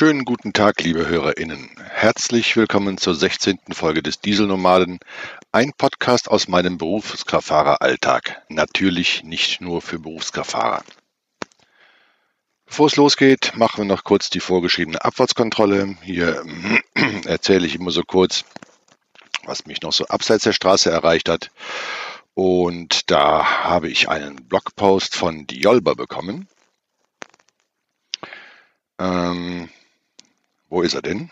Schönen guten Tag, liebe HörerInnen. Herzlich willkommen zur 16. Folge des Dieselnomaden, ein Podcast aus meinem Berufskraftfahreralltag. Natürlich nicht nur für Berufskraftfahrer. Bevor es losgeht, machen wir noch kurz die vorgeschriebene Abfahrtskontrolle. Hier erzähle ich immer so kurz, was mich noch so abseits der Straße erreicht hat. Und da habe ich einen Blogpost von Diolba bekommen. Ähm, wo ist er denn?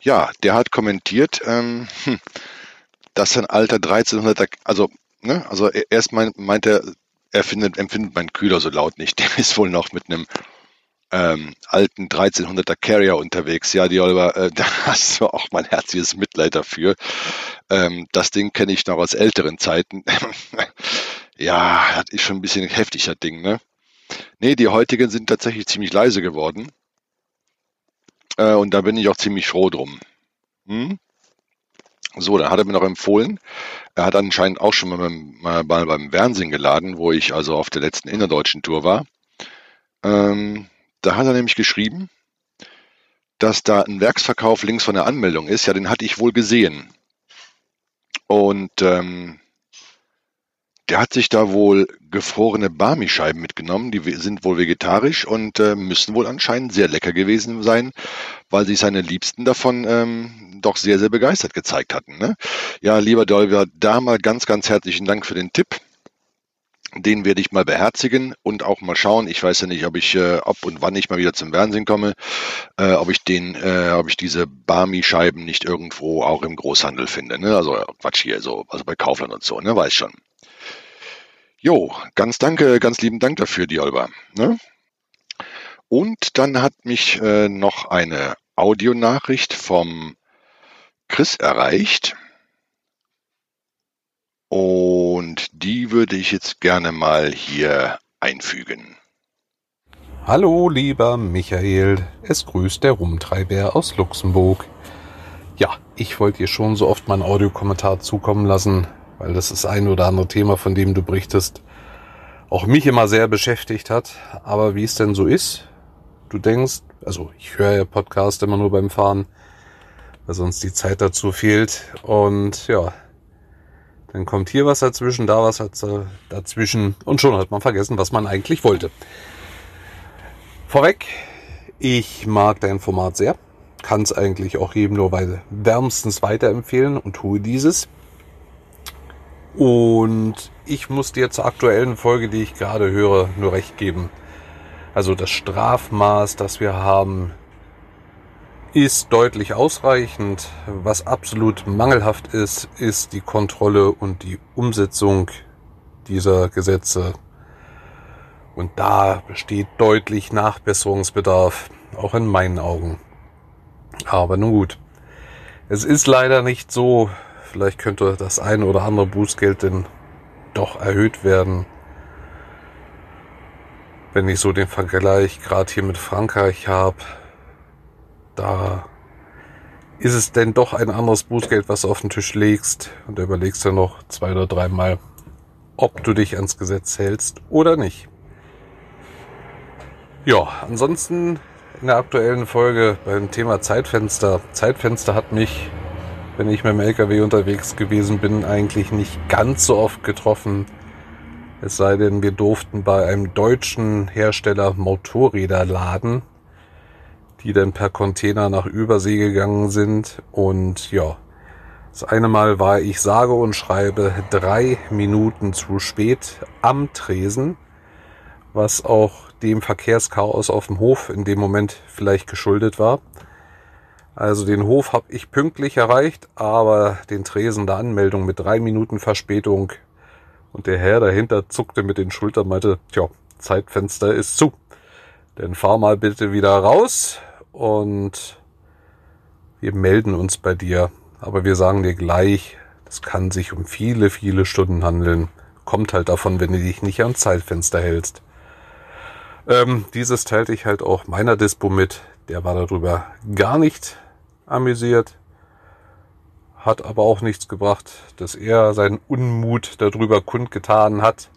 Ja, der hat kommentiert, ähm, hm, dass sein alter 1300er, also, ne, also erst mein, meint er, er findet, empfindet mein Kühler so laut nicht. Der ist wohl noch mit einem ähm, alten 1300er Carrier unterwegs. Ja, die Oliver, äh, da hast du auch mein herzliches Mitleid dafür. Ähm, das Ding kenne ich noch aus älteren Zeiten. Ja, das ist schon ein bisschen heftig, das Ding, ne? Nee, die heutigen sind tatsächlich ziemlich leise geworden. Äh, und da bin ich auch ziemlich froh drum. Hm? So, dann hat er mir noch empfohlen, er hat anscheinend auch schon mal beim, mal beim Fernsehen geladen, wo ich also auf der letzten innerdeutschen Tour war. Ähm, da hat er nämlich geschrieben, dass da ein Werksverkauf links von der Anmeldung ist. Ja, den hatte ich wohl gesehen. Und ähm, der hat sich da wohl gefrorene Barmi-Scheiben mitgenommen. Die sind wohl vegetarisch und äh, müssen wohl anscheinend sehr lecker gewesen sein, weil sich seine Liebsten davon ähm, doch sehr, sehr begeistert gezeigt hatten. Ne? Ja, lieber Dolver, da mal ganz, ganz herzlichen Dank für den Tipp. Den werde ich mal beherzigen und auch mal schauen. Ich weiß ja nicht, ob ich, äh, ob und wann ich mal wieder zum Fernsehen komme, äh, ob ich den, äh, ob ich diese Barmi-Scheiben nicht irgendwo auch im Großhandel finde. Ne? Also Quatsch hier, so, also bei Kaufland und so, ne? Weiß schon. Jo, ganz danke, ganz lieben Dank dafür, Dialba. Ne? Und dann hat mich äh, noch eine Audionachricht vom Chris erreicht. Und die würde ich jetzt gerne mal hier einfügen. Hallo, lieber Michael. Es grüßt der Rumtreiber aus Luxemburg. Ja, ich wollte dir schon so oft meinen Audiokommentar zukommen lassen, weil das ist ein oder andere Thema, von dem du berichtest, auch mich immer sehr beschäftigt hat. Aber wie es denn so ist, du denkst, also ich höre ja Podcast immer nur beim Fahren, weil sonst die Zeit dazu fehlt. Und ja, dann kommt hier was dazwischen, da was dazwischen und schon hat man vergessen, was man eigentlich wollte. Vorweg, ich mag dein Format sehr, kann es eigentlich auch jedem nur wärmstens weiterempfehlen und tue dieses. Und ich muss dir zur aktuellen Folge, die ich gerade höre, nur recht geben. Also das Strafmaß, das wir haben, ist deutlich ausreichend. Was absolut mangelhaft ist, ist die Kontrolle und die Umsetzung dieser Gesetze. Und da besteht deutlich Nachbesserungsbedarf, auch in meinen Augen. Aber nun gut. Es ist leider nicht so, Vielleicht könnte das ein oder andere Bußgeld denn doch erhöht werden. Wenn ich so den Vergleich gerade hier mit Frankreich habe, da ist es denn doch ein anderes Bußgeld, was du auf den Tisch legst und überlegst dann noch zwei oder dreimal, ob du dich ans Gesetz hältst oder nicht. Ja, ansonsten in der aktuellen Folge beim Thema Zeitfenster. Zeitfenster hat mich wenn ich mit dem LKW unterwegs gewesen bin, eigentlich nicht ganz so oft getroffen. Es sei denn, wir durften bei einem deutschen Hersteller Motorräder laden, die dann per Container nach Übersee gegangen sind. Und ja, das eine Mal war ich sage und schreibe drei Minuten zu spät am Tresen, was auch dem Verkehrschaos auf dem Hof in dem Moment vielleicht geschuldet war. Also den Hof habe ich pünktlich erreicht, aber den Tresen der Anmeldung mit drei Minuten Verspätung. Und der Herr dahinter zuckte mit den Schultern, meinte, tja, Zeitfenster ist zu. Denn fahr mal bitte wieder raus und wir melden uns bei dir. Aber wir sagen dir gleich, das kann sich um viele, viele Stunden handeln. Kommt halt davon, wenn du dich nicht ans Zeitfenster hältst. Ähm, dieses teilte ich halt auch meiner Dispo mit. Der war darüber gar nicht amüsiert, hat aber auch nichts gebracht, dass er seinen Unmut darüber kundgetan hat.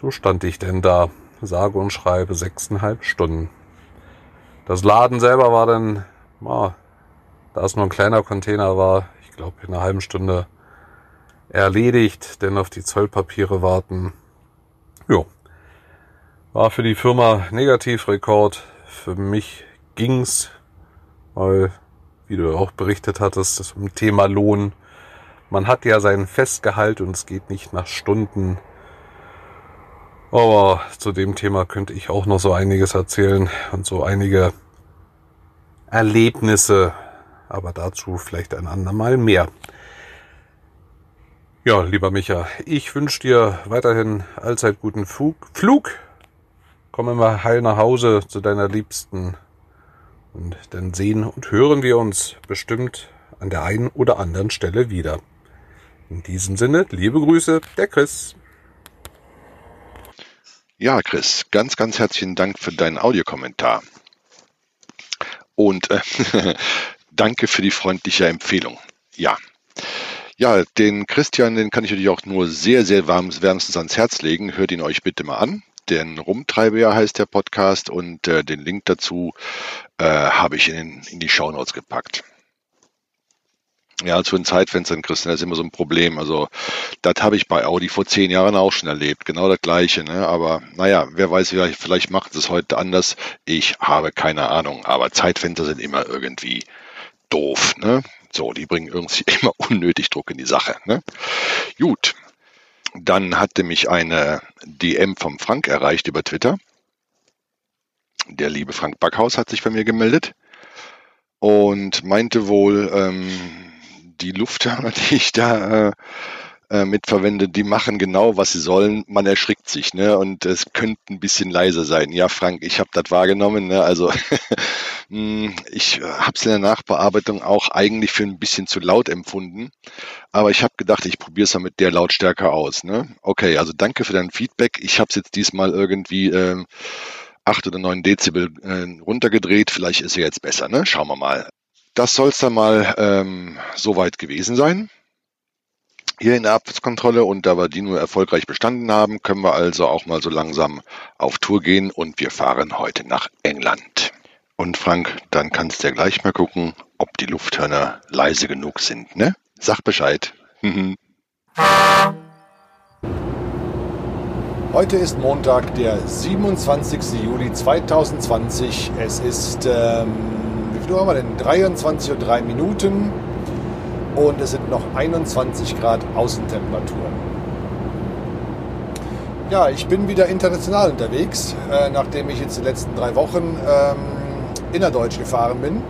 So stand ich denn da, sage und schreibe sechseinhalb Stunden. Das Laden selber war dann, ah, da es nur ein kleiner Container war, ich glaube in einer halben Stunde erledigt, denn auf die Zollpapiere warten. Jo. War für die Firma Negativrekord. Für mich ging's, weil, wie du auch berichtet hattest, das um Thema Lohn. Man hat ja sein Festgehalt und es geht nicht nach Stunden. Aber zu dem Thema könnte ich auch noch so einiges erzählen und so einige Erlebnisse. Aber dazu vielleicht ein andermal mehr. Ja, lieber Micha, ich wünsche dir weiterhin allzeit guten Flug. Flug. Komm immer heil nach Hause zu deiner Liebsten. Und dann sehen und hören wir uns bestimmt an der einen oder anderen Stelle wieder. In diesem Sinne, liebe Grüße, der Chris. Ja, Chris, ganz, ganz herzlichen Dank für deinen Audiokommentar. Und äh, danke für die freundliche Empfehlung. Ja. Ja, den Christian, den kann ich natürlich auch nur sehr, sehr warm, wärmstens ans Herz legen. Hört ihn euch bitte mal an. Den Rumtreiber heißt der Podcast und äh, den Link dazu äh, habe ich in, in die Shownotes gepackt. Ja, zu den Zeitfenstern, Christian, das ist immer so ein Problem. Also, das habe ich bei Audi vor zehn Jahren auch schon erlebt. Genau das Gleiche. Ne? Aber naja, wer weiß, vielleicht, vielleicht macht es heute anders. Ich habe keine Ahnung. Aber Zeitfenster sind immer irgendwie doof. Ne? So, die bringen irgendwie immer unnötig Druck in die Sache. Ne? Gut. Dann hatte mich eine DM vom Frank erreicht über Twitter. Der liebe Frank Backhaus hat sich bei mir gemeldet und meinte wohl, ähm, die Lufthansa, die ich da äh, äh, mitverwende, die machen genau, was sie sollen. Man erschrickt sich, ne? Und es könnte ein bisschen leiser sein. Ja, Frank, ich habe das wahrgenommen. Ne? Also hm, ich habe es in der Nachbearbeitung auch eigentlich für ein bisschen zu laut empfunden. Aber ich habe gedacht, ich probiere es mal mit der Lautstärke aus. Ne? Okay, also danke für dein Feedback. Ich habe es jetzt diesmal irgendwie ähm, 8 oder 9 Dezibel äh, runtergedreht. Vielleicht ist er jetzt besser. Ne? Schauen wir mal. Das soll es dann mal ähm, soweit gewesen sein. Hier in der Abwärtskontrolle und da wir die nur erfolgreich bestanden haben, können wir also auch mal so langsam auf Tour gehen und wir fahren heute nach England. Und Frank, dann kannst du ja gleich mal gucken, ob die Lufthörner leise genug sind, ne? Sag Bescheid. Heute ist Montag, der 27. Juli 2020. Es ist ähm, viel Uhr haben wir denn? 23 und 3 Minuten und es sind noch 21 Grad Außentemperatur. Ja, ich bin wieder international unterwegs, äh, nachdem ich jetzt die letzten drei Wochen ähm, innerdeutsch gefahren bin.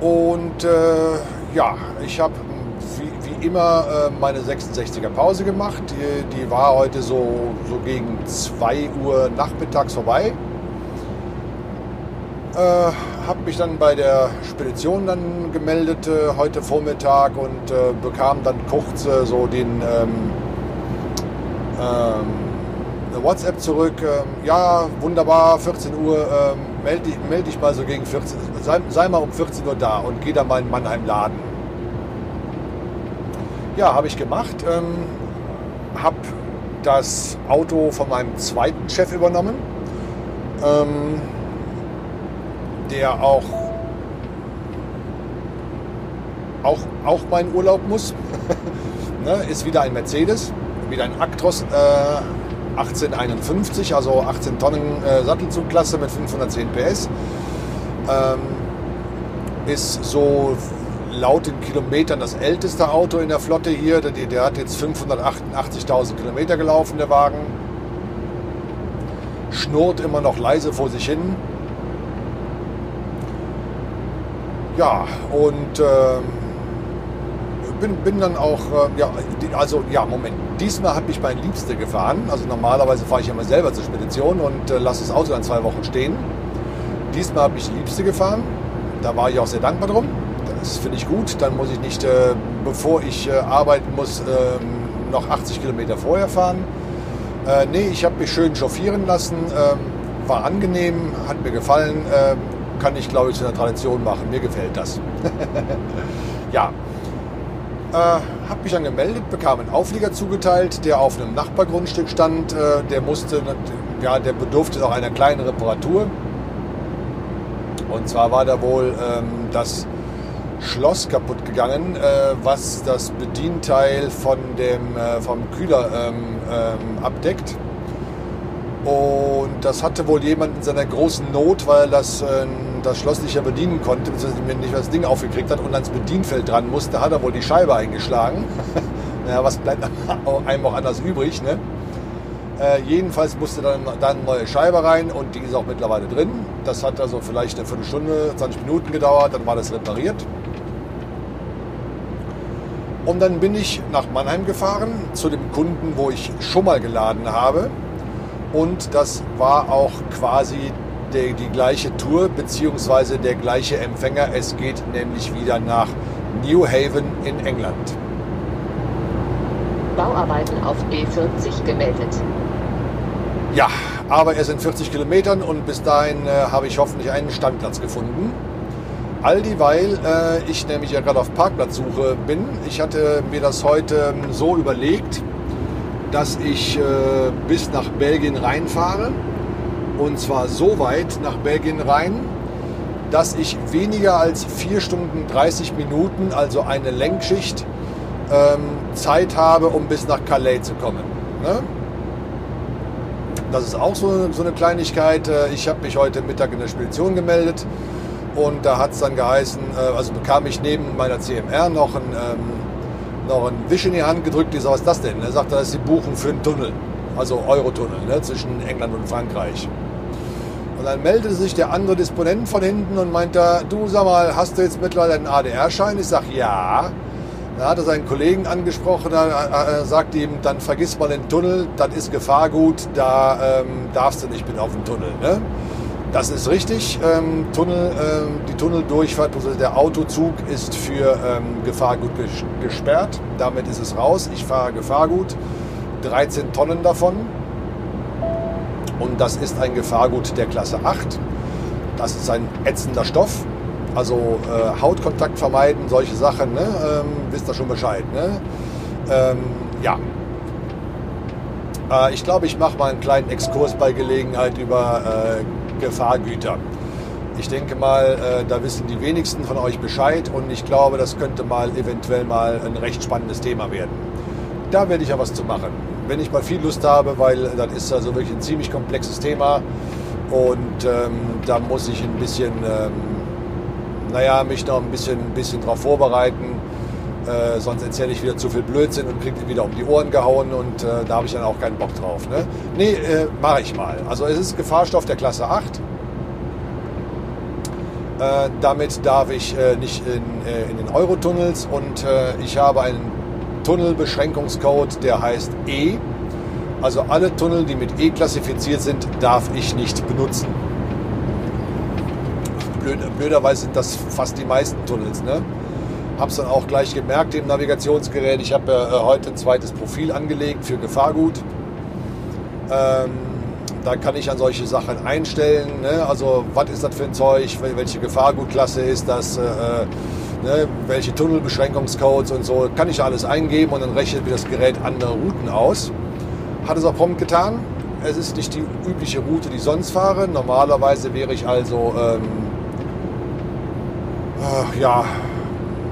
Und äh, ja, ich habe wie, wie, immer äh, meine 66er Pause gemacht. Die, die war heute so, so gegen 2 Uhr nachmittags vorbei äh, habe mich dann bei der Spedition dann gemeldet äh, heute Vormittag und äh, bekam dann kurz äh, so den ähm, ähm, eine WhatsApp zurück. Ähm, ja, wunderbar, 14 Uhr, ähm, melde dich, meld dich mal so gegen 14 sei, sei mal um 14 Uhr da und geh da mal in Mannheim laden. Ja, habe ich gemacht. Ähm, habe das Auto von meinem zweiten Chef übernommen. Ähm, der auch, auch, auch meinen Urlaub muss. ne, ist wieder ein Mercedes, wieder ein Actros äh, 1851, also 18 Tonnen äh, Sattelzugklasse mit 510 PS. Ähm, ist so laut den Kilometern das älteste Auto in der Flotte hier. Der, der hat jetzt 588.000 Kilometer gelaufen, der Wagen. Schnurrt immer noch leise vor sich hin. Ja, und äh, bin, bin dann auch, äh, ja, also ja, Moment, diesmal habe ich mein Liebste gefahren. Also normalerweise fahre ich immer selber zur Spedition und äh, lasse das Auto dann zwei Wochen stehen. Diesmal habe ich Liebste gefahren. Da war ich auch sehr dankbar drum. Das finde ich gut. Dann muss ich nicht, äh, bevor ich äh, arbeiten muss, ähm, noch 80 Kilometer vorher fahren. Äh, nee, ich habe mich schön chauffieren lassen. Ähm, war angenehm, hat mir gefallen. Kann ich, glaube ich, zu einer Tradition machen. Mir gefällt das. ja. Äh, habe mich dann gemeldet, bekam einen Auflieger zugeteilt, der auf einem Nachbargrundstück stand. Äh, der musste, ja, der bedurfte noch einer kleinen Reparatur. Und zwar war da wohl ähm, das Schloss kaputt gegangen, äh, was das Bedienteil von dem, äh, vom Kühler ähm, ähm, abdeckt. Und das hatte wohl jemand in seiner großen Not, weil das, äh, das Schloss nicht mehr bedienen konnte, beziehungsweise nicht mehr das Ding aufgekriegt hat und ans Bedienfeld dran musste, hat er wohl die Scheibe eingeschlagen. naja, was bleibt einem auch anders übrig, ne? Äh, jedenfalls musste dann, dann eine neue Scheibe rein und die ist auch mittlerweile drin. Das hat also vielleicht eine Viertelstunde, 20 Minuten gedauert, dann war das repariert. Und dann bin ich nach Mannheim gefahren zu dem Kunden, wo ich schon mal geladen habe. Und das war auch quasi der, die gleiche Tour bzw. der gleiche Empfänger. Es geht nämlich wieder nach New Haven in England. Bauarbeiten auf B40 gemeldet. Ja, aber er sind 40 Kilometern und bis dahin äh, habe ich hoffentlich einen Standplatz gefunden. All dieweil äh, ich nämlich ja gerade auf Parkplatzsuche bin. Ich hatte mir das heute ähm, so überlegt, dass ich äh, bis nach Belgien reinfahre. Und zwar so weit nach Belgien rein, dass ich weniger als 4 Stunden 30 Minuten, also eine Lenkschicht, ähm, Zeit habe, um bis nach Calais zu kommen. Ne? Das ist auch so, eine Kleinigkeit. Äh, ich habe mich heute Mittag in der Spedition gemeldet und da hat es dann geheißen, äh, also bekam ich neben meiner CMR noch ein, ähm, noch ein Wisch in die Hand gedrückt. Die so, was ist das denn? Er sagte, das ist die Buchung für einen Tunnel, also Eurotunnel ne, zwischen England und Frankreich. Und dann meldete sich der andere Disponent von hinten und meinte, du sag mal, hast du jetzt mittlerweile einen ADR-Schein? Ich sage, ja. Da hat er seinen Kollegen angesprochen, er sagt ihm, dann vergiss mal den Tunnel, das ist Gefahrgut, da ähm, darfst du nicht mit auf den Tunnel. Ne? Das ist richtig. Ähm, Tunnel, ähm, die Tunneldurchfahrt, der Autozug ist für ähm, Gefahrgut ges gesperrt. Damit ist es raus. Ich fahre Gefahrgut, 13 Tonnen davon. Und das ist ein Gefahrgut der Klasse 8. Das ist ein ätzender Stoff. Also äh, Hautkontakt vermeiden, solche Sachen, ne? ähm, wisst ihr schon Bescheid. Ne? Ähm, ja. Äh, ich glaube, ich mache mal einen kleinen Exkurs bei Gelegenheit über äh, Gefahrgüter. Ich denke mal, äh, da wissen die wenigsten von euch Bescheid und ich glaube, das könnte mal eventuell mal ein recht spannendes Thema werden. Da werde ich ja was zu machen. Wenn ich mal viel Lust habe, weil das ist also wirklich ein ziemlich komplexes Thema und ähm, da muss ich ein bisschen ähm, naja, mich noch ein bisschen, ein bisschen darauf vorbereiten. Äh, sonst erzähle ich wieder zu viel Blödsinn und kriege wieder um die Ohren gehauen und äh, da habe ich dann auch keinen Bock drauf. Ne, nee, äh, mache ich mal. Also es ist Gefahrstoff der Klasse 8. Äh, damit darf ich äh, nicht in, äh, in den Eurotunnels und ich habe einen Tunnelbeschränkungscode, der heißt E. Also alle Tunnel, die mit E klassifiziert sind, darf ich nicht benutzen blöd, blöderweise sind das fast die meisten Tunnels. Ne? Habe es dann auch gleich gemerkt im Navigationsgerät. Ich habe äh, heute ein zweites Profil angelegt für Gefahrgut. Ähm, da kann ich an solche Sachen einstellen. Ne? Also was ist das für ein Zeug? Welche Gefahrgutklasse ist das? Äh, äh, ne? Welche Tunnelbeschränkungscodes und so. Kann ich alles eingeben und dann rechnet mir das Gerät andere Routen aus. Hat es auch prompt getan. Es ist nicht die übliche Route, die ich sonst fahre. Normalerweise wäre ich also ähm, äh, ja,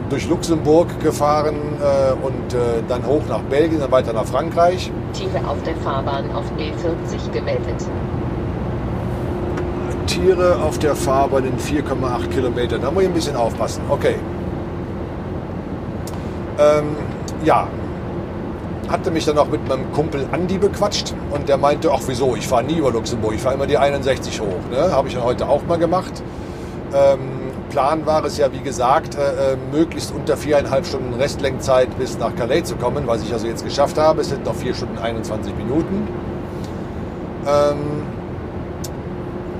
durch Luxemburg gefahren äh, und äh, dann hoch nach Belgien, dann weiter nach Frankreich. Tiere auf der Fahrbahn auf B40 gemeldet. Tiere auf der Fahrbahn in 4,8 Kilometern. Da muss ich ein bisschen aufpassen. Okay. Ähm, ja, hatte mich dann auch mit meinem Kumpel Andi bequatscht und der meinte, ach wieso, ich fahre nie über Luxemburg, ich fahre immer die 61 hoch. Ne? Habe ich dann heute auch mal gemacht. Ähm, Plan war es ja, wie gesagt, äh, äh, möglichst unter viereinhalb Stunden Restlenkzeit bis nach Calais zu kommen, was ich also jetzt geschafft habe. Es sind noch vier Stunden 21 Minuten. Ähm,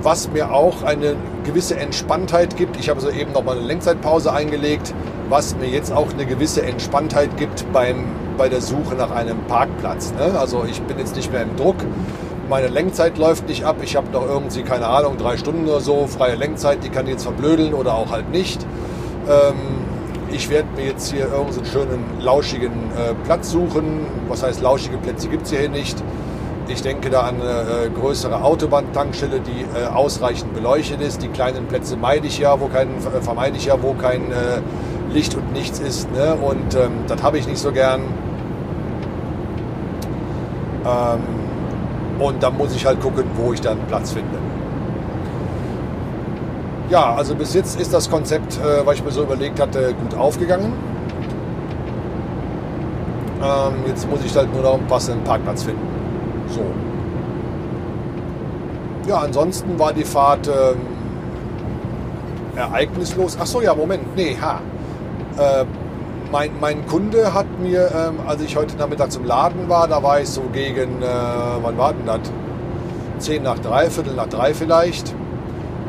was mir auch eine gewisse Entspanntheit gibt. Ich habe so eben noch mal eine Lenkzeitpause eingelegt, was mir jetzt auch eine gewisse Entspanntheit gibt beim, bei der Suche nach einem Parkplatz. Ne? Also ich bin jetzt nicht mehr im Druck meine Lenkzeit läuft nicht ab. Ich habe noch irgendwie, keine Ahnung, drei Stunden oder so freie Lenkzeit. Die kann jetzt verblödeln oder auch halt nicht. Ähm, ich werde mir jetzt hier irgendeinen schönen, lauschigen äh, Platz suchen. Was heißt, lauschige Plätze gibt es hier nicht. Ich denke da an eine äh, größere Autobahntankstelle, die äh, ausreichend beleuchtet ist. Die kleinen Plätze meide ich ja, wo kein, äh, vermeide ich ja, wo kein äh, Licht und nichts ist. Ne? Und ähm, das habe ich nicht so gern. Ähm, und dann muss ich halt gucken, wo ich dann Platz finde. Ja, also bis jetzt ist das Konzept, äh, was ich mir so überlegt hatte, gut aufgegangen. Ähm, jetzt muss ich halt nur noch einen passenden Parkplatz finden. So. Ja, ansonsten war die Fahrt ähm, ereignislos. Ach so, ja, Moment. Nee, ha. Äh, mein, mein Kunde hat mir, ähm, als ich heute Nachmittag zum Laden war, da war ich so gegen, äh, wann war denn das? 10 nach 3, Viertel nach 3 vielleicht,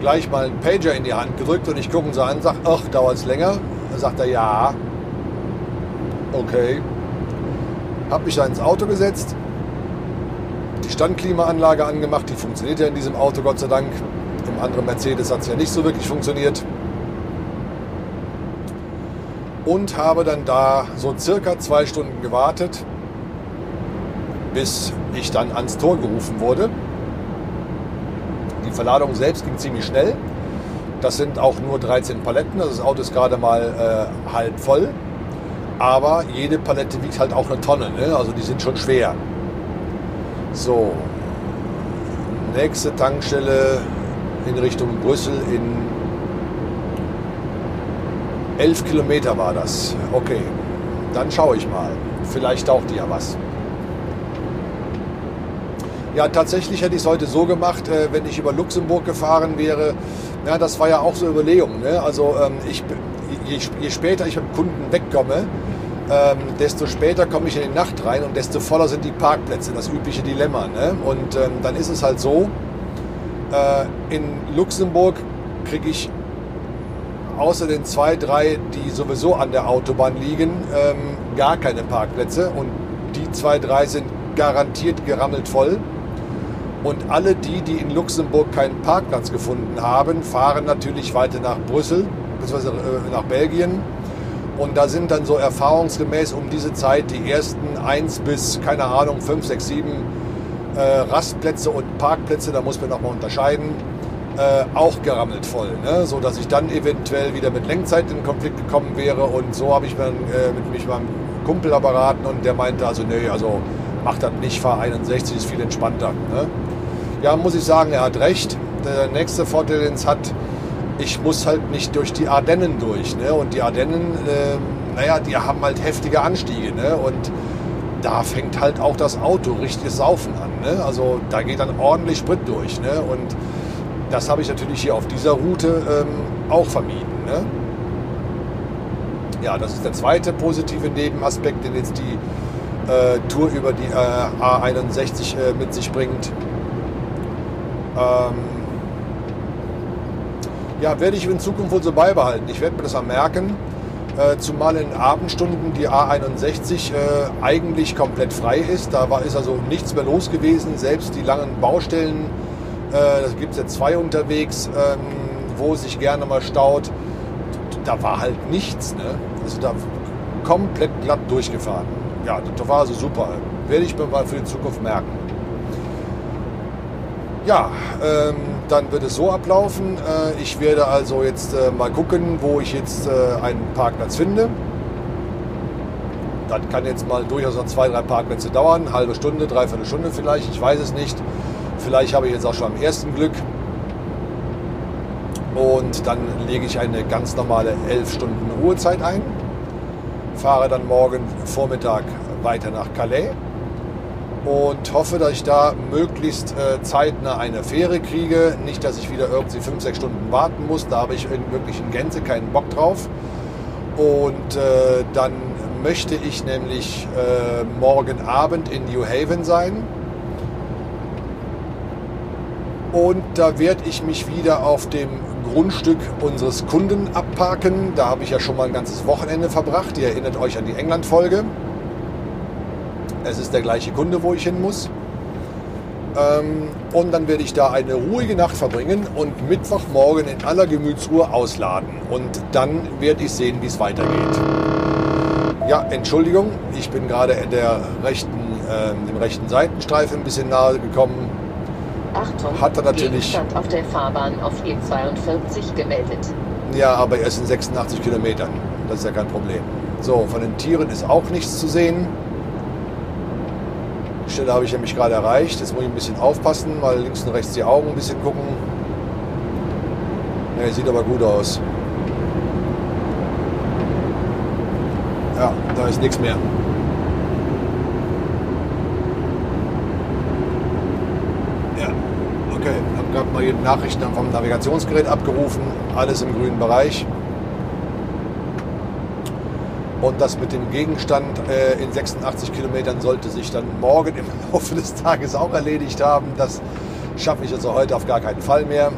gleich mal einen Pager in die Hand gedrückt und ich gucke ihn so an und sage, ach, dauert es länger? Dann sagt er, ja. Okay. Hab mich da ins Auto gesetzt, die Standklimaanlage angemacht, die funktioniert ja in diesem Auto, Gott sei Dank. Im anderen Mercedes hat es ja nicht so wirklich funktioniert und habe dann da so circa zwei Stunden gewartet, bis ich dann ans Tor gerufen wurde. Die Verladung selbst ging ziemlich schnell. Das sind auch nur 13 Paletten, also das Auto ist gerade mal äh, halb voll. Aber jede Palette wiegt halt auch eine Tonne, ne? also die sind schon schwer. So, nächste Tankstelle in Richtung Brüssel in 11 Kilometer war das. Okay, dann schaue ich mal. Vielleicht taucht ja was. Ja, tatsächlich hätte ich es heute so gemacht, äh, wenn ich über Luxemburg gefahren wäre. Ja, das war ja auch so Überlegung. Ne? Also ähm, ich, je, je, später ich dem Kunden wegkomme, ähm, desto später komme ich in die Nacht rein und desto voller sind die Parkplätze. Das übliche Dilemma. Ne? Und ähm, dann ist es halt so, äh, in Luxemburg kriege ich außer den zwei, drei, die sowieso an der Autobahn liegen, ähm, gar keine Parkplätze. Und die zwei, drei sind garantiert gerammelt voll. Und alle die, die in Luxemburg keinen Parkplatz gefunden haben, fahren natürlich weiter nach Brüssel, beziehungsweise äh, nach Belgien. Und da sind dann so erfahrungsgemäß um diese Zeit die ersten eins bis, keine Ahnung, fünf, sechs, sieben äh, Rastplätze und Parkplätze, da muss man nochmal unterscheiden, äh, auch gerammelt voll, ne? so dass ich dann eventuell wieder mit Lenkzeit in Konflikt gekommen wäre und so habe ich dann äh, mit mich meinem Kumpel da beraten und der meinte also, nee, also mach das nicht, fahr 61, ist viel entspannter. Ne? Ja, muss ich sagen, er hat recht. Der nächste Vorteil, den es hat, ich muss halt nicht durch die Ardennen durch. Ne? Und die Ardennen, äh, naja, die haben halt heftige Anstiege. Ne? Und da fängt halt auch das Auto richtiges Saufen an. Ne? Also da geht dann ordentlich Sprit durch. Ne? Und das habe ich natürlich hier auf dieser Route ähm, auch vermieden. Ne? Ja, das ist der zweite positive Nebenaspekt, den jetzt die äh, Tour über die äh, A61 äh, mit sich bringt. Ähm, ja, werde ich in Zukunft wohl so beibehalten. Ich werde mir das mal merken, äh, zumal in Abendstunden die A61 äh, eigentlich komplett frei ist. Da war, ist also nichts mehr los gewesen. Selbst die langen Baustellen äh, da gibt es ja zwei unterwegs, ähm, wo sich gerne mal staut. Da war halt nichts. Ne? Also da komplett glatt durchgefahren. Ja, das war also super. Werde ich mir mal für die Zukunft merken. Ja, ähm, dann wird es so ablaufen. Äh, ich werde also jetzt äh, mal gucken, wo ich jetzt äh, einen Parkplatz finde. Das kann jetzt mal durchaus noch zwei, drei Parkplätze dauern. Halbe Stunde, dreiviertel Stunde vielleicht. Ich weiß es nicht. Vielleicht habe ich jetzt auch schon am ersten Glück. Und dann lege ich eine ganz normale 11 Stunden Ruhezeit ein. Fahre dann morgen Vormittag weiter nach Calais und hoffe, dass ich da möglichst äh, zeitnah eine Fähre kriege. Nicht, dass ich wieder irgendwie 5, 6 Stunden warten muss. Da habe ich wirklich in Gänze keinen Bock drauf. Und äh, dann möchte ich nämlich äh, morgen Abend in New Haven sein und da werde ich mich wieder auf dem Grundstück unseres Kunden abparken. Da habe ich ja schon mal ein ganzes Wochenende verbracht. Ihr erinnert euch an die England-Folge. Es ist der gleiche Kunde, wo ich hin muss. Ähm, und dann werde ich da eine ruhige Nacht verbringen und Mittwochmorgen in aller Gemütsruhe ausladen. Und dann werde ich sehen, wie es weitergeht. Ja, Entschuldigung, ich bin gerade der rechten, äh, dem rechten Seitenstreifen ein bisschen nahe gekommen. Achtung, Hat er natürlich- Gegenstand auf der Fahrbahn auf E42 gemeldet. Ja, aber erst in 86 Kilometern. Das ist ja kein Problem. So, von den Tieren ist auch nichts zu sehen. Die Stelle habe ich nämlich gerade erreicht. Jetzt muss ich ein bisschen aufpassen, mal links und rechts die Augen ein bisschen gucken. Ja, sieht aber gut aus. Ja, da ist nichts mehr. Ja, okay. Ich habe gerade mal Nachrichten vom Navigationsgerät abgerufen. Alles im grünen Bereich. Und das mit dem Gegenstand äh, in 86 Kilometern sollte sich dann morgen im Laufe des Tages auch erledigt haben. Das schaffe ich also heute auf gar keinen Fall mehr.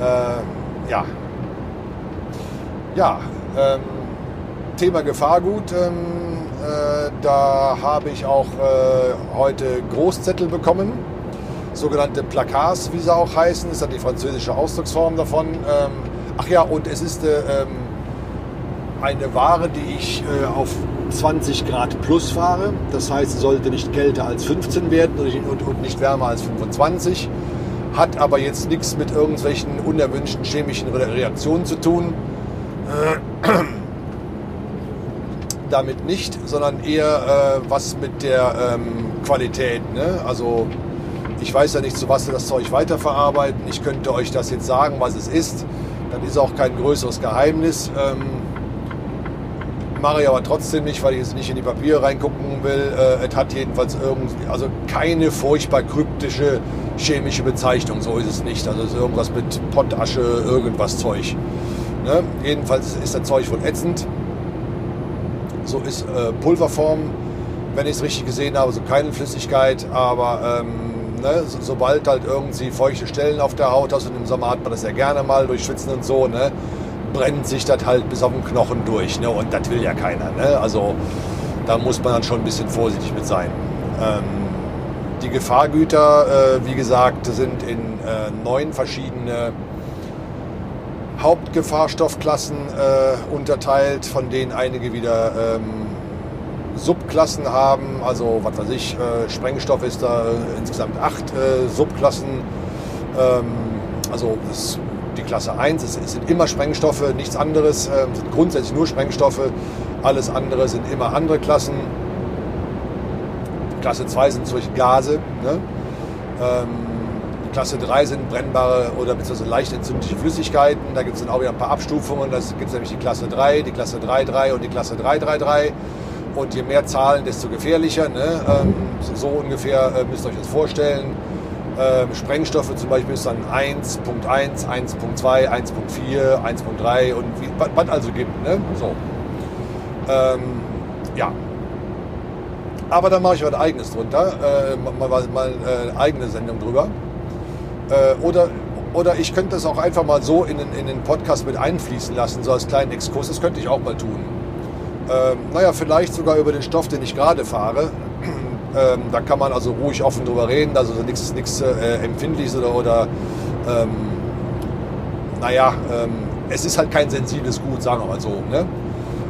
Äh, ja. Ja, ähm, Thema Gefahrgut. Ähm, äh, da habe ich auch äh, heute Großzettel bekommen. Sogenannte Placars, wie sie auch heißen. Ist dann die französische Ausdrucksform davon. Ähm, ach ja, und es ist äh, ähm, eine Ware, die ich äh, auf 20 Grad plus fahre. Das heißt, sie sollte nicht kälter als 15 werden und nicht- und, nicht wärmer als 25. Hat aber jetzt nichts mit irgendwelchen unerwünschten chemischen Re- Reaktionen zu tun. Äh, damit nicht, sondern eher äh, was mit der ähm, Qualität. Ne? Also ich weiß ja nicht, zu was sie das Zeug weiterverarbeiten. Ich könnte euch das jetzt sagen, was es ist. Dann ist auch kein größeres Geheimnis. Ähm, mache ich aber trotzdem nicht, weil ich jetzt nicht in die Papiere reingucken will. Äh, es hat jedenfalls irgendwie, also keine furchtbar kryptische chemische Bezeichnung, so ist es nicht. Also es ist irgendwas mit Pottasche, irgendwas Zeug. Ne? Jedenfalls ist das Zeug wohl ätzend. So ist äh, Pulverform, wenn ich es richtig gesehen habe, so keine Flüssigkeit, aber ähm, ne, so, sobald halt irgendwie feuchte Stellen auf der Haut hast und im Sommer hat man das ja gerne mal durch Schwitzen und so, ne, brennt sich das halt bis auf den Knochen durch. Ne, und das will ja keiner. Ne? Also da muss man dann schon ein bisschen vorsichtig mit sein. Ähm, die Gefahrgüter, äh, wie gesagt, sind in äh, neun verschiedene Hauptgefahrstoffklassen äh, unterteilt, von denen einige wieder ähm, Subklassen haben. Also, was weiß ich, äh, Sprengstoff ist da äh, insgesamt acht äh, Subklassen. Ähm, also, das, die Klasse 1 es, es sind immer Sprengstoffe, nichts anderes, ähm, sind grundsätzlich nur Sprengstoffe. Alles andere sind immer andere Klassen. Klasse 2 sind solche Gase. Ne? Ähm, Klasse 3 sind brennbare oder beziehungsweise leicht entzündliche Flüssigkeiten. Da gibt es dann auch wieder ein paar Abstufungen. Da gibt es nämlich die Klasse 3, die Klasse 3.3 und die Klasse 333. Und je mehr Zahlen, desto gefährlicher. Ne? Ähm, so, ungefähr äh, müsst ihr euch das vorstellen. Ähm, Sprengstoffe zum Beispiel ist dann 1.1, 1.2, 1.4, 1.3 und wie, was was also gibt. Ne? So. Ähm, ja, aber da mache ich was eigenes drunter, äh, mal, mal, mal äh, eigene Sendung drüber. Äh, oder, oder ich könnte das auch einfach mal so in in den Podcast mit einfließen lassen, so als kleinen Exkurs. Das könnte ich auch mal tun. Ähm, naja, vielleicht sogar über den Stoff, den ich gerade fahre. ähm, da kann man also ruhig offen drüber reden, also nichts nichts äh, Empfindliches oder, oder ähm, naja, ähm, es ist halt kein sensibles Gut, sagen wir mal so. Ne?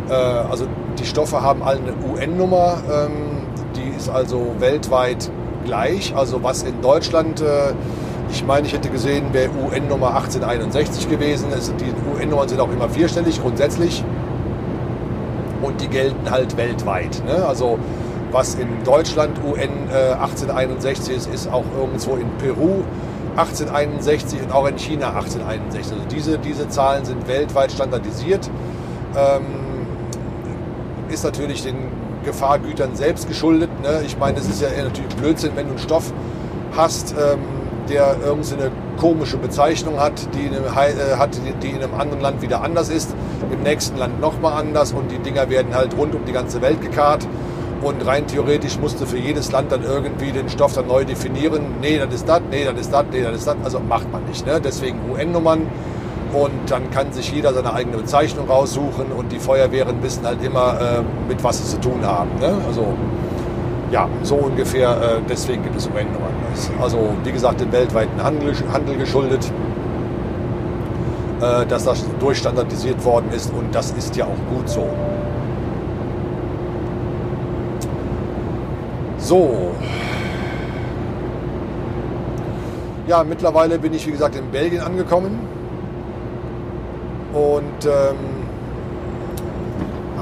Äh, also die Stoffe haben alle eine UN-Nummer, ähm, die ist also weltweit gleich. Also was in Deutschland, äh, ich meine, ich hätte gesehen, wäre UN-Nummer 1861 gewesen. Es, die UN-Nummern sind auch immer vierstellig grundsätzlich und die gelten halt weltweit. Ne? Also was in Deutschland UN äh, 1861 ist, ist auch irgendwo in Peru 1861 und auch in China 1861. Also diese, diese Zahlen sind weltweit standardisiert. Ähm, ist natürlich den Gefahrgütern selbst geschuldet. Ne? Ich meine, es ist ja natürlich Blödsinn, wenn du einen Stoff hast, ähm, der irgendeine komische Bezeichnung hat, die in, einem, äh, hat, die in einem anderen Land wieder anders ist, im nächsten Land nochmal anders und die Dinger werden halt rund um die ganze Welt gekarrt. Und rein theoretisch musste für jedes Land dann irgendwie den Stoff dann neu definieren. Nee, das ist das, nee, das ist das, nee, das ist das. Also macht man nicht. Ne? Deswegen UN-Nummern. Und dann kann sich jeder seine eigene Bezeichnung raussuchen und die Feuerwehren wissen halt immer, äh, mit was sie zu tun haben. Ne? Also ja, so ungefähr, äh, deswegen gibt es UN-Nummern. Also wie gesagt, dem weltweiten Handel, geschuldet, dass das durchstandardisiert worden ist und das ist ja auch gut so. So. Ja, mittlerweile bin ich wie gesagt in Belgien angekommen und ähm,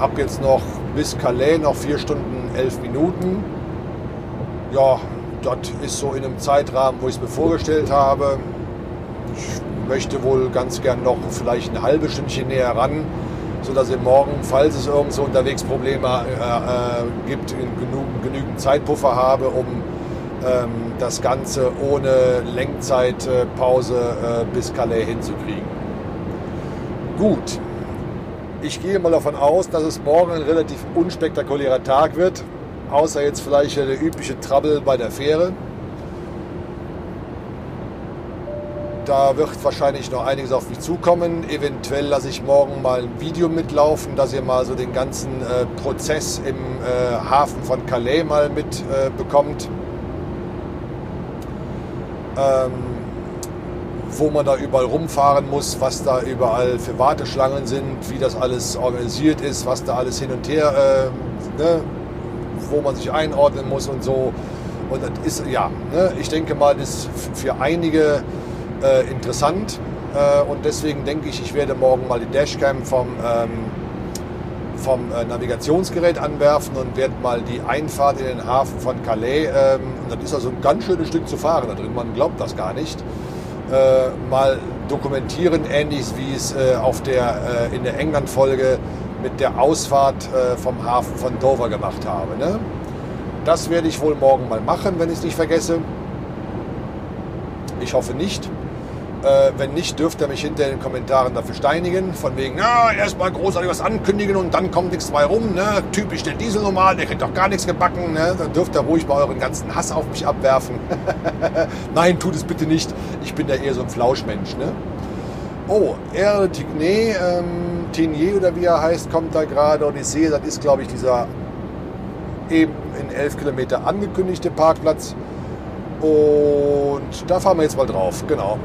habe jetzt noch bis Calais noch vier Stunden elf Minuten. Ja, das ist so in einem Zeitrahmen, wo ich es mir vorgestellt habe. Ich möchte wohl ganz gern noch vielleicht ein halbes Stündchen näher ran, sodass ich morgen, falls es irgendwo unterwegs Probleme äh, äh, gibt, genug, genügend Zeitpuffer habe, um ähm, das Ganze ohne Lenkzeitpause äh, bis Calais hinzukriegen. Gut, ich gehe mal davon aus, dass es morgen ein relativ unspektakulärer Tag wird, außer jetzt vielleicht der übliche Trouble bei der Fähre. Da wird wahrscheinlich noch einiges auf mich zukommen. Eventuell lasse ich morgen mal ein Video mitlaufen, dass ihr mal so den ganzen äh, Prozess im äh, Hafen von Calais mal mitbekommt. Äh, ähm, wo man da überall rumfahren muss, was da überall für Warteschlangen sind, wie das alles organisiert ist, was da alles hin und her, äh, ne, wo man sich einordnen muss und so. Und das ist, ja, ne, ich denke mal, das ist für einige äh, interessant. Äh, und deswegen denke ich, ich werde morgen mal die Dashcam vom, ähm, vom äh, Navigationsgerät anwerfen und werde mal die Einfahrt in den Hafen von Calais, ähm, das ist also ein ganz schönes Stück zu fahren da drin, man glaubt das gar nicht, äh, mal dokumentieren, ähnlich wie es äh, auf der, in der England-Folge mit der Ausfahrt vom Hafen von Dover gemacht habe. Ne? Das werde ich wohl morgen mal machen, wenn ich es nicht vergesse. Ich hoffe nicht. Äh, wenn nicht, dürft ihr mich hinter den Kommentaren dafür steinigen. Von wegen, ja, erstmal großartig was ankündigen und dann kommt nichts bei rum. Ne? Typisch der Dieselnormal, der kriegt doch gar nichts gebacken. Ne? Dann dürft ihr ruhig mal euren ganzen Hass auf mich abwerfen. Nein, tut es bitte nicht. Ich bin da eher so ein Flauschmensch. Ne? Oh, Erle Tigné, ähm, Tenier oder wie er heißt, kommt da gerade und ich sehe, das ist, glaube ich, dieser eben in elf Kilometer angekündigte Parkplatz. Und da fahren wir jetzt mal drauf, genau.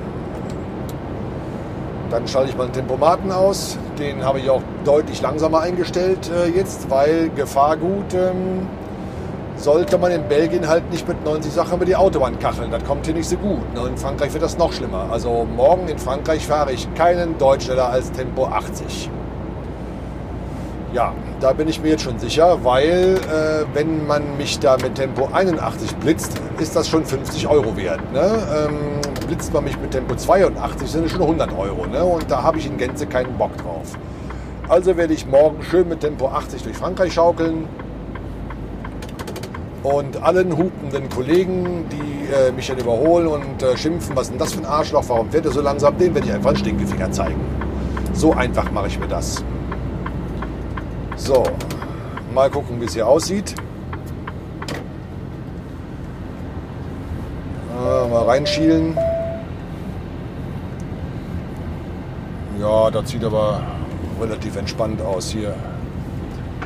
Dann schalte ich mal den Tempomaten aus. Den habe ich auch deutlich langsamer eingestellt äh, jetzt, weil Gefahrgut ähm, sollte man in Belgien halt nicht mit 90 Sachen über die Autobahn kacheln. Das kommt hier nicht so gut. Ne? In Frankreich wird das noch schlimmer. Also morgen in Frankreich fahre ich keinen Deutsch schneller als Tempo 80. Ja, da bin ich mir jetzt schon sicher, weil äh, wenn man mich da mit Tempo 81 blitzt, ist das schon 50 Euro wert. Ne? Ähm, blitzt man mich mit Tempo 82, sind es schon 100 Euro. Ne? Und da habe ich in Gänze keinen Bock drauf. Also werde ich morgen schön mit Tempo 80 durch Frankreich schaukeln und allen hupenden Kollegen, die äh, mich dann überholen und äh, schimpfen, was ist denn das für ein Arschloch, warum fährt er so langsam, den werde ich einfach einen Stinkefinger zeigen. So einfach mache ich mir das. So, mal gucken, wie es hier aussieht. Äh, mal reinschielen. Ja, das sieht aber relativ entspannt aus hier.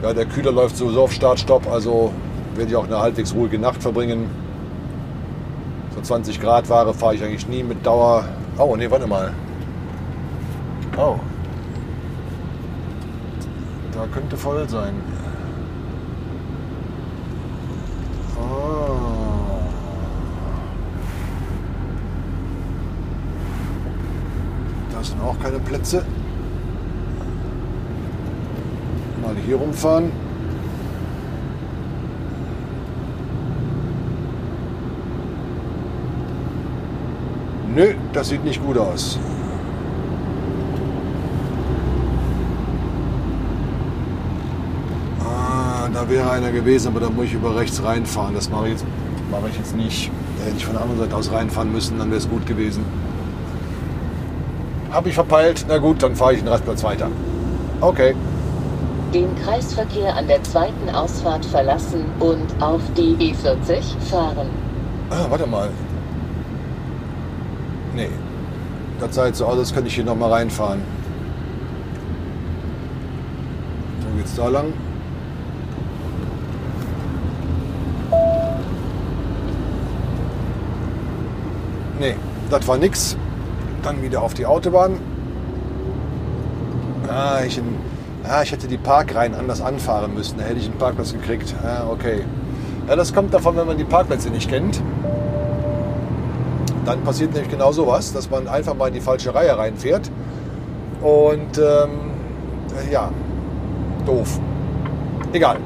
Ja, der Kühler läuft sowieso auf Start-Stopp, also werde ich auch eine halbwegs ruhige Nacht verbringen. So 20 Grad Ware fahre ich eigentlich nie mit Dauer. Oh, nee, warte mal. Oh, da könnte voll sein. Sind auch keine Plätze. Mal hier rumfahren. Nö, das sieht nicht gut aus. da wäre einer gewesen, aber da muss ich über rechts reinfahren. Das mache ich jetzt, mache ich jetzt nicht. Da hätte ich von der anderen Seite aus reinfahren müssen, dann wäre es gut gewesen habe ich verpeilt. Na gut, dann fahre ich den Rastplatz weiter. Okay. Den Kreisverkehr an der zweiten Ausfahrt verlassen und auf die E40 fahren. Ah, warte mal. Nee. Das sah jetzt so aus, als könnte ich hier nochmal reinfahren. Dann geht's da lang. Nee, das war nix. Dann wieder auf die Autobahn. Ah, ich, in, ah, ich hätte die Parkreihen anders anfahren müssen. Da hätte ich einen Parkplatz gekriegt. Ah, okay. Ja, das kommt davon, wenn man die Parkplätze nicht kennt. Dann passiert nämlich genau sowas, dass man einfach mal in die falsche Reihe reinfährt. Und ähm, ja, doof. Egal.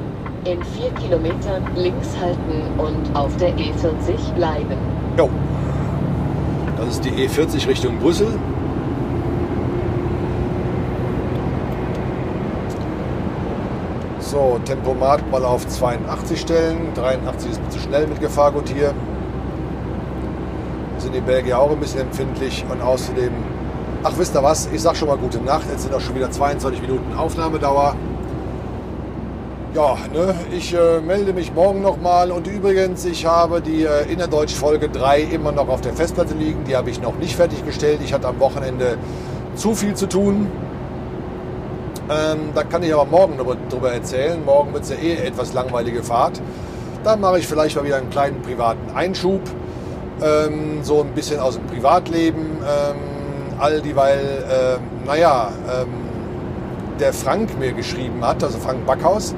In vier Kilometern links halten und auf der E40 bleiben. Jo. Das ist die E40 Richtung Brüssel. So, Tempomat mal auf 82 stellen. 83 ist bisschen schnell mit Gefahrgut hier. Sind die Belgier auch ein bisschen empfindlich und außerdem, ach wisst ihr was, ich sag schon mal gute Nacht. Jetzt sind auch schon wieder 22 Minuten Aufnahmedauer. Ja, ne, ich äh, melde mich morgen nochmal. Und übrigens, ich habe die äh, Innerdeutsch Folge 3 immer noch auf der Festplatte liegen. Die habe ich noch nicht fertiggestellt. Ich hatte am Wochenende zu viel zu tun. Ähm, da kann ich aber morgen drüber erzählen. Morgen wird es ja eh etwas langweilige Fahrt. Da mache ich vielleicht mal wieder einen kleinen privaten Einschub. Ähm, so ein bisschen aus dem Privatleben. Ähm, all dieweil, äh, naja, ähm, der Frank mir geschrieben hat, also Frank Backhaus,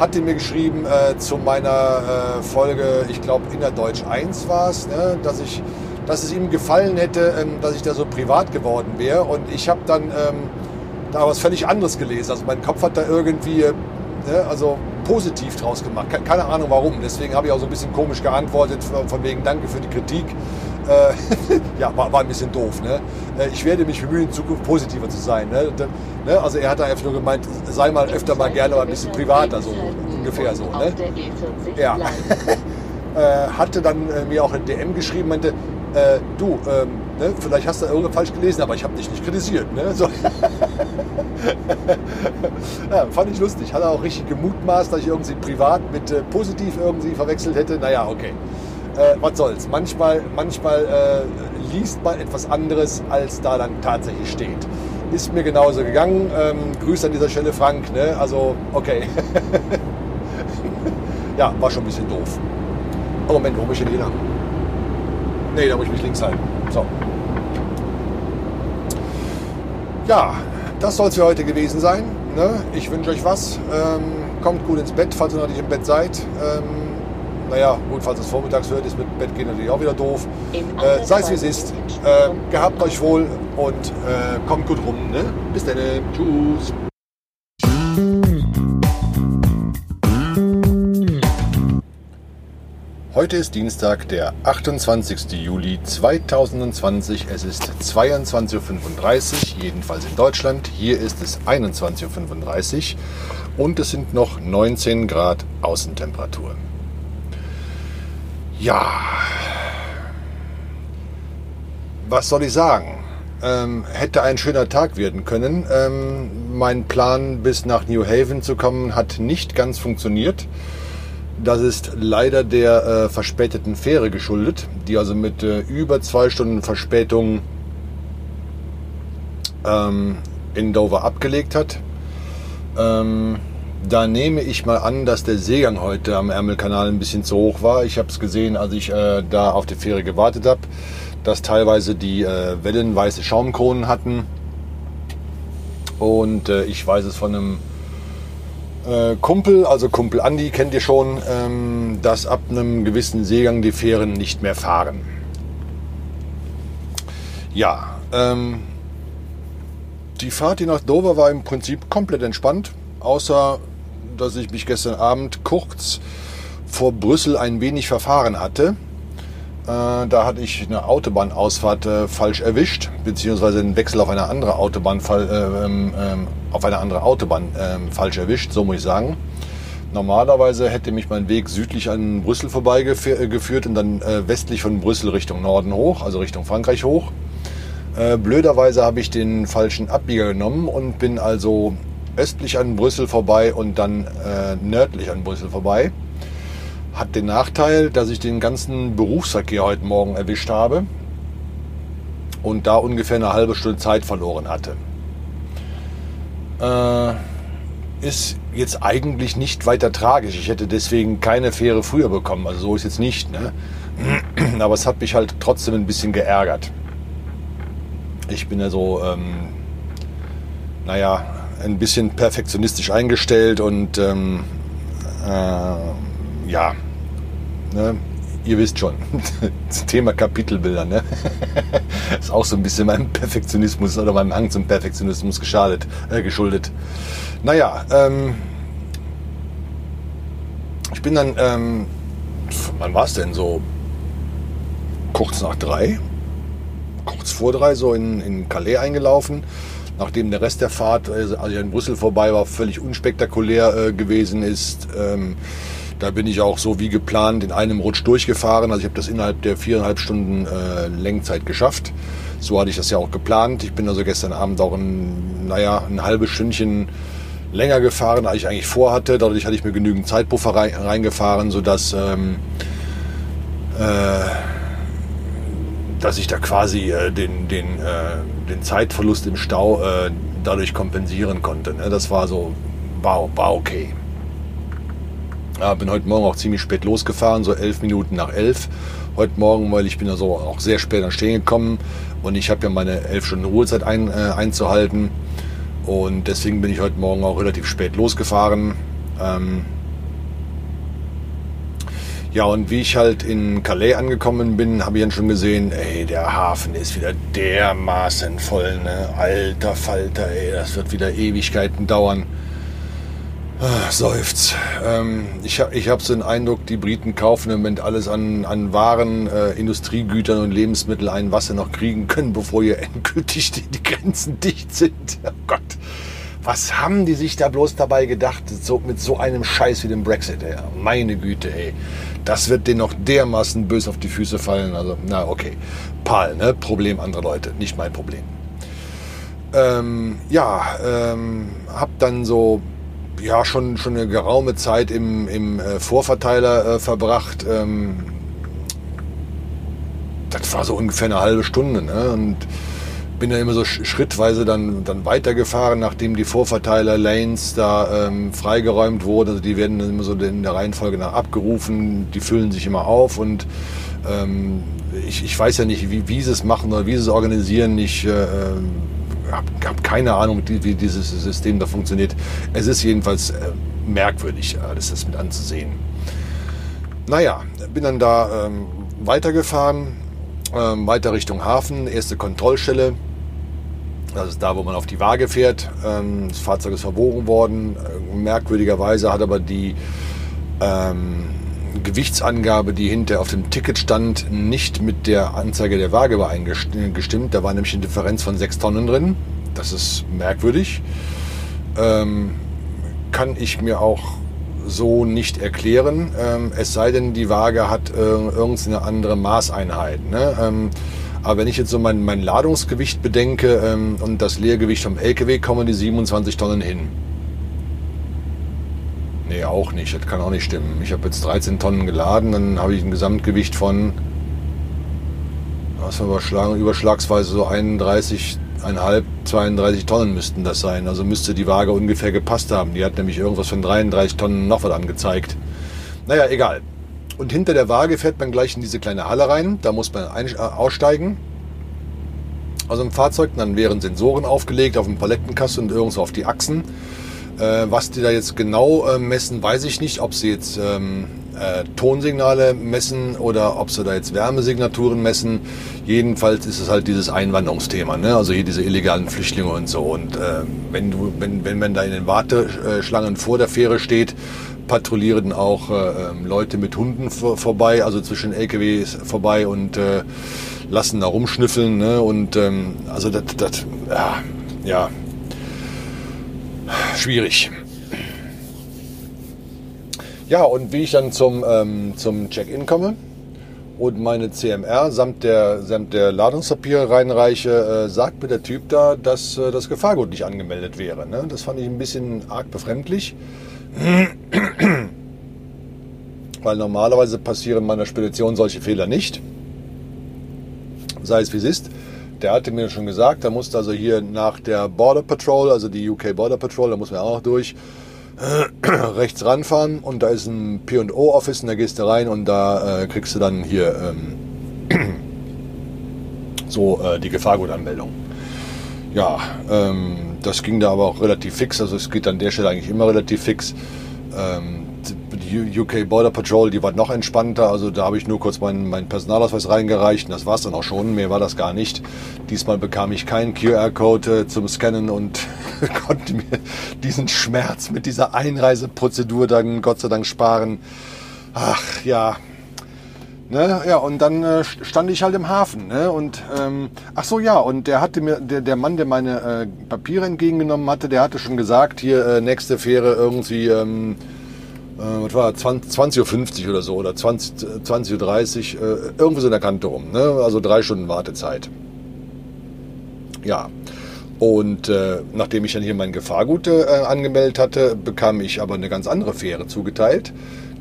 hatte mir geschrieben äh, zu meiner äh, Folge, ich glaube Innerdeutsch 1 war es, ne, dass, dass es ihm gefallen hätte, ähm, dass ich da so privat geworden wäre. Und ich habe dann ähm, da was völlig anderes gelesen. Also mein Kopf hat da irgendwie, äh, ne, also positiv draus gemacht. Keine Ahnung warum. Deswegen habe ich auch so ein bisschen komisch geantwortet, von wegen Danke für die Kritik. Äh, ja, war, war, ein bisschen doof. Ne? Äh, ich werde mich bemühen, in Zukunft positiver zu sein. Ne? ne? Also er hat da einfach nur gemeint, sei mal öfter mal gerne mal ein bisschen privater, so ungefähr so. Ne? Ja. äh, hatte dann äh, mir auch ein DM geschrieben, meinte, äh, du, ähm, ne, vielleicht hast du irgendwas falsch gelesen, aber ich habe dich nicht kritisiert. Ne? So. ja, fand ich lustig. Hat er auch richtig gemutmaßt, dass ich irgendwie privat mit äh, positiv irgendwie verwechselt hätte. Naja, okay. Äh, was soll's. Manchmal, manchmal äh, liest man etwas anderes, als da dann tatsächlich steht. Ist mir genauso gegangen. Ähm, Grüße an dieser Stelle, Frank. Ne? Also, okay. ja, war schon ein bisschen doof. Oh, Moment, wo bin ich denn lang? Nee, da muss ich mich links halten. So. Ja, das soll es für heute gewesen sein. Ne? Ich wünsche euch was. Ähm, kommt gut ins Bett, falls ihr noch nicht im Bett seid. Ähm, naja, gut, falls es vormittags wird, ist mit Bett gehen natürlich auch wieder doof. Äh, sei es wie es ist. Äh, gehabt euch wohl und äh, kommt gut rum. Ne? Bis dann. Tschüss. Heute ist Dienstag, der 28. Juli 2020. Es ist 22.35 Uhr, jedenfalls in Deutschland. Hier ist es 21.35 Uhr und es sind noch 19 Grad Außentemperatur. Ja, was soll ich sagen? Ähm, hätte ein schöner Tag werden können. Ähm, mein Plan, bis nach New Haven zu kommen, hat nicht ganz funktioniert. Das ist leider der äh, verspäteten Fähre geschuldet, die also mit äh, über zwei Stunden Verspätung ähm, in Dover abgelegt hat. Ähm, da nehme ich mal an, dass der Seegang heute am Ärmelkanal ein bisschen zu hoch war. Ich habe es gesehen, als ich äh, da auf die Fähre gewartet habe, dass teilweise die äh, Wellen weiße Schaumkronen hatten. Und äh, ich weiß es von einem äh, Kumpel, also Kumpel Andi, kennt ihr schon, ähm, dass ab einem gewissen Seegang die Fähren nicht mehr fahren. Ja, ähm, die Fahrt hier nach Dover war im Prinzip komplett entspannt, außer dass ich mich gestern Abend kurz vor Brüssel ein wenig verfahren hatte. Äh, da hatte ich eine Autobahnausfahrt äh, falsch erwischt, beziehungsweise den Wechsel auf eine andere Autobahn, äh, ähm, ähm, auf eine andere Autobahn ähm, falsch erwischt, so muss ich sagen. Normalerweise hätte mich mein Weg südlich an Brüssel vorbeigeführt und dann westlich von Brüssel Richtung Norden hoch, also Richtung Frankreich hoch. Blöderweise habe ich den falschen Abbieger genommen und bin also östlich an Brüssel vorbei und dann nördlich an Brüssel vorbei. Hat den Nachteil, dass ich den ganzen Berufsverkehr heute Morgen erwischt habe und da ungefähr eine halbe Stunde Zeit verloren hatte. Äh, ist jetzt eigentlich nicht weiter tragisch. Ich hätte deswegen keine Fähre früher bekommen. Also so ist jetzt nicht. Ne? Aber es hat mich halt trotzdem ein bisschen geärgert. Ich bin ja so, ähm, naja, ein bisschen perfektionistisch eingestellt und ähm, äh, ja, ne, ihr wisst schon, das Thema Kapitelbilder, ne? ist auch so ein bisschen meinem Perfektionismus oder meinem Hang zum Perfektionismus geschadet, äh, geschuldet. Naja, ähm, ich bin dann, ähm, wann war es denn so? Kurz nach drei, kurz vor drei, so in, in Calais eingelaufen. Nachdem der Rest der Fahrt, also als ich in Brüssel vorbei war, völlig unspektakulär äh, gewesen ist. Ähm, da bin ich auch so wie geplant in einem Rutsch durchgefahren. Also ich habe das innerhalb der viereinhalb Stunden äh, Lenkzeit geschafft. So hatte ich das ja auch geplant. Ich bin also gestern Abend auch ein, naja, ein halbes Stündchen länger gefahren, als ich eigentlich vorhatte. Dadurch hatte ich mir genügend Zeitpuffer rein, reingefahren, sodass ähm, äh, dass ich da quasi äh, den, den, äh, den Zeitverlust im Stau äh, dadurch kompensieren konnte. Ne? Das war so, war, war okay. Ja, bin heute Morgen auch ziemlich spät losgefahren, so elf Minuten nach elf. Heute Morgen, weil ich bin also auch sehr spät an Stehen gekommen und ich habe ja meine elf Stunden Ruhezeit ein, äh, einzuhalten. Und deswegen bin ich heute Morgen auch relativ spät losgefahren. Ähm ja, und wie ich halt in Calais angekommen bin, habe ich dann schon gesehen, ey, der Hafen ist wieder dermaßen voll, ne? Alter Falter, ey, das wird wieder Ewigkeiten dauern. Ah, seufzt. Ähm, ich ich hab so den Eindruck, die Briten kaufen im Moment alles an, an Waren, äh, Industriegütern und Lebensmitteln ein, was sie noch kriegen können, bevor hier endgültig die, die Grenzen dicht sind. Oh Gott. Was haben die sich da bloß dabei gedacht, so, mit so einem Scheiß wie dem Brexit? Ey? Meine Güte, ey. Das wird denen noch dermaßen böse auf die Füße fallen. Also, na okay. Pal, ne? Problem anderer Leute, nicht mein Problem. Ähm, ja, ähm, hab dann so ja schon, schon eine geraume Zeit im, im äh, Vorverteiler äh, verbracht. Ähm, das war so ungefähr eine halbe Stunde. Ne? Und bin dann immer so schrittweise dann, dann weitergefahren, nachdem die Vorverteiler-Lanes da ähm, freigeräumt wurden. Also die werden dann immer so in der Reihenfolge nach abgerufen, die füllen sich immer auf und ähm, ich, ich weiß ja nicht, wie, wie sie es machen oder wie sie es organisieren. Ich äh, habe hab keine Ahnung, wie dieses System da funktioniert. Es ist jedenfalls äh, merkwürdig, alles das mit anzusehen. Naja, bin dann da ähm, weitergefahren, ähm, weiter Richtung Hafen, erste Kontrollstelle. Das ist da, wo man auf die Waage fährt. Ähm, das Fahrzeug ist verbogen worden. Äh, merkwürdigerweise hat aber die ähm, Gewichtsangabe, die hinter auf dem Ticket stand, nicht mit der Anzeige der Waage übereingestimmt. Da war nämlich eine Differenz von 6 Tonnen drin. Das ist merkwürdig. Ähm, kann ich mir auch so nicht erklären. Ähm, es sei denn, die Waage hat äh, irgendeine andere Maßeinheit. Ne? Aber wenn ich jetzt so mein, mein Ladungsgewicht bedenke ähm, und das Leergewicht vom LKW, kommen die 27 Tonnen hin. Nee, auch nicht. Das kann auch nicht stimmen. Ich habe jetzt 13 Tonnen geladen, dann habe ich ein Gesamtgewicht von, was wir überschlagen, überschlagsweise so 31,5, 32 Tonnen müssten das sein. Also müsste die Waage ungefähr gepasst haben. Die hat nämlich irgendwas von 33 Tonnen noch was angezeigt. Naja, egal. Und hinter der Waage fährt man gleich in diese kleine Halle rein. Da muss man ein, äh, aussteigen aus dem Fahrzeug. Dann wären Sensoren aufgelegt auf dem Palettenkasten und irgendwo auf die Achsen. Äh, was die da jetzt genau äh, messen, weiß ich nicht. Ob sie jetzt ähm, äh, Tonsignale messen oder ob sie da jetzt Wärmesignaturen messen. Jedenfalls ist es halt dieses Einwanderungsthema, ne? also hier diese illegalen Flüchtlinge und so. Und äh, wenn, du, wenn, wenn man da in den Warteschlangen vor der Fähre steht, patrouillieren auch äh, ähm, Leute mit Hunden vor, vorbei, also zwischen LKWs vorbei und äh, lassen da rumschnüffeln. Ne? Und ähm, also das, das ja, ja, schwierig. Ja, und wie ich dann zum, ähm, zum Check-in komme und meine CMR samt der, samt der Ladungspapiere reinreiche, äh, sagt mir der Typ da, dass äh, das Gefahrgut nicht angemeldet wäre. Ne? Das fand ich ein bisschen arg befremdlich. Weil normalerweise passieren meiner Spedition solche Fehler nicht. Sei es wie es ist. Der hatte mir schon gesagt, da musste also hier nach der Border Patrol, also die UK Border Patrol, da muss man auch durch. rechts ranfahren und da ist ein P&O-Office und da gehst du rein und da äh, kriegst du dann hier ähm, so äh, die Gefahrgutanmeldung. Ja, ähm, das ging da aber auch relativ fix, also es geht an der Stelle eigentlich immer relativ fix. Ähm, die UK Border Patrol, die war noch entspannter. Also da habe ich nur kurz meinen, meinen Personalausweis reingereicht und das war es dann auch schon. Mehr war das gar nicht. Diesmal bekam ich keinen QR-Code äh, zum Scannen und konnte mir diesen Schmerz mit dieser Einreiseprozedur dann Gott sei Dank sparen. Ach ja, Ne, ja, und dann äh, stand ich halt im Hafen. Ne, und ähm, ach so, ja, und der hatte mir, der, der Mann, der meine äh, Papiere entgegengenommen hatte, der hatte schon gesagt, hier äh, nächste Fähre irgendwie, ähm, äh, was war 20.50 Uhr oder so oder 20.30 20 Uhr, äh, irgendwie so in der Kante rum. Ne? Also drei Stunden Wartezeit. Ja. Und äh, nachdem ich dann hier mein Gefahrgut äh, angemeldet hatte, bekam ich aber eine ganz andere Fähre zugeteilt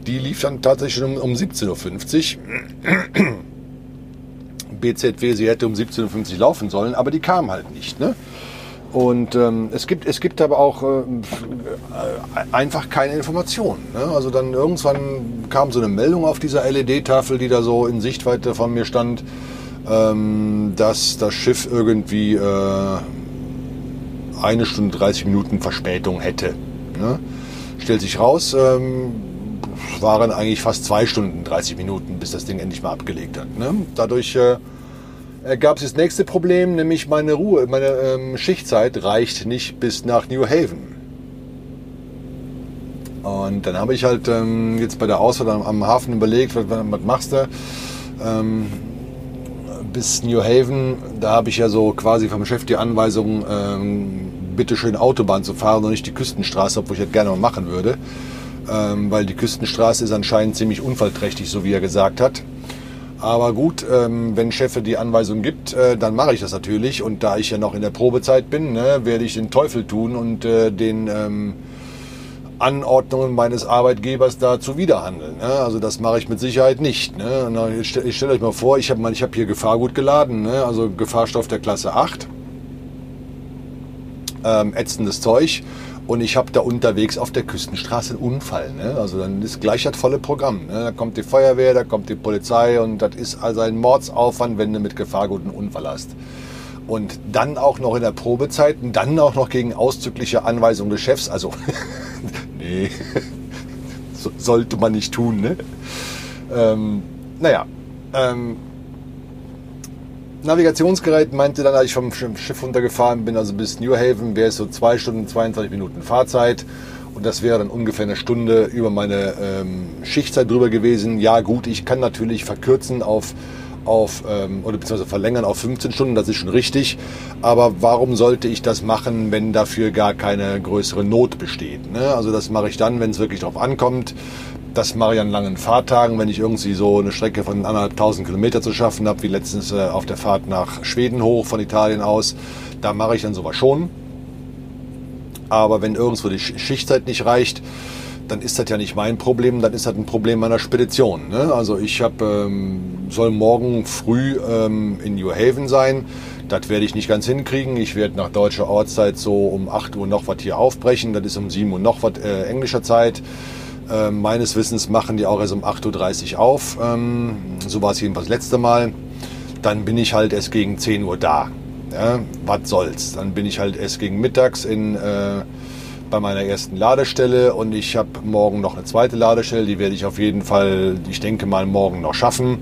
die lief dann tatsächlich um, um 17.50 Uhr. BZW, sie hätte um 17.50 Uhr laufen sollen, aber die kam halt nicht. Ne? Und ähm, es, gibt, es gibt aber auch äh, einfach keine Informationen. Ne? Also dann irgendwann kam so eine Meldung auf dieser LED-Tafel, die da so in Sichtweite von mir stand, ähm, dass das Schiff irgendwie äh, eine Stunde 30 Minuten Verspätung hätte. Ne? Stellt sich raus, ähm, waren eigentlich fast zwei Stunden, 30 Minuten, bis das Ding endlich mal abgelegt hat. Ne? Dadurch äh, gab es das nächste Problem, nämlich meine Ruhe, meine ähm, Schichtzeit reicht nicht bis nach New Haven. Und dann habe ich halt ähm, jetzt bei der Ausfahrt am, am Hafen überlegt, was, was machst du? Ähm, bis New Haven, da habe ich ja so quasi vom Chef die Anweisung, ähm, bitte schön Autobahn zu fahren und nicht die Küstenstraße, obwohl ich das gerne mal machen würde ähm, weil die Küstenstraße ist anscheinend ziemlich unfallträchtig, so wie er gesagt hat. Aber gut, ähm, wenn Cheffe die Anweisung gibt, äh, dann mache ich das natürlich. Und da ich ja noch in der Probezeit bin, ne, werde ich den Teufel tun und äh, den ähm, Anordnungen meines Arbeitgebers da zuwiderhandeln. Ne? Also das mache ich mit Sicherheit nicht. Ne? Ich stelle stell euch mal vor, ich habe hab hier Gefahrgut geladen, ne? also Gefahrstoff der Klasse 8. Ähm, ätzendes Zeug und ich habe da unterwegs auf der Küstenstraße einen Unfall. Ne? Also dann ist gleich das volle Programm. Ne? Da kommt die Feuerwehr, da kommt die Polizei und das ist also ein Mordsaufwand, wenn du mit Gefahrgut einen Unfall hast. Und dann auch noch in der Probezeit und dann auch noch gegen auszügliche Anweisungen des Chefs. Also, nee, so, sollte man nicht tun. Ne? Ähm, naja, ähm, Navigationsgerät meinte dann, als ich vom Schiff runtergefahren bin, also bis New Haven, wäre es so zwei Stunden, 22 Minuten Fahrzeit. Und das wäre dann ungefähr eine Stunde über meine ähm, Schichtzeit drüber gewesen. Ja gut, ich kann natürlich verkürzen auf, auf ähm, oder beziehungsweise verlängern auf 15 Stunden, das ist schon richtig. Aber warum sollte ich das machen, wenn dafür gar keine größere Not besteht? Ne? Also das mache ich dann, wenn es wirklich darauf ankommt das mache ich an langen Fahrtagen, wenn ich irgendwie so eine Strecke von anderthalb tausend Kilometer zu schaffen habe, wie letztens äh, auf der Fahrt nach Schweden hoch von Italien aus. Da mache ich dann sowas schon. Aber wenn irgendwo die Schichtzeit nicht reicht, dann ist das ja nicht mein Problem, dann ist das ein Problem meiner Spedition. Ne? Also ich hab, ähm, soll morgen früh ähm, in New Haven sein. Das werde ich nicht ganz hinkriegen. Ich werde nach deutscher Ortszeit so um 8 Uhr noch was hier aufbrechen. Das ist um 7 Uhr noch was äh, englischer Zeit. Äh, meines Wissens machen die auch erst um 8.30 Uhr auf. Ähm, so war es jedenfalls das letzte Mal. Dann bin ich halt erst gegen 10 Uhr da. Ja, was soll's. Dann bin ich halt erst gegen mittags in, äh, bei meiner ersten Ladestelle und ich habe morgen noch eine zweite Ladestelle. Die werde ich auf jeden Fall, ich denke mal, morgen noch schaffen.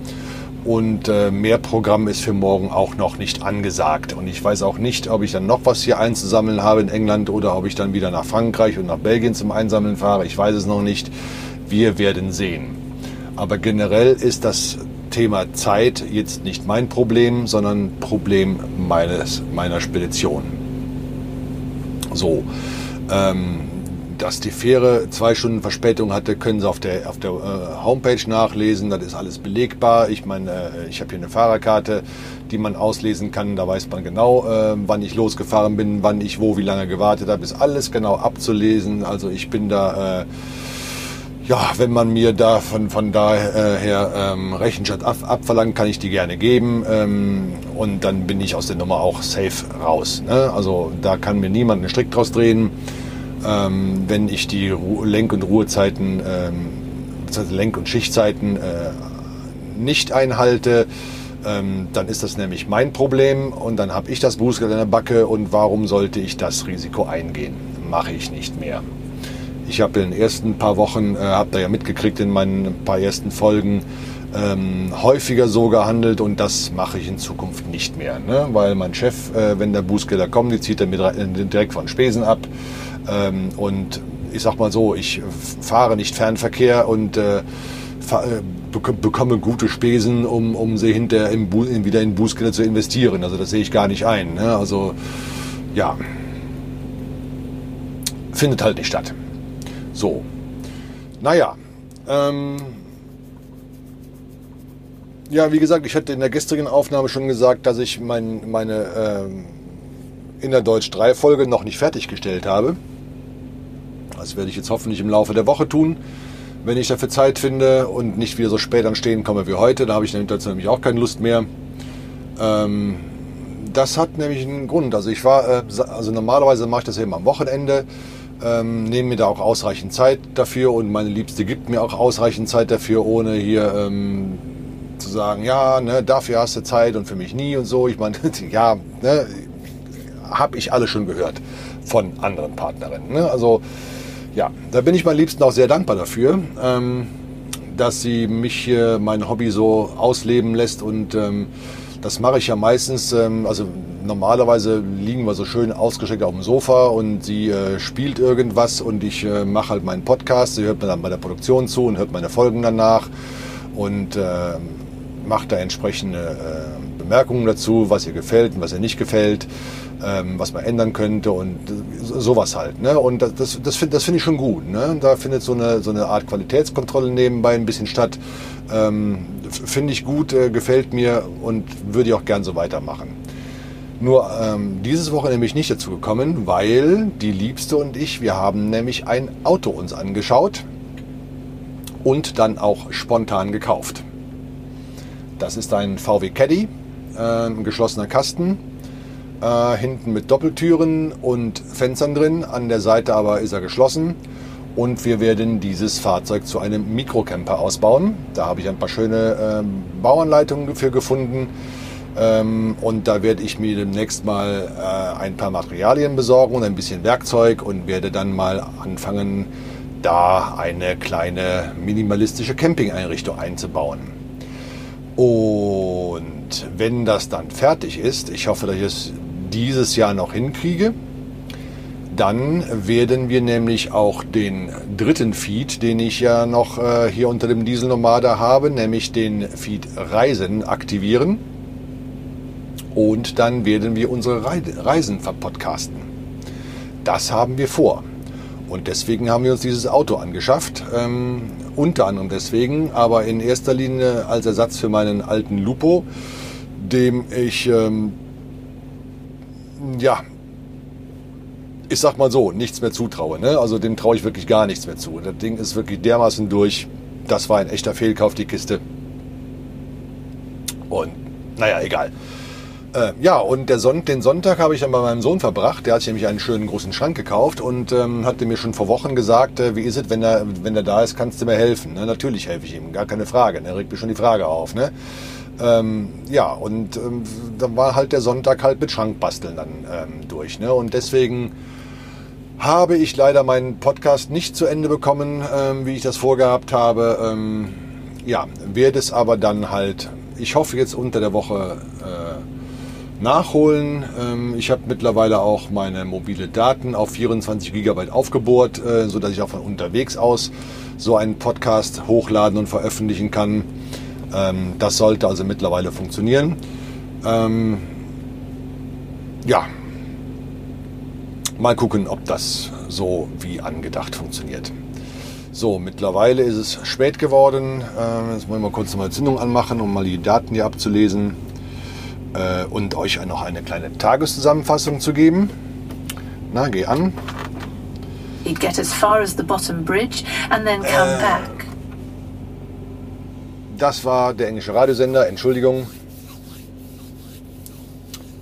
Und äh, mehr Programm ist für morgen auch noch nicht angesagt. Und ich weiß auch nicht, ob ich dann noch was hier einzusammeln habe in England oder ob ich dann wieder nach Frankreich und nach Belgien zum Einsammeln fahre. Ich weiß es noch nicht. Wir werden sehen. Aber generell ist das Thema Zeit jetzt nicht mein Problem, sondern Problem meines, meiner Spedition. So. Ähm, dass die Fähre zwei Stunden Verspätung hatte, können Sie auf der, auf der äh, Homepage nachlesen. Das ist alles belegbar. Ich meine, äh, ich habe hier eine Fahrerkarte, die man auslesen kann. Da weiß man genau, äh, wann ich losgefahren bin, wann ich wo, wie lange gewartet habe. Ist alles genau abzulesen. Also ich bin da, äh, ja, wenn man mir da von, von daher ähm, Rechenschaft ab, abverlangt, kann ich die gerne geben. Ähm, und dann bin ich aus der Nummer auch safe raus. Ne? Also da kann mir niemand einen Strick draus drehen. Ähm, wenn ich die Ru Lenk- und Ruhezeiten, ähm, Lenk- und Schichtzeiten äh, nicht einhalte, ähm, dann ist das nämlich mein Problem und dann habe ich das Bußgeld in der Backe und warum sollte ich das Risiko eingehen? Mache ich nicht mehr. Ich habe in den ersten paar Wochen, äh, habt ihr ja mitgekriegt in meinen paar ersten Folgen, ähm, häufiger so gehandelt und das mache ich in Zukunft nicht mehr. Ne? Weil mein Chef, äh, wenn der Bußgelder kommen, die zieht er mir direkt von Spesen ab. Ähm, und ich sag mal so, ich fahre nicht Fernverkehr und äh, äh bekomme gute Spesen, um, um sie hinterher im in, wieder in Bußgelder zu investieren. Also das sehe ich gar nicht ein. Ne? Also ja, findet halt nicht statt. So, naja, ähm, ja, wie gesagt, ich hatte in der gestrigen Aufnahme schon gesagt, dass ich mein, meine ähm, Innerdeutsch 3 Folge noch nicht fertiggestellt habe. Das werde ich jetzt hoffentlich im Laufe der Woche tun wenn ich dafür Zeit finde und nicht wieder so spät anstehen komme wie heute. Da habe ich dazu nämlich auch keine Lust mehr. Ähm, das hat nämlich einen Grund. Also ich war, äh, also normalerweise mache ich das eben am Wochenende, ähm, nehme mir da auch ausreichend Zeit dafür und meine Liebste gibt mir auch ausreichend Zeit dafür, ohne hier ähm, zu sagen, ja, ne, dafür hast du Zeit und für mich nie und so. Ich meine, ja, ne, habe ich alle schon gehört von anderen Partnerinnen. Ne? Also ja, da bin ich meinem Liebsten auch sehr dankbar dafür, ähm, dass sie mich hier mein Hobby so ausleben lässt und ähm, das mache ich ja meistens, ähm, also normalerweise liegen wir so schön ausgestreckt auf dem Sofa und sie äh, spielt irgendwas und ich äh, mache halt meinen Podcast, sie hört mir dann bei der Produktion zu und hört meine Folgen danach und äh, macht da entsprechende äh, Bemerkungen dazu, was ihr gefällt und was ihr nicht gefällt ähm, was man ändern könnte und sowas halt. Ne? Und das, das, das finde find ich schon gut. Ne? Da findet so eine, so eine Art Qualitätskontrolle nebenbei ein bisschen statt. Ähm, finde ich gut, äh, gefällt mir und würde ich auch gern so weitermachen. Nur ähm, dieses Woche nämlich nicht dazu gekommen, weil die Liebste und ich, wir haben nämlich ein Auto uns angeschaut und dann auch spontan gekauft. Das ist ein VW Caddy, äh, ein geschlossener Kasten, äh, hinten mit Doppeltüren und Fenstern drin. An der Seite aber ist er geschlossen. Und wir werden dieses Fahrzeug zu einem Mikrocamper ausbauen. Da habe ich ein paar schöne äh, Bauanleitungen für gefunden. Ähm, und da werde ich mir demnächst mal äh, ein paar Materialien besorgen und ein bisschen Werkzeug und werde dann mal anfangen, da eine kleine minimalistische Campingeinrichtung einzubauen. Und wenn das dann fertig ist, ich hoffe, dass ich es dieses Jahr noch hinkriege. Dann werden wir nämlich auch den dritten Feed, den ich ja noch äh, hier unter dem Diesel Nomade habe, nämlich den Feed Reisen aktivieren. Und dann werden wir unsere Reisen verpodcasten. Das haben wir vor. Und deswegen haben wir uns dieses Auto angeschafft. Ähm, unter anderem deswegen, aber in erster Linie als Ersatz für meinen alten Lupo, dem ich ähm, ja, ich sag mal so, nichts mehr zutraue. Ne? Also dem traue ich wirklich gar nichts mehr zu. Das Ding ist wirklich dermaßen durch. Das war ein echter Fehlkauf, die Kiste. Und naja, egal. Äh, ja, und Son den Sonntag habe ich dann bei meinem Sohn verbracht. Der hat sich nämlich einen schönen großen Schrank gekauft und ähm, hatte mir schon vor Wochen gesagt, äh, wie ist es, wenn er, wenn er da ist, kannst du mir helfen. Ne? Natürlich helfe ich ihm, gar keine Frage. Ne? Regt mir schon die Frage auf. Ne? Ähm, ja, und ähm, dann war halt der Sonntag halt mit Schrankbasteln dann ähm, durch. Ne? Und deswegen habe ich leider meinen Podcast nicht zu Ende bekommen, ähm, wie ich das vorgehabt habe. Ähm, ja, werde es aber dann halt, ich hoffe jetzt unter der Woche äh, nachholen. Ähm, ich habe mittlerweile auch meine mobile Daten auf 24 Gigabyte aufgebohrt, äh, sodass ich auch von unterwegs aus so einen Podcast hochladen und veröffentlichen kann. Ähm, das sollte also mittlerweile funktionieren. Ähm, ja, mal gucken, ob das so wie angedacht funktioniert. So, mittlerweile ist es spät geworden. Ähm, jetzt wollen wir mal kurz eine Zündung anmachen, um mal die Daten hier abzulesen äh, und euch noch eine kleine Tageszusammenfassung zu geben. Na, geh an. He'd get as far as the bottom bridge and then come äh, back. Das war der englische Radiosender, Entschuldigung.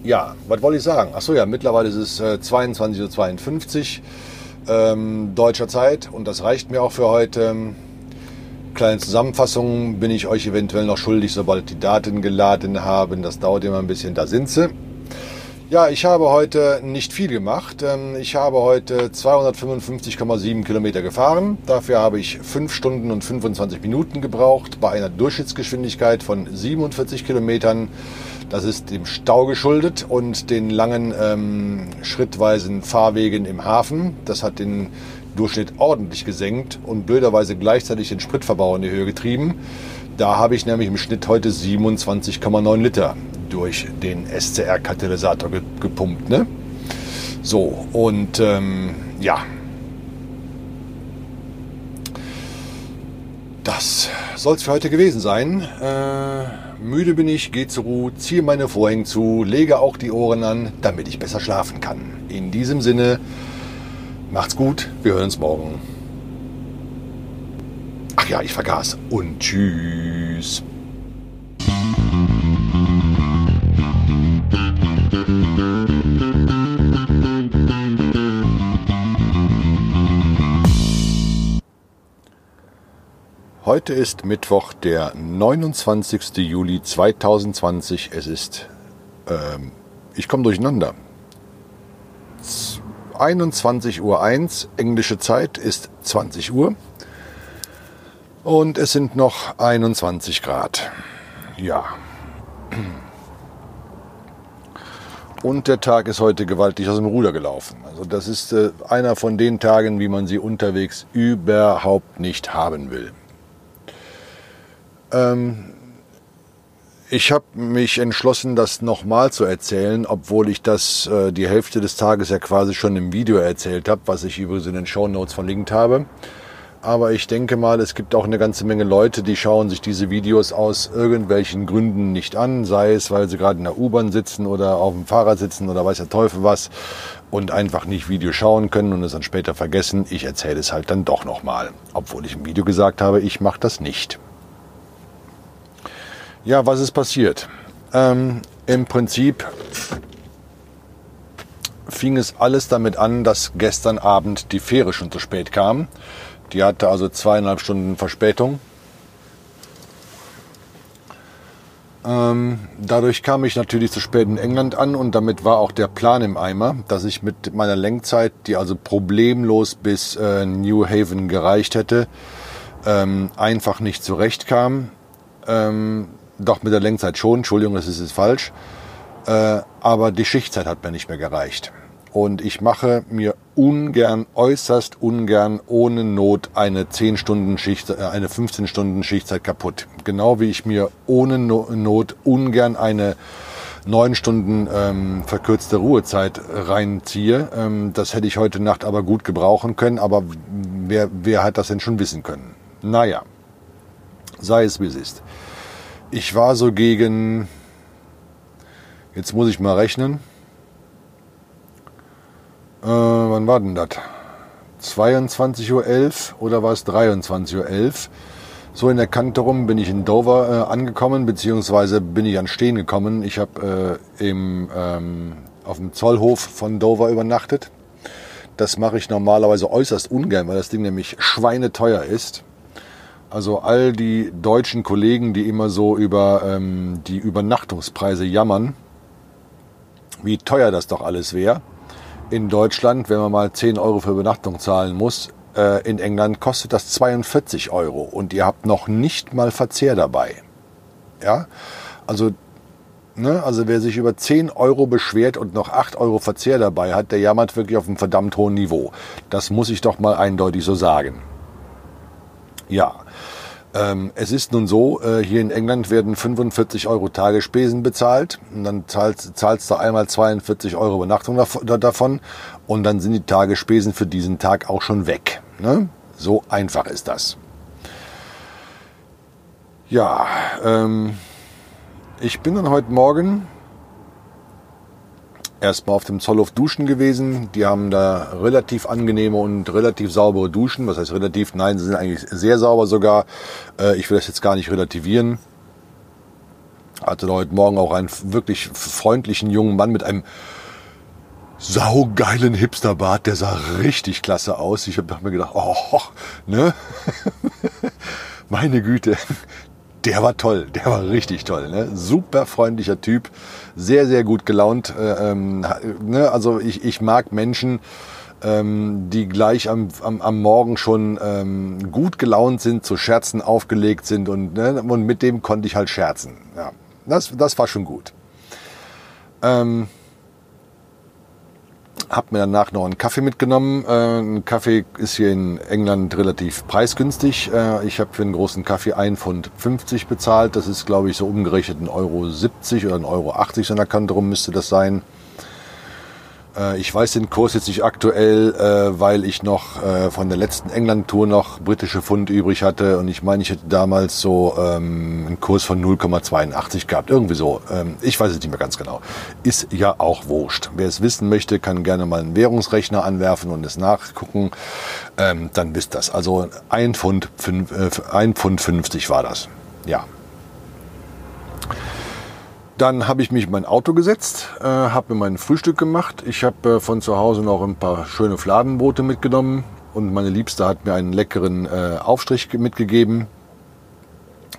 Ja, was wollte ich sagen? Achso, ja, mittlerweile ist es äh, 22.52 Uhr. ähm, deutscher Zeit und das reicht mir auch für heute. Kleine Zusammenfassung bin ich euch eventuell noch schuldig, sobald die Daten geladen haben. Das dauert immer ein bisschen, da sind sie. Ja, ich habe heute nicht viel gemacht. Ähm, ich habe heute 255,7 Kilometer gefahren. Dafür habe ich 5 Stunden und 25 Minuten gebraucht bei einer Durchschnittsgeschwindigkeit von 47 Kilometern. Das ist dem Stau geschuldet und den langen ähm, schrittweisen Fahrwegen im Hafen. Das hat den Durchschnitt ordentlich gesenkt und blöderweise gleichzeitig den Spritverbrauch in die Höhe getrieben. Da habe ich nämlich im Schnitt heute 27,9 Liter durch den SCR-Katalysator gepumpt. Ne? So, und ähm, ja. Das soll es für heute gewesen sein. Äh, müde bin ich, gehe zur Ruhe, ziehe meine Vorhänge zu, lege auch die Ohren an, damit ich besser schlafen kann. In diesem Sinne, macht's gut, wir hören uns morgen. Ach ja, ich vergaß. Und tschüss. Heute ist Mittwoch, der 29. Juli 2020. Es ist, ähm, ich komme durcheinander. 21.01 Uhr, englische Zeit ist 20 Uhr. Und es sind noch 21 Grad. Ja. Und der Tag ist heute gewaltig aus dem Ruder gelaufen. Also das ist äh, einer von den Tagen, wie man sie unterwegs überhaupt nicht haben will. Ähm, ich habe mich entschlossen, das nochmal zu erzählen, obwohl ich das äh, die Hälfte des Tages ja quasi schon im Video erzählt habe, was ich übrigens in den Show Notes verlinkt habe. Aber ich denke mal, es gibt auch eine ganze Menge Leute, die schauen sich diese Videos aus irgendwelchen Gründen nicht an, sei es, weil sie gerade in der U-Bahn sitzen oder auf dem Fahrrad sitzen oder weiß der Teufel was und einfach nicht Video schauen können und es dann später vergessen. Ich erzähle es halt dann doch nochmal, obwohl ich im Video gesagt habe, ich mache das nicht. Ja, was ist passiert? Ähm, Im Prinzip fing es alles damit an, dass gestern Abend die Fähre schon zu spät kam. Die hatte also zweieinhalb Stunden Verspätung. Ähm, dadurch kam ich natürlich zu spät in England an und damit war auch der Plan im Eimer, dass ich mit meiner Lenkzeit, die also problemlos bis äh, New Haven gereicht hätte, ähm, einfach nicht zurechtkam. Ähm, doch mit der Lenkzeit schon, Entschuldigung, das ist jetzt falsch. Äh, aber die Schichtzeit hat mir nicht mehr gereicht. Und ich mache mir ungern, äußerst ungern, ohne Not eine 10 Stunden Schicht, äh, eine 15 Stunden Schichtzeit kaputt. Genau wie ich mir ohne Not ungern eine 9 Stunden ähm, verkürzte Ruhezeit reinziehe. Ähm, das hätte ich heute Nacht aber gut gebrauchen können, aber wer, wer hat das denn schon wissen können? Naja, sei es wie es ist. Ich war so gegen, jetzt muss ich mal rechnen, äh, wann war denn das? 22.11 Uhr oder war es 23.11 Uhr? So in der Kante rum bin ich in Dover äh, angekommen, beziehungsweise bin ich an Stehen gekommen. Ich habe äh, ähm, auf dem Zollhof von Dover übernachtet. Das mache ich normalerweise äußerst ungern, weil das Ding nämlich schweineteuer ist. Also all die deutschen Kollegen, die immer so über ähm, die Übernachtungspreise jammern, wie teuer das doch alles wäre in Deutschland, wenn man mal 10 Euro für Übernachtung zahlen muss, äh, in England kostet das 42 Euro und ihr habt noch nicht mal Verzehr dabei. Ja, also, ne, also wer sich über 10 Euro beschwert und noch 8 Euro Verzehr dabei hat, der jammert wirklich auf einem verdammt hohen Niveau. Das muss ich doch mal eindeutig so sagen. Ja, ähm, es ist nun so, äh, hier in England werden 45 Euro Tagesspesen bezahlt und dann zahlst, zahlst du einmal 42 Euro Übernachtung davon und dann sind die Tagesspesen für diesen Tag auch schon weg. Ne? So einfach ist das. Ja, ähm, ich bin dann heute Morgen erstmal auf dem Zollhof duschen gewesen. Die haben da relativ angenehme und relativ saubere Duschen. Was heißt relativ? Nein, sie sind eigentlich sehr sauber sogar. Äh, ich will das jetzt gar nicht relativieren. Hatte heute Morgen auch einen wirklich freundlichen jungen Mann mit einem saugeilen Hipsterbart, der sah richtig klasse aus. Ich habe mir gedacht, oh, ne? Meine Güte, der war toll, der war richtig toll. Ne? Super freundlicher Typ, sehr, sehr gut gelaunt. Äh, ähm, ne? Also ich, ich mag Menschen, ähm, die gleich am, am, am Morgen schon ähm, gut gelaunt sind, zu Scherzen aufgelegt sind und, ne? und mit dem konnte ich halt scherzen. Ja, das, das war schon gut. Ähm, hab mir danach noch einen Kaffee mitgenommen. Äh, ein Kaffee ist hier in England relativ preisgünstig. Äh, ich habe für einen großen Kaffee 1,50 Pfund bezahlt. Das ist, glaube ich, so umgerechnet 1,70 Euro oder 1,80 Euro so der Kante rum müsste das sein. Äh, ich weiß den Kurs jetzt nicht aktuell, äh, weil ich noch äh, von der letzten England-Tour noch britische Pfund übrig hatte und ich meine, ich hätte damals so ähm, einen Kurs von 0,82 gehabt, irgendwie so. Ähm, ich weiß es nicht mehr ganz genau. Ist ja auch wurscht. Wer es wissen möchte, kann gerne mal einen Währungsrechner anwerfen und es nachgucken. Ähm, dann wisst das. Also ein Pfund, fünf, äh, ein Pfund 50 war das. Ja. Dann habe ich mich in mein Auto gesetzt, äh, habe mir mein Frühstück gemacht. Ich habe äh, von zu Hause noch ein paar schöne Fladenbrote mitgenommen und meine Liebste hat mir einen leckeren äh, Aufstrich mitgegeben.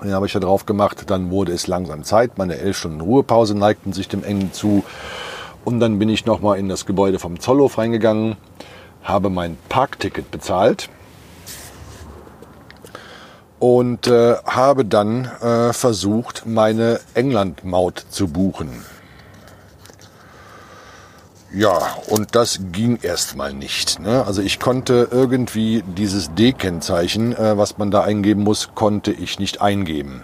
Den habe ich da drauf gemacht. Dann wurde es langsam Zeit. Meine elf Stunden Ruhepause neigten sich dem Ende zu. Und dann bin ich nochmal in das Gebäude vom Zollhof reingegangen, habe mein Parkticket bezahlt und äh, habe dann äh, versucht, meine England-Maut zu buchen. Ja, und das ging erstmal nicht. Ne? Also ich konnte irgendwie dieses D-Kennzeichen, äh, was man da eingeben muss, konnte ich nicht eingeben.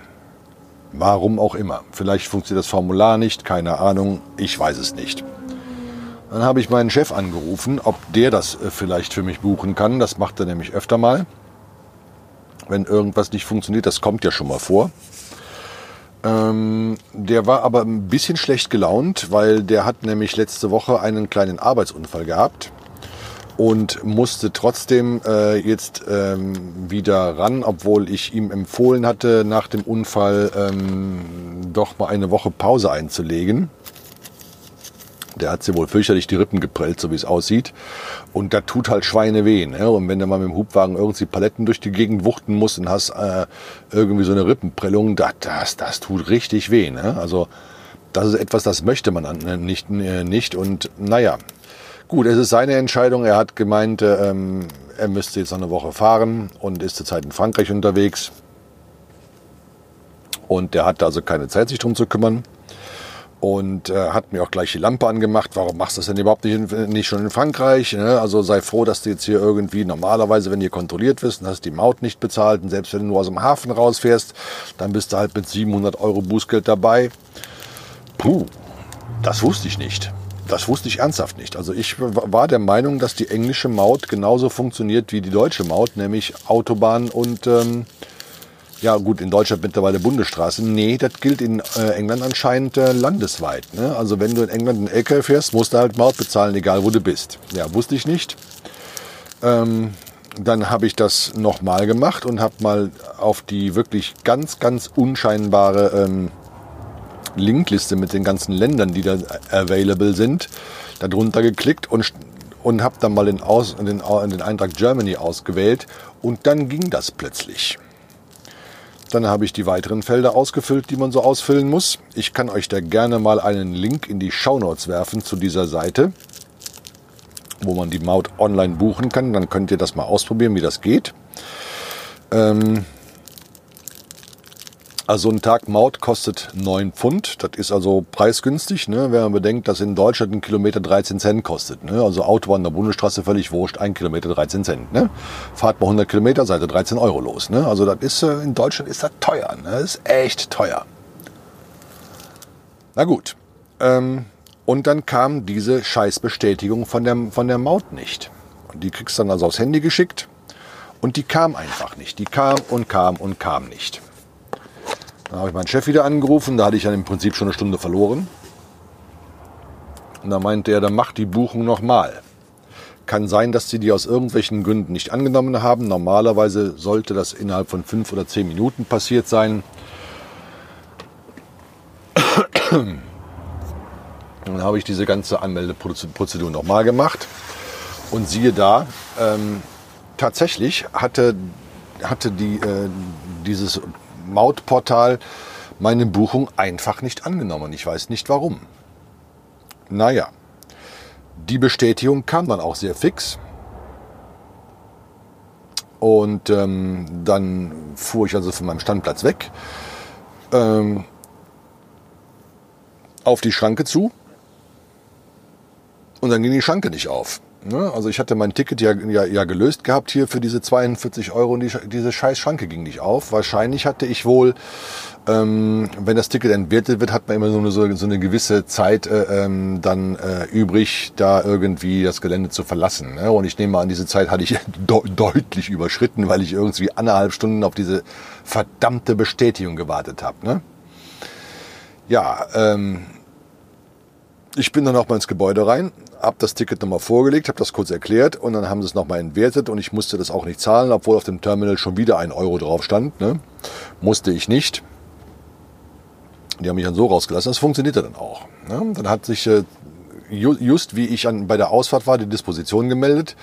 Warum auch immer. Vielleicht funktioniert das Formular nicht, keine Ahnung, ich weiß es nicht. Dann habe ich meinen Chef angerufen, ob der das äh, vielleicht für mich buchen kann. Das macht er nämlich öfter mal wenn irgendwas nicht funktioniert. Das kommt ja schon mal vor. Ähm, der war aber ein bisschen schlecht gelaunt, weil der hat nämlich letzte Woche einen kleinen Arbeitsunfall gehabt und musste trotzdem äh, jetzt ähm, wieder ran, obwohl ich ihm empfohlen hatte, nach dem Unfall ähm, doch mal eine Woche Pause einzulegen. Der hat sie wohl fürchterlich die Rippen geprellt, so wie es aussieht. Und da tut halt Schweine weh. Ne? Und wenn du mal mit dem Hubwagen irgendwie Paletten durch die Gegend wuchten musst und hast äh, irgendwie so eine Rippenprellung, das, das, das tut richtig weh. Ne? Also das ist etwas, das möchte man äh, nicht, äh, nicht. Und naja, gut, es ist seine Entscheidung. Er hat gemeint, äh, ähm, er müsste jetzt noch eine Woche fahren und ist zurzeit in Frankreich unterwegs. Und der hat also keine Zeit, sich drum zu kümmern und äh, hat mir auch gleich die Lampe angemacht. Warum machst du das denn überhaupt nicht, in, nicht schon in Frankreich? Ne? Also sei froh, dass du jetzt hier irgendwie normalerweise, wenn ihr kontrolliert wirst, und hast die Maut nicht bezahlt und selbst wenn du nur aus dem Hafen rausfährst, dann bist du halt mit 700 Euro Bußgeld dabei. Puh, das wusste ich nicht. Das wusste ich ernsthaft nicht. Also ich war der Meinung, dass die englische Maut genauso funktioniert wie die deutsche Maut, nämlich Autobahn und ähm, ja gut, in Deutschland mittlerweile Bundesstraßen. Nee, das gilt in äh, England anscheinend äh, landesweit. Ne? Also wenn du in England einen LKW fährst, musst du halt Maut bezahlen, egal wo du bist. Ja, wusste ich nicht. Ähm, dann habe ich das nochmal gemacht und habe mal auf die wirklich ganz, ganz unscheinbare ähm, Linkliste mit den ganzen Ländern, die da available sind, darunter geklickt und, und habe dann mal den, Aus, den, den Eintrag Germany ausgewählt und dann ging das plötzlich. Dann habe ich die weiteren Felder ausgefüllt, die man so ausfüllen muss. Ich kann euch da gerne mal einen Link in die Shownotes werfen zu dieser Seite, wo man die Maut online buchen kann. Dann könnt ihr das mal ausprobieren, wie das geht. Ähm, also ein Tag Maut kostet 9 Pfund. Das ist also preisgünstig, ne? wenn man bedenkt, dass in Deutschland ein Kilometer 13 Cent kostet. Ne? Also Autobahn der Bundesstraße völlig wurscht, ein Kilometer 13 Cent. Ne? Fahrt mal 100 Kilometer, seid ihr 13 Euro los. Ne? Also das ist äh, in Deutschland ist das teuer. Ne? Das ist echt teuer. Na gut. Ähm, und dann kam diese Scheißbestätigung von der, von der Maut nicht. Die kriegst du dann also aufs Handy geschickt. Und die kam einfach nicht. Die kam und kam und kam nicht. Dann habe ich meinen Chef wieder angerufen, da hatte ich dann im Prinzip schon eine Stunde verloren. Und da meinte er, dann mach die Buchung nochmal. Kann sein, dass sie die aus irgendwelchen Gründen nicht angenommen haben. Normalerweise sollte das innerhalb von fünf oder zehn Minuten passiert sein. Dann habe ich diese ganze Anmeldeprozedur nochmal gemacht und siehe da, ähm, tatsächlich hatte, hatte die, äh, dieses Mautportal meine Buchung einfach nicht angenommen. Ich weiß nicht warum. Naja, die Bestätigung kam dann auch sehr fix. Und ähm, dann fuhr ich also von meinem Standplatz weg, ähm, auf die Schranke zu. Und dann ging die Schranke nicht auf. Ne? Also ich hatte mein Ticket ja, ja, ja gelöst gehabt hier für diese 42 Euro und die, diese scheiß Schranke ging nicht auf. Wahrscheinlich hatte ich wohl, ähm, wenn das Ticket entwertet wird, hat man immer so eine, so, eine gewisse Zeit äh, ähm, dann äh, übrig, da irgendwie das Gelände zu verlassen. Ne? Und ich nehme an, diese Zeit hatte ich de deutlich überschritten, weil ich irgendwie anderthalb Stunden auf diese verdammte Bestätigung gewartet habe. Ne? Ja, ähm, ich bin dann auch mal ins Gebäude rein, habe das Ticket nochmal vorgelegt, habe das kurz erklärt und dann haben sie es nochmal entwertet und ich musste das auch nicht zahlen, obwohl auf dem Terminal schon wieder ein Euro drauf stand. Ne? Musste ich nicht. Die haben mich dann so rausgelassen. Das funktionierte dann auch. Ne? Dann hat sich äh, just wie ich an, bei der Ausfahrt war, die Disposition gemeldet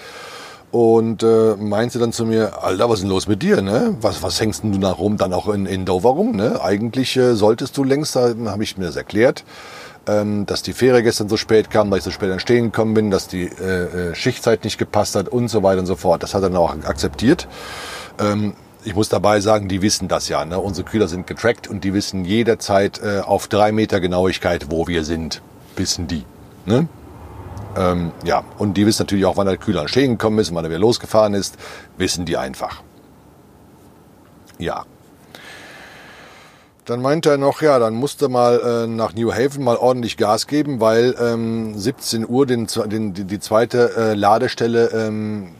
und äh, meinte dann zu mir, Alter, was ist denn los mit dir? Ne? Was, was hängst denn du nach rum dann auch in, in Dover rum? Ne? Eigentlich äh, solltest du längst, da habe ich mir das erklärt, ähm, dass die Fähre gestern so spät kam, dass ich so spät entstehen gekommen bin, dass die äh, äh, Schichtzeit nicht gepasst hat und so weiter und so fort. Das hat er dann auch akzeptiert. Ähm, ich muss dabei sagen, die wissen das ja. Ne? Unsere Kühler sind getrackt und die wissen jederzeit äh, auf drei Meter Genauigkeit, wo wir sind. Wissen die. Ne? Ähm, ja, und die wissen natürlich auch, wann der Kühler entstehen gekommen ist, wann er wieder losgefahren ist. Wissen die einfach. Ja, dann meinte er noch, ja, dann musste mal äh, nach New Haven mal ordentlich Gas geben, weil ähm, 17 Uhr den, den, die zweite äh, Ladestelle, ähm,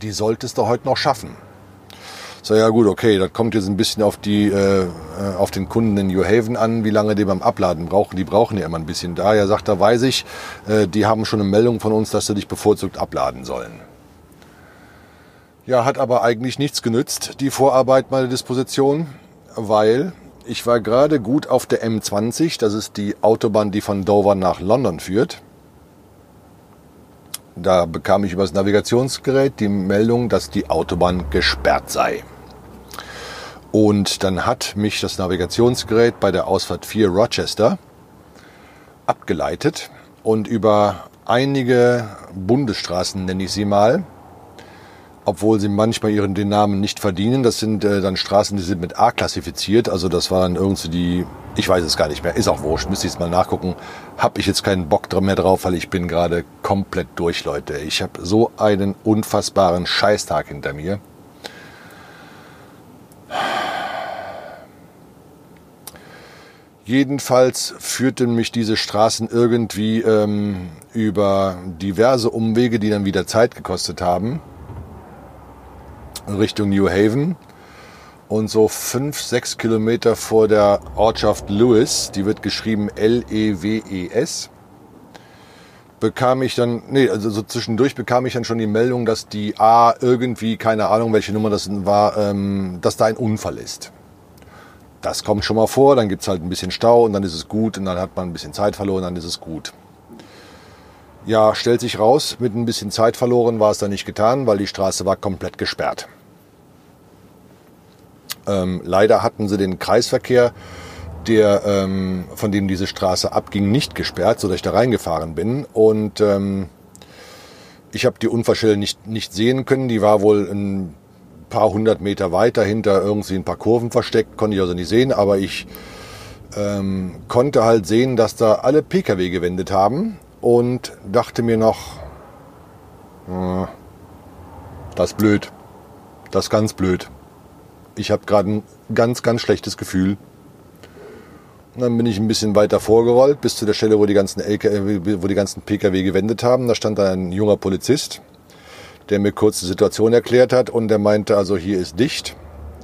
die solltest du heute noch schaffen. So, ja gut, okay, das kommt jetzt ein bisschen auf die, äh, äh, auf den Kunden in New Haven an, wie lange die beim Abladen brauchen. Die brauchen ja immer ein bisschen. Daher sagt er, weiß ich, äh, die haben schon eine Meldung von uns, dass sie dich bevorzugt abladen sollen. Ja, hat aber eigentlich nichts genützt, die Vorarbeit meiner Disposition, weil ich war gerade gut auf der M20, das ist die Autobahn, die von Dover nach London führt. Da bekam ich über das Navigationsgerät die Meldung, dass die Autobahn gesperrt sei. Und dann hat mich das Navigationsgerät bei der Ausfahrt 4 Rochester abgeleitet und über einige Bundesstraßen, nenne ich sie mal, obwohl sie manchmal ihren den Namen nicht verdienen. Das sind äh, dann Straßen, die sind mit A klassifiziert. Also das waren irgendwie die, ich weiß es gar nicht mehr, ist auch wurscht, müsste ich es mal nachgucken. Hab ich jetzt keinen Bock mehr drauf, weil ich bin gerade komplett durch, Leute. Ich habe so einen unfassbaren Scheißtag hinter mir. Jedenfalls führten mich diese Straßen irgendwie ähm, über diverse Umwege, die dann wieder Zeit gekostet haben. Richtung New Haven. Und so fünf, sechs Kilometer vor der Ortschaft Lewis, die wird geschrieben L-E-W-E-S, bekam ich dann, nee, also so zwischendurch bekam ich dann schon die Meldung, dass die A irgendwie, keine Ahnung, welche Nummer das war, ähm, dass da ein Unfall ist. Das kommt schon mal vor, dann gibt's halt ein bisschen Stau und dann ist es gut und dann hat man ein bisschen Zeit verloren, dann ist es gut. Ja, stellt sich raus, mit ein bisschen Zeit verloren war es dann nicht getan, weil die Straße war komplett gesperrt. Ähm, leider hatten sie den Kreisverkehr, der ähm, von dem diese Straße abging, nicht gesperrt, sodass ich da reingefahren bin. Und ähm, ich habe die Unfallstelle nicht, nicht sehen können. Die war wohl ein paar hundert Meter weiter hinter irgendwie ein paar Kurven versteckt, konnte ich also nicht sehen, aber ich ähm, konnte halt sehen, dass da alle Pkw gewendet haben und dachte mir noch, äh, das ist blöd, das ist ganz blöd ich habe gerade ein ganz, ganz schlechtes Gefühl. Und dann bin ich ein bisschen weiter vorgerollt, bis zu der Stelle, wo die ganzen, LKW, wo die ganzen Pkw gewendet haben. Da stand ein junger Polizist, der mir kurz die Situation erklärt hat und der meinte, also hier ist dicht.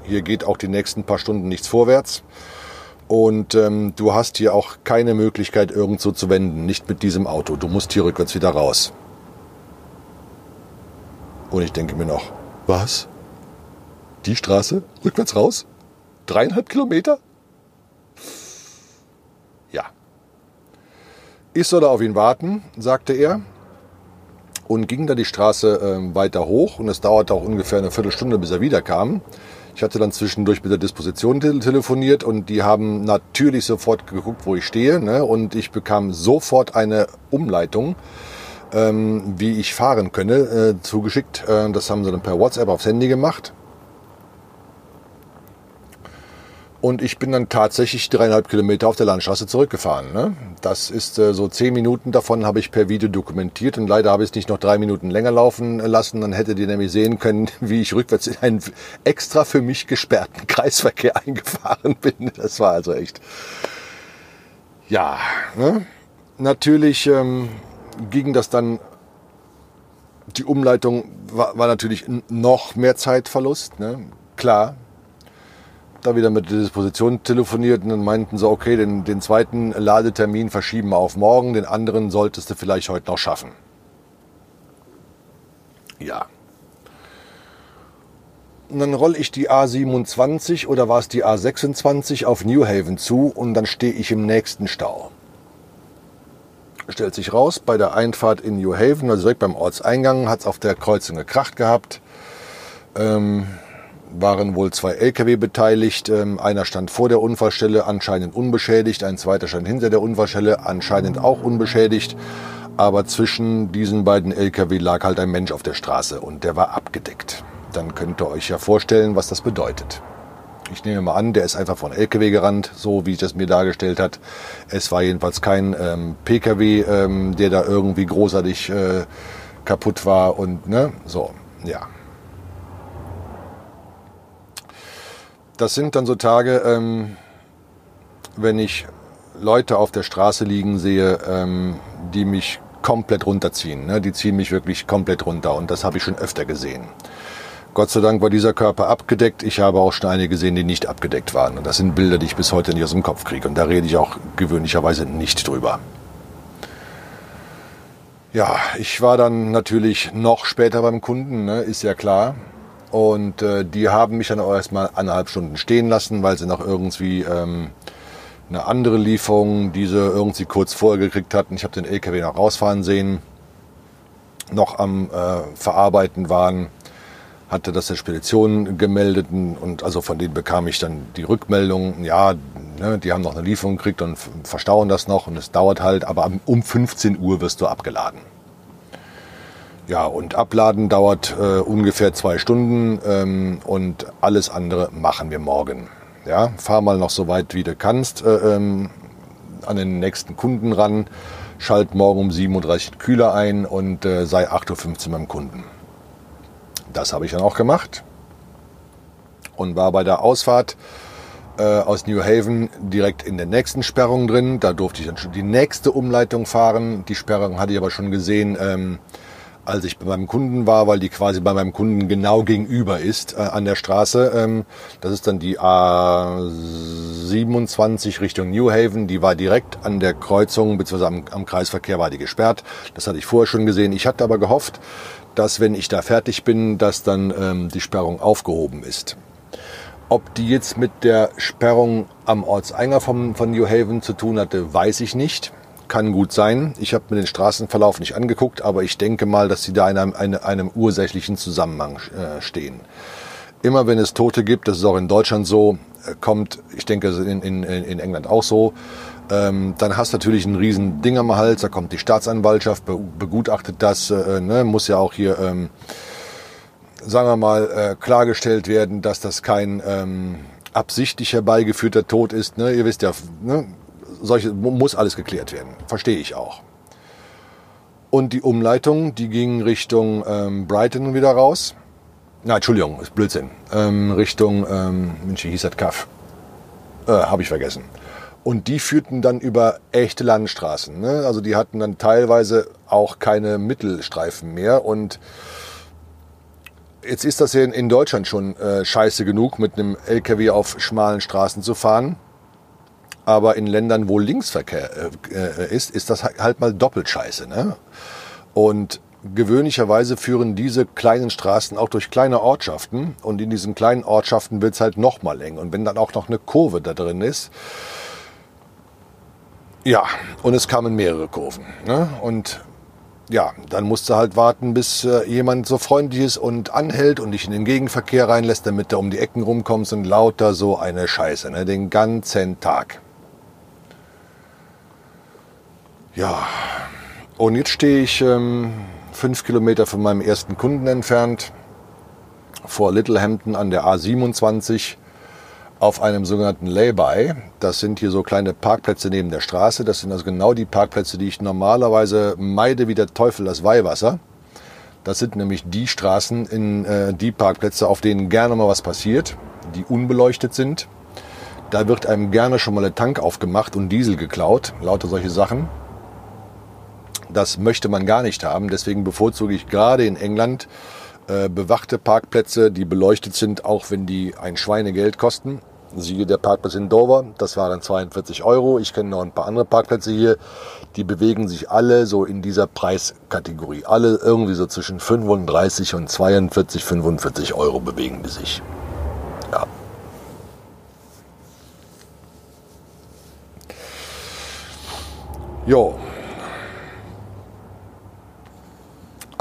Hier geht auch die nächsten paar Stunden nichts vorwärts. Und ähm, du hast hier auch keine Möglichkeit, irgendwo zu wenden. Nicht mit diesem Auto. Du musst hier rückwärts wieder raus. Und ich denke mir noch, was? Die Straße, rückwärts raus, dreieinhalb Kilometer. Ja. Ich soll auf ihn warten, sagte er und ging dann die Straße äh, weiter hoch und es dauerte auch ungefähr eine Viertelstunde, bis er wiederkam. Ich hatte dann zwischendurch mit der Disposition telefoniert und die haben natürlich sofort geguckt, wo ich stehe ne? und ich bekam sofort eine Umleitung, ähm, wie ich fahren könne, äh, zugeschickt. Äh, das haben sie dann per WhatsApp aufs Handy gemacht. Und ich bin dann tatsächlich dreieinhalb Kilometer auf der Landstraße zurückgefahren. Ne? Das ist äh, so zehn Minuten davon habe ich per Video dokumentiert und leider habe ich es nicht noch drei Minuten länger laufen lassen. Dann hättet ihr nämlich sehen können, wie ich rückwärts in einen extra für mich gesperrten Kreisverkehr eingefahren bin. Das war also echt. Ja, ne? natürlich ähm, ging das dann. Die Umleitung war, war natürlich noch mehr Zeitverlust. Ne? Klar, da wieder mit der Disposition telefoniert und dann meinten sie, okay, den, den zweiten Ladetermin verschieben wir auf morgen, den anderen solltest du vielleicht heute noch schaffen. Ja. Und dann rolle ich die A27 oder war es die A26 auf New Haven zu und dann stehe ich im nächsten Stau. Stellt sich raus, bei der Einfahrt in New Haven, also direkt beim Ortseingang, hat es auf der Kreuzung gekracht gehabt. Ähm, waren wohl zwei Lkw beteiligt. Ähm, einer stand vor der Unfallstelle, anscheinend unbeschädigt. Ein zweiter stand hinter der Unfallstelle, anscheinend auch unbeschädigt. Aber zwischen diesen beiden Lkw lag halt ein Mensch auf der Straße und der war abgedeckt. Dann könnt ihr euch ja vorstellen, was das bedeutet. Ich nehme mal an, der ist einfach von LKW gerannt, so wie ich das mir dargestellt hat. Es war jedenfalls kein ähm, PKW, ähm, der da irgendwie großartig äh, kaputt war und ne, so, ja. Das sind dann so Tage, ähm, wenn ich Leute auf der Straße liegen sehe, ähm, die mich komplett runterziehen. Ne? Die ziehen mich wirklich komplett runter und das habe ich schon öfter gesehen. Gott sei Dank war dieser Körper abgedeckt. Ich habe auch schon einige gesehen, die nicht abgedeckt waren. Und das sind Bilder, die ich bis heute nicht aus dem Kopf kriege. Und da rede ich auch gewöhnlicherweise nicht drüber. Ja, ich war dann natürlich noch später beim Kunden, ne? ist ja klar. Und äh, die haben mich dann auch erstmal eineinhalb Stunden stehen lassen, weil sie noch irgendwie ähm, eine andere Lieferung, die sie irgendwie kurz vorher gekriegt hatten. Ich habe den LKW noch rausfahren sehen, noch am äh, Verarbeiten waren, hatte das der Spedition gemeldet und also von denen bekam ich dann die Rückmeldung, ja, ne, die haben noch eine Lieferung gekriegt und verstauen das noch und es dauert halt, aber um 15 Uhr wirst du abgeladen. Ja, und Abladen dauert äh, ungefähr zwei Stunden ähm, und alles andere machen wir morgen. Ja, fahr mal noch so weit, wie du kannst äh, ähm, an den nächsten Kunden ran, schalt morgen um 37 Kühler ein und äh, sei 8.15 Uhr beim Kunden. Das habe ich dann auch gemacht und war bei der Ausfahrt äh, aus New Haven direkt in der nächsten Sperrung drin. Da durfte ich dann schon die nächste Umleitung fahren. Die Sperrung hatte ich aber schon gesehen. Ähm, als ich bei meinem Kunden war, weil die quasi bei meinem Kunden genau gegenüber ist äh, an der Straße. Ähm, das ist dann die A27 Richtung New Haven. Die war direkt an der Kreuzung, beziehungsweise am, am Kreisverkehr war die gesperrt. Das hatte ich vorher schon gesehen. Ich hatte aber gehofft, dass wenn ich da fertig bin, dass dann ähm, die Sperrung aufgehoben ist. Ob die jetzt mit der Sperrung am Ortseingang von, von New Haven zu tun hatte, weiß ich nicht kann gut sein. Ich habe mir den Straßenverlauf nicht angeguckt, aber ich denke mal, dass sie da in einem, einem, einem ursächlichen Zusammenhang äh, stehen. Immer wenn es Tote gibt, das ist auch in Deutschland so, äh, kommt, ich denke in, in, in England auch so, ähm, dann hast du natürlich einen riesen Ding am Hals, da kommt die Staatsanwaltschaft, be begutachtet das, äh, ne, muss ja auch hier, ähm, sagen wir mal, äh, klargestellt werden, dass das kein ähm, absichtlich herbeigeführter Tod ist. Ne? Ihr wisst ja, ne? Solche, muss alles geklärt werden. Verstehe ich auch. Und die Umleitung, die ging Richtung ähm, Brighton wieder raus. Na, Entschuldigung, ist Blödsinn. Ähm, Richtung, ähm, Mensch, hieß das Kaff? Äh, Habe ich vergessen. Und die führten dann über echte Landstraßen. Ne? Also die hatten dann teilweise auch keine Mittelstreifen mehr. Und jetzt ist das ja in Deutschland schon äh, scheiße genug, mit einem LKW auf schmalen Straßen zu fahren. Aber in Ländern, wo Linksverkehr äh, äh, ist, ist das halt mal doppelt scheiße. Ne? Und gewöhnlicherweise führen diese kleinen Straßen auch durch kleine Ortschaften. Und in diesen kleinen Ortschaften wird es halt noch mal eng. Und wenn dann auch noch eine Kurve da drin ist, Ja, und es kamen mehrere Kurven. Ne? Und ja, dann musst du halt warten, bis äh, jemand so freundlich ist und anhält und dich in den Gegenverkehr reinlässt, damit du um die Ecken rumkommst und lauter so eine Scheiße, ne? den ganzen Tag. Ja, und jetzt stehe ich ähm, fünf Kilometer von meinem ersten Kunden entfernt, vor Littlehampton an der A27 auf einem sogenannten Lay-by. Das sind hier so kleine Parkplätze neben der Straße. Das sind also genau die Parkplätze, die ich normalerweise meide wie der Teufel das Weihwasser. Das sind nämlich die Straßen, in äh, die Parkplätze, auf denen gerne mal was passiert, die unbeleuchtet sind. Da wird einem gerne schon mal der Tank aufgemacht und Diesel geklaut, lauter solche Sachen. Das möchte man gar nicht haben. Deswegen bevorzuge ich gerade in England äh, bewachte Parkplätze, die beleuchtet sind, auch wenn die ein Schweinegeld kosten. Siehe der Parkplatz in Dover, das waren 42 Euro. Ich kenne noch ein paar andere Parkplätze hier, die bewegen sich alle so in dieser Preiskategorie. Alle irgendwie so zwischen 35 und 42, 45 Euro bewegen die sich. Ja. Jo.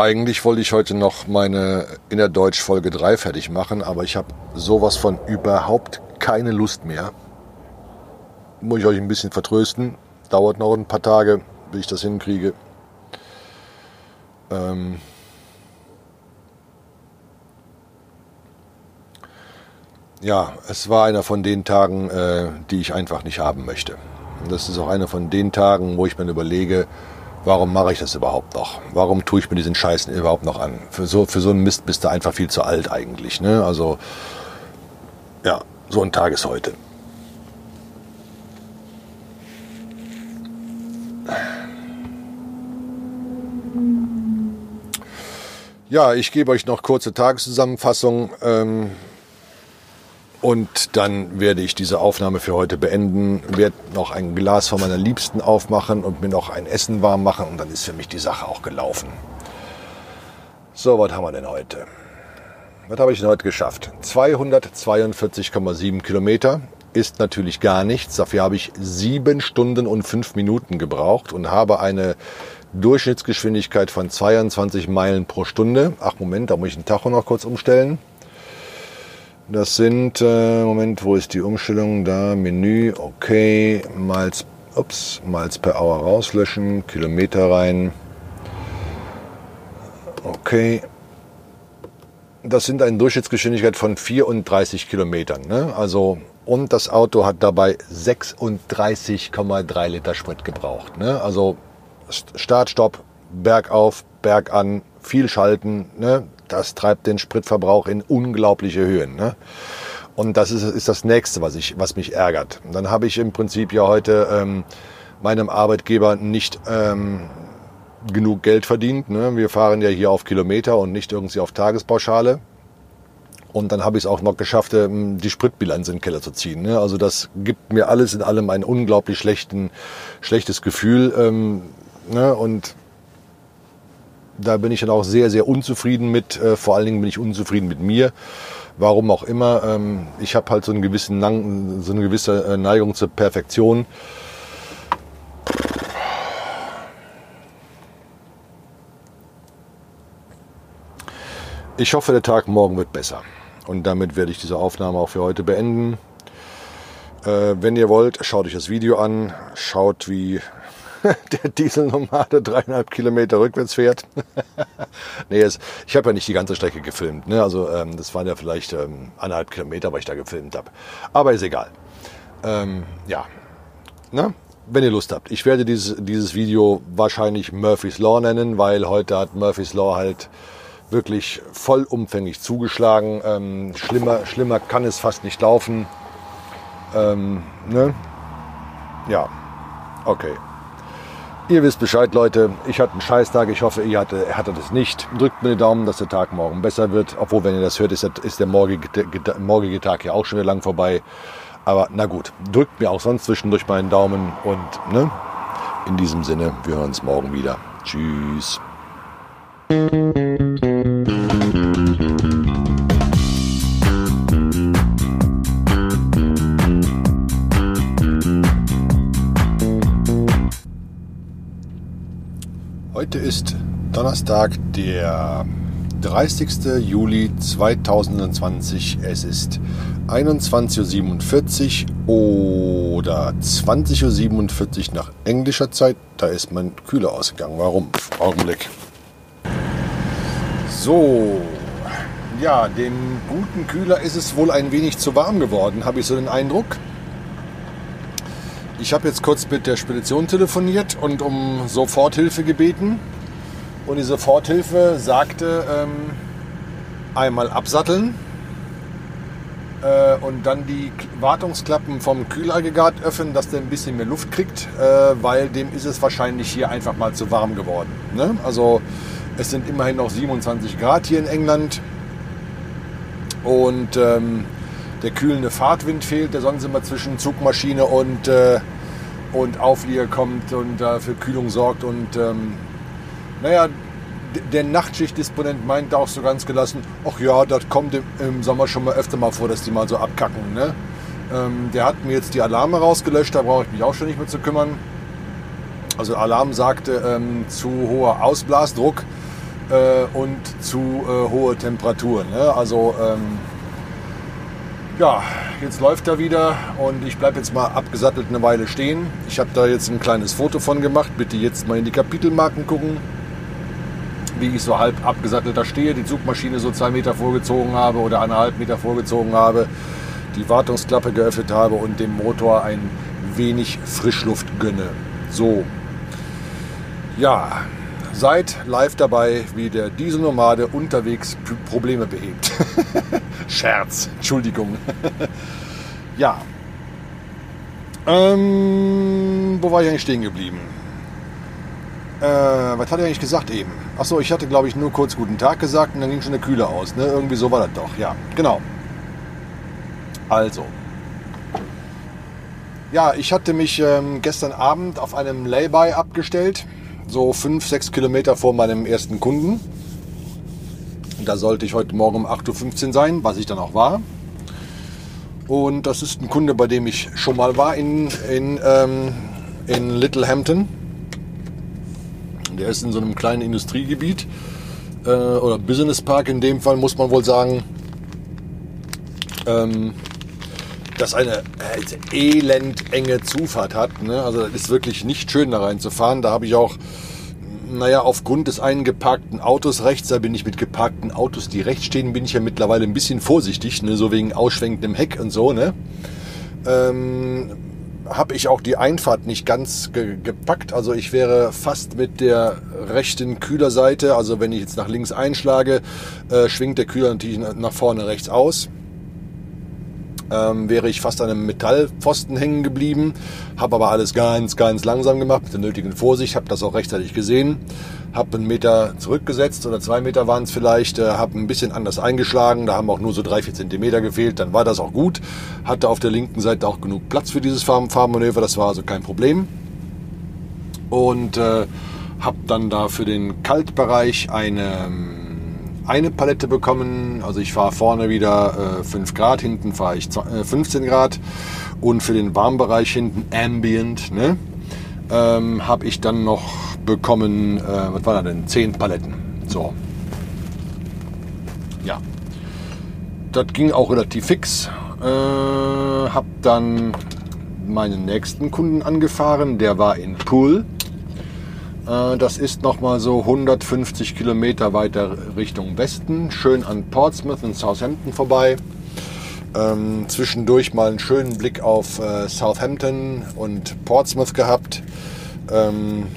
Eigentlich wollte ich heute noch meine Innerdeutsch Folge 3 fertig machen, aber ich habe sowas von überhaupt keine Lust mehr. Muss ich euch ein bisschen vertrösten. Dauert noch ein paar Tage, bis ich das hinkriege. Ähm ja, es war einer von den Tagen, äh, die ich einfach nicht haben möchte. Und das ist auch einer von den Tagen, wo ich mir überlege, warum mache ich das überhaupt noch? Warum tue ich mir diesen Scheißen überhaupt noch an? Für so, für so einen Mist bist du einfach viel zu alt eigentlich. Ne? Also, ja, so ein Tag ist heute. Ja, ich gebe euch noch kurze Tageszusammenfassung ähm, und dann werde ich diese Aufnahme für heute beenden, werde noch ein Glas von meiner Liebsten aufmachen und mir noch ein Essen warm machen und dann ist für mich die Sache auch gelaufen. So, was haben wir denn heute? Was habe ich denn heute geschafft? 242,7 Kilometer ist natürlich gar nichts. Dafür habe ich sieben Stunden und fünf Minuten gebraucht und habe eine Durchschnittsgeschwindigkeit von 22 Meilen pro Stunde. Ach Moment, da muss ich den Tacho noch kurz umstellen. Das sind, äh, Moment, wo ist die Umstellung? Da, Menü, okay, Miles, ups, Miles per Hour rauslöschen, Kilometer rein. Okay, das sind eine Durchschnittsgeschwindigkeit von 34 Kilometern. Ne? Also, und das Auto hat dabei 36,3 Liter Sprit gebraucht. Ne? Also Start, Stopp, bergauf, bergan, viel schalten. Ne? Das treibt den Spritverbrauch in unglaubliche Höhen. Ne? Und das ist, ist das Nächste, was, ich, was mich ärgert. dann habe ich im Prinzip ja heute ähm, meinem Arbeitgeber nicht ähm, genug Geld verdient. Ne? Wir fahren ja hier auf Kilometer und nicht irgendwie auf Tagespauschale. Und dann habe ich es auch noch geschafft, ähm, die Spritbilanz in den Keller zu ziehen. Ne? Also das gibt mir alles in allem ein unglaublich schlechten, schlechtes Gefühl. Ähm, ne? Und da bin ich dann auch sehr, sehr unzufrieden mit. Äh, vor allen Dingen bin ich unzufrieden mit mir. Warum auch immer. Ähm, ich habe halt so, einen gewissen, so eine gewisse äh, Neigung zur Perfektion. Ich hoffe, der Tag morgen wird besser. Und damit werde ich diese Aufnahme auch für heute beenden. Äh, wenn ihr wollt, schaut euch das Video an. Schaut, wie der Dieselnomade dreieinhalb Kilometer rückwärts fährt. nee, es, ich habe ja nicht die ganze Strecke gefilmt. Ne? Also ähm, das waren ja vielleicht ähm, anderthalb Kilometer, was ich da gefilmt habe. Aber ist egal. Ähm, ja, ne? wenn ihr Lust habt. Ich werde dieses, dieses Video wahrscheinlich Murphy's Law nennen, weil heute hat Murphy's Law halt wirklich vollumfänglich zugeschlagen. Ähm, schlimmer, schlimmer kann es fast nicht laufen. Ähm, ne? Ja, okay. Ihr wisst Bescheid, Leute. Ich hatte einen Scheißtag. Ich hoffe, ihr hattet, hattet es nicht. Drückt mir den Daumen, dass der Tag morgen besser wird. Obwohl, wenn ihr das hört, ist der, ist der morgige, der morgige Tag ja auch schon wieder lang vorbei. Aber na gut, drückt mir auch sonst zwischendurch meinen Daumen. Und ne? in diesem Sinne, wir hören uns morgen wieder. Tschüss. Heute ist Donnerstag, der 30. Juli 2020. Es ist 21.47 Uhr oder 20.47 Uhr nach englischer Zeit. Da ist mein Kühler ausgegangen. Warum? Augenblick. So. Ja, dem guten Kühler ist es wohl ein wenig zu warm geworden, habe ich so den Eindruck. Ich habe jetzt kurz mit der Spedition telefoniert und um Soforthilfe gebeten. Und die Soforthilfe sagte, ähm, einmal absatteln äh, und dann die Wartungsklappen vom Kühlaggregat öffnen, dass der ein bisschen mehr Luft kriegt, äh, weil dem ist es wahrscheinlich hier einfach mal zu warm geworden. Ne? Also es sind immerhin noch 27 Grad hier in England und ähm, der kühlende Fahrtwind fehlt, der sonst immer zwischen Zugmaschine und, äh, und Auflieger kommt und äh, für Kühlung sorgt und ähm, naja, der Nachtschichtdisponent meinte auch so ganz gelassen, ach ja, das kommt im, im, Sommer schon mal öfter mal vor, dass die mal so abkacken. Ne? Ähm, der hat mir jetzt die Alarme rausgelöscht, da brauche ich mich auch schon nicht mehr zu kümmern. Also Alarm sagte ähm, zu hoher Ausblasdruck äh, und zu äh, hohe Temperaturen. Ne? Also ähm, ja, jetzt läuft er wieder und ich bleibe jetzt mal abgesattelt eine Weile stehen. Ich habe da jetzt ein kleines Foto von gemacht. Bitte jetzt mal in die Kapitelmarken gucken wie ich so halb abgesattelt da stehe, die Zugmaschine so zwei Meter vorgezogen habe oder eineinhalb Meter vorgezogen habe, die Wartungsklappe geöffnet habe und dem Motor ein wenig Frischluft gönne. So. Ja, seid live dabei, wie der Dieselnomade unterwegs Probleme behebt. Scherz, Entschuldigung. ja. Ähm, wo war ich eigentlich stehen geblieben? Äh, was hat er eigentlich gesagt eben? Achso, ich hatte glaube ich nur kurz guten Tag gesagt und dann ging schon der Kühler aus. Ne? Irgendwie so war das doch. Ja, genau. Also. Ja, ich hatte mich ähm, gestern Abend auf einem Lay-by abgestellt. So 5, 6 Kilometer vor meinem ersten Kunden. Da sollte ich heute Morgen um 8.15 Uhr sein, was ich dann auch war. Und das ist ein Kunde, bei dem ich schon mal war in, in, ähm, in Littlehampton. Der ist in so einem kleinen Industriegebiet äh, oder Business Park in dem Fall, muss man wohl sagen. Ähm, das eine äh, elendenge Zufahrt hat. Ne? Also das ist wirklich nicht schön da reinzufahren. Da habe ich auch, naja, aufgrund des einen geparkten Autos rechts, da bin ich mit geparkten Autos, die rechts stehen, bin ich ja mittlerweile ein bisschen vorsichtig, ne? so wegen ausschwenkendem Heck und so. Ne? Ähm, habe ich auch die Einfahrt nicht ganz ge gepackt. Also ich wäre fast mit der rechten Kühlerseite, also wenn ich jetzt nach links einschlage, äh, schwingt der Kühler natürlich nach vorne rechts aus. Ähm, wäre ich fast an einem Metallpfosten hängen geblieben, habe aber alles ganz, ganz langsam gemacht mit der nötigen Vorsicht, habe das auch rechtzeitig gesehen habe einen Meter zurückgesetzt oder zwei Meter waren es vielleicht, äh, habe ein bisschen anders eingeschlagen, da haben auch nur so drei, vier Zentimeter gefehlt, dann war das auch gut. Hatte auf der linken Seite auch genug Platz für dieses Fahrmanöver, das war also kein Problem. Und äh, habe dann da für den Kaltbereich eine, eine Palette bekommen. Also ich fahre vorne wieder äh, 5 Grad, hinten fahre ich 15 äh, Grad. Und für den Warmbereich hinten Ambient, ne? ähm, habe ich dann noch bekommen, äh, was war da denn? Zehn Paletten. So. Ja. Das ging auch relativ fix. Äh, hab dann meinen nächsten Kunden angefahren. Der war in Poole. Äh, das ist nochmal so 150 Kilometer weiter Richtung Westen. Schön an Portsmouth und Southampton vorbei. Ähm, zwischendurch mal einen schönen Blick auf äh, Southampton und Portsmouth gehabt. Ähm,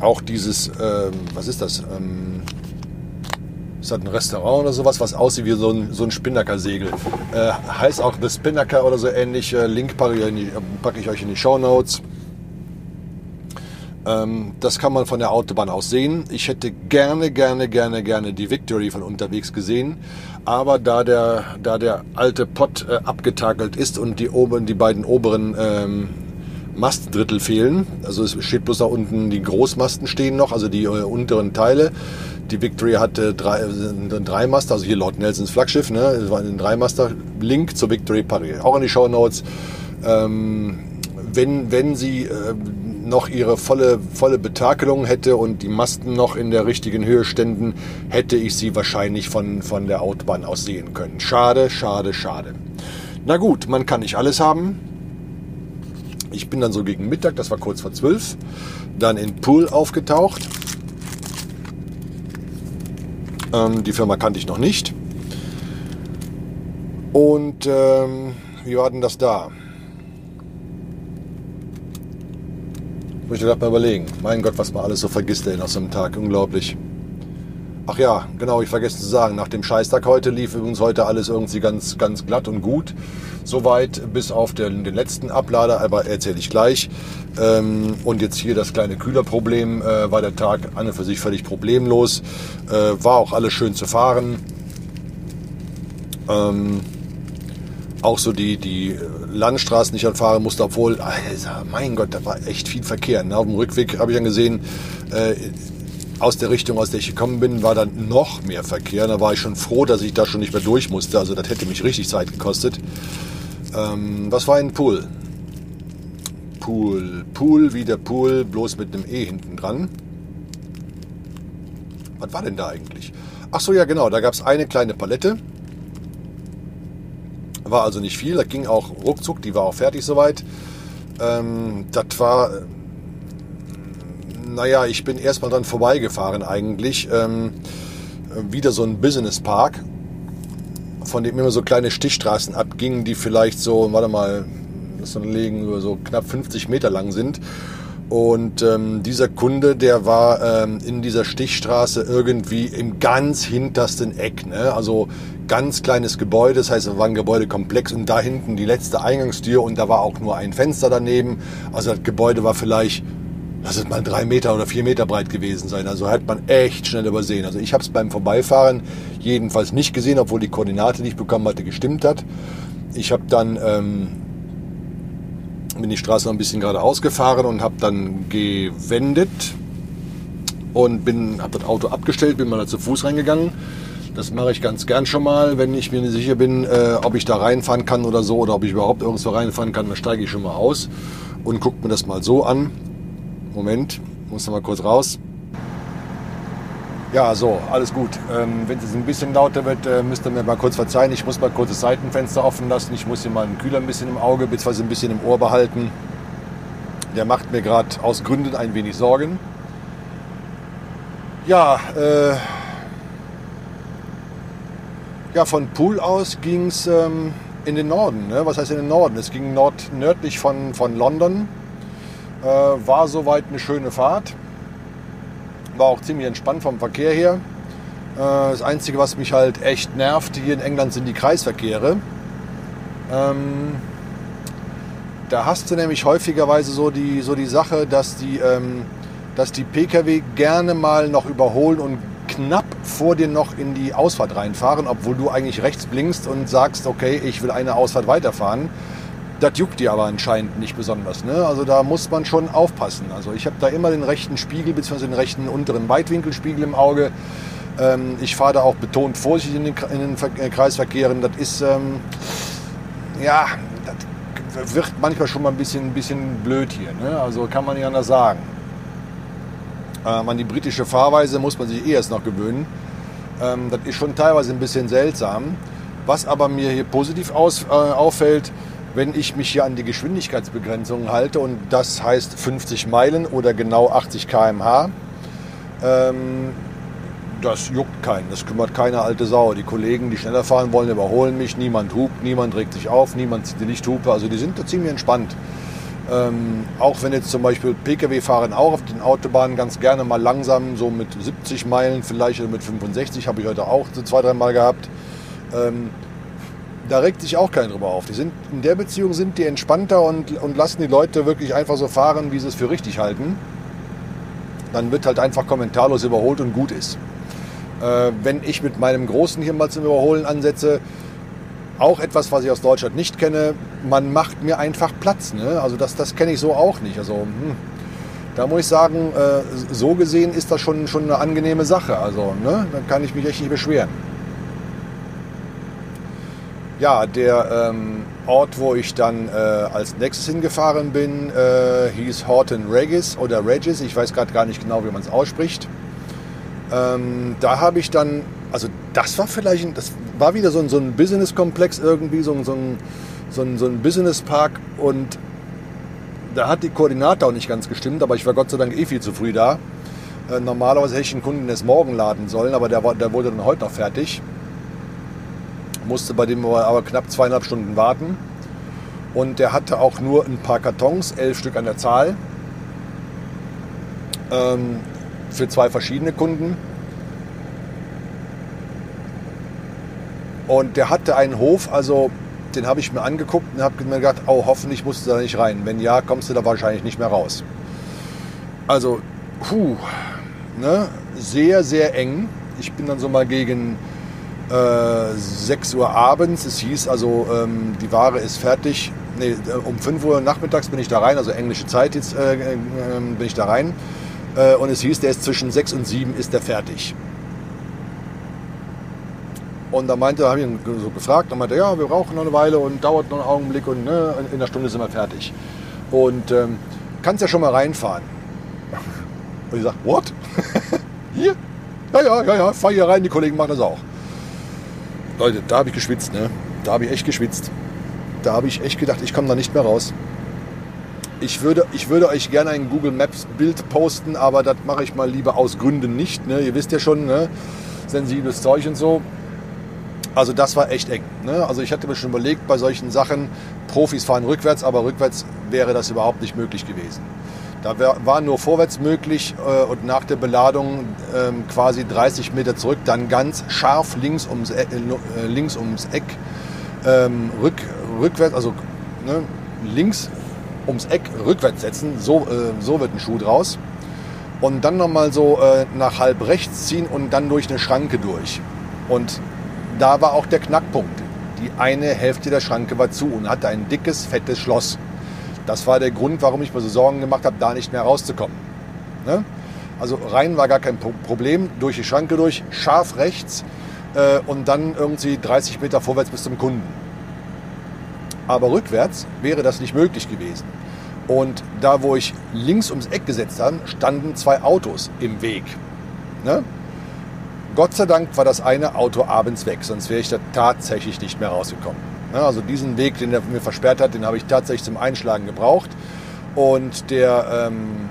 auch dieses, ähm, was ist das? Ähm, ist das ein Restaurant oder sowas, was aussieht wie so ein, so ein Spinnaker-Segel. Äh, heißt auch The Spinnaker oder so ähnlich. Äh, Link packe ich, die, packe ich, euch in die Show Notes. Ähm, das kann man von der Autobahn aus sehen. Ich hätte gerne, gerne, gerne, gerne die Victory von unterwegs gesehen. Aber da der, da der alte Pott äh, abgetakelt ist und die, oben, die beiden oberen ähm, Mastdrittel fehlen. Also es steht bloß da unten, die Großmasten stehen noch, also die äh, unteren Teile. Die Victory hatte drei, äh, drei Master, also hier Lord Nelsons Flaggschiff, ne? Es war ein Dreimaster. Link zur Victory Paris. Auch in die Show Notes. Ähm, wenn, wenn Sie äh, noch ihre volle, volle Betakelung hätte und die Masten noch in der richtigen Höhe ständen, hätte ich sie wahrscheinlich von, von der Autobahn aus sehen können. Schade, schade, schade. Na gut, man kann nicht alles haben. Ich bin dann so gegen Mittag, das war kurz vor zwölf, dann in Pool aufgetaucht. Ähm, die Firma kannte ich noch nicht. Und ähm, wie war denn das da? Muss ich gerade mal überlegen. Mein Gott, was man alles so vergisst ey, nach so einem Tag. Unglaublich. Ach ja, genau, ich vergesse zu sagen, nach dem Scheißtag heute lief übrigens heute alles irgendwie ganz, ganz glatt und gut. Soweit bis auf den, den letzten Ablader, aber erzähle ich gleich. Ähm, und jetzt hier das kleine Kühlerproblem, äh, war der Tag an und für sich völlig problemlos. Äh, war auch alles schön zu fahren. Ähm, auch so die, die Landstraßen, die ich dann fahren musste, obwohl, Alter, mein Gott, da war echt viel Verkehr. Ne? Auf dem Rückweg habe ich dann gesehen, äh, aus der Richtung, aus der ich gekommen bin, war dann noch mehr Verkehr. Da war ich schon froh, dass ich da schon nicht mehr durch musste. Also das hätte mich richtig Zeit gekostet. Ähm, was war ein Pool? Pool, Pool wie der Pool, bloß mit einem E hinten dran. Was war denn da eigentlich? Ach so, ja genau, da gab es eine kleine Palette. War also nicht viel, das ging auch ruckzuck, die war auch fertig soweit. Ähm, das war, naja, ich bin erstmal dran vorbeigefahren eigentlich. Ähm, wieder so ein Business Park, von dem immer so kleine Stichstraßen abgingen, die vielleicht so, warte mal, das liegen so knapp 50 Meter lang sind. Und ähm, dieser Kunde, der war ähm, in dieser Stichstraße irgendwie im ganz hintersten Eck. Ne? Also ganz kleines Gebäude, das heißt, es war ein Gebäudekomplex und da hinten die letzte Eingangstür und da war auch nur ein Fenster daneben. Also das Gebäude war vielleicht, lass es mal drei Meter oder vier Meter breit gewesen sein. Also hat man echt schnell übersehen. Also ich habe es beim Vorbeifahren jedenfalls nicht gesehen, obwohl die Koordinate, die ich bekommen hatte, gestimmt hat. Ich habe dann... Ähm, bin die Straße noch ein bisschen geradeaus gefahren und habe dann gewendet und bin, habe das Auto abgestellt, bin mal da zu Fuß reingegangen. Das mache ich ganz gern schon mal, wenn ich mir nicht sicher bin, äh, ob ich da reinfahren kann oder so oder ob ich überhaupt irgendwo reinfahren kann, dann steige ich schon mal aus und gucke mir das mal so an. Moment, muss noch mal kurz raus. Ja, so, alles gut. Ähm, wenn es ein bisschen lauter wird, äh, müsst ihr mir mal kurz verzeihen. Ich muss mal kurz das Seitenfenster offen lassen. Ich muss hier mal einen Kühler ein bisschen im Auge bzw. ein bisschen im Ohr behalten. Der macht mir gerade aus Gründen ein wenig Sorgen. Ja, äh, ja von Pool aus ging es ähm, in den Norden. Ne? Was heißt in den Norden? Es ging nord nördlich von, von London. Äh, war soweit eine schöne Fahrt war auch ziemlich entspannt vom Verkehr her. Äh, das Einzige, was mich halt echt nervt hier in England, sind die Kreisverkehre. Ähm, da hast du nämlich häufigerweise so die, so die Sache, dass die, ähm, dass die Pkw gerne mal noch überholen und knapp vor dir noch in die Ausfahrt reinfahren, obwohl du eigentlich rechts blinkst und sagst, okay, ich will eine Ausfahrt weiterfahren. Das juckt dir aber anscheinend nicht besonders. Ne? Also da muss man schon aufpassen. Also ich habe da immer den rechten Spiegel bzw. den rechten unteren Weitwinkelspiegel im Auge. Ähm, ich fahre da auch betont vorsichtig in den, in den äh, Kreisverkehren. Das ist, ähm, ja, das wird manchmal schon mal ein bisschen, ein bisschen blöd hier. Ne? Also kann man nicht anders sagen. Ähm, an die britische Fahrweise muss man sich eh erst noch gewöhnen. Ähm, das ist schon teilweise ein bisschen seltsam. Was aber mir hier positiv aus, äh, auffällt, wenn ich mich hier an die Geschwindigkeitsbegrenzung halte und das heißt 50 Meilen oder genau 80 km/h, ähm, das juckt keinen, das kümmert keine alte Sau. Die Kollegen, die schneller fahren wollen, überholen mich, niemand hupt, niemand regt sich auf, niemand zieht die Lichthupe, also die sind da ziemlich entspannt. Ähm, auch wenn jetzt zum Beispiel Pkw fahren auch auf den Autobahnen ganz gerne mal langsam, so mit 70 Meilen vielleicht oder mit 65, habe ich heute auch so zwei, drei Mal gehabt. Ähm, da regt sich auch keiner drüber auf. Die sind, in der Beziehung sind die entspannter und, und lassen die Leute wirklich einfach so fahren, wie sie es für richtig halten. Dann wird halt einfach kommentarlos überholt und gut ist. Äh, wenn ich mit meinem Großen hier mal zum Überholen ansetze, auch etwas, was ich aus Deutschland nicht kenne, man macht mir einfach Platz. Ne? Also das, das kenne ich so auch nicht. Also hm, da muss ich sagen, äh, so gesehen ist das schon, schon eine angenehme Sache. Also ne? dann kann ich mich echt nicht beschweren. Ja, der ähm, Ort, wo ich dann äh, als nächstes hingefahren bin, äh, hieß Horton Regis oder Regis. Ich weiß gerade gar nicht genau, wie man es ausspricht. Ähm, da habe ich dann, also das war vielleicht, das war wieder so ein, so ein Business-Komplex irgendwie, so ein, so ein, so ein, so ein Business-Park und da hat die Koordinate auch nicht ganz gestimmt, aber ich war Gott sei Dank eh viel zu früh da. Äh, normalerweise hätte ich den Kunden erst morgen laden sollen, aber der, der wurde dann heute noch fertig. Musste bei dem aber knapp zweieinhalb Stunden warten. Und der hatte auch nur ein paar Kartons, elf Stück an der Zahl. Ähm, für zwei verschiedene Kunden. Und der hatte einen Hof, also den habe ich mir angeguckt und habe mir gedacht, oh, hoffentlich musst du da nicht rein. Wenn ja, kommst du da wahrscheinlich nicht mehr raus. Also, puh, ne? sehr, sehr eng. Ich bin dann so mal gegen äh, 6 Uhr abends. Es hieß also, ähm, die Ware ist fertig. Nee, um 5 Uhr nachmittags bin ich da rein, also englische Zeit jetzt äh, äh, bin ich da rein. Äh, und es hieß, der ist zwischen 6 und 7 ist der fertig. Und da meinte, habe ich ihn so gefragt, und meinte, ja, wir brauchen noch eine Weile und dauert noch einen Augenblick und ne, in einer Stunde sind wir fertig. Und ähm, kannst ja schon mal reinfahren. Und ich sage, what? hier? Ja, ja, ja, ja, fahr hier rein, die Kollegen machen das auch. Leute, da habe ich geschwitzt, ne? Da habe ich echt geschwitzt. Da habe ich echt gedacht, ich komme da nicht mehr raus. Ich würde, ich würde euch gerne ein Google Maps Bild posten, aber das mache ich mal lieber aus Gründen nicht. Ne? Ihr wisst ja schon, ne? sensibles Zeug und so. Also das war echt eng. Ne? Also ich hatte mir schon überlegt, bei solchen Sachen, Profis fahren rückwärts, aber rückwärts wäre das überhaupt nicht möglich gewesen. Da war nur vorwärts möglich äh, und nach der Beladung ähm, quasi 30 Meter zurück, dann ganz scharf links ums, e äh, links ums Eck, ähm, rück, rückwärts, also ne, links ums Eck rückwärts setzen, so, äh, so wird ein Schuh draus. Und dann nochmal so äh, nach halb rechts ziehen und dann durch eine Schranke durch. Und da war auch der Knackpunkt. Die eine Hälfte der Schranke war zu und hatte ein dickes, fettes Schloss. Das war der Grund, warum ich mir so Sorgen gemacht habe, da nicht mehr rauszukommen. Ne? Also rein war gar kein Problem, durch die Schranke durch, scharf rechts äh, und dann irgendwie 30 Meter vorwärts bis zum Kunden. Aber rückwärts wäre das nicht möglich gewesen. Und da, wo ich links ums Eck gesetzt habe, standen zwei Autos im Weg. Ne? Gott sei Dank war das eine Auto abends weg, sonst wäre ich da tatsächlich nicht mehr rausgekommen. Also diesen Weg, den er mir versperrt hat, den habe ich tatsächlich zum Einschlagen gebraucht. Und der, ähm,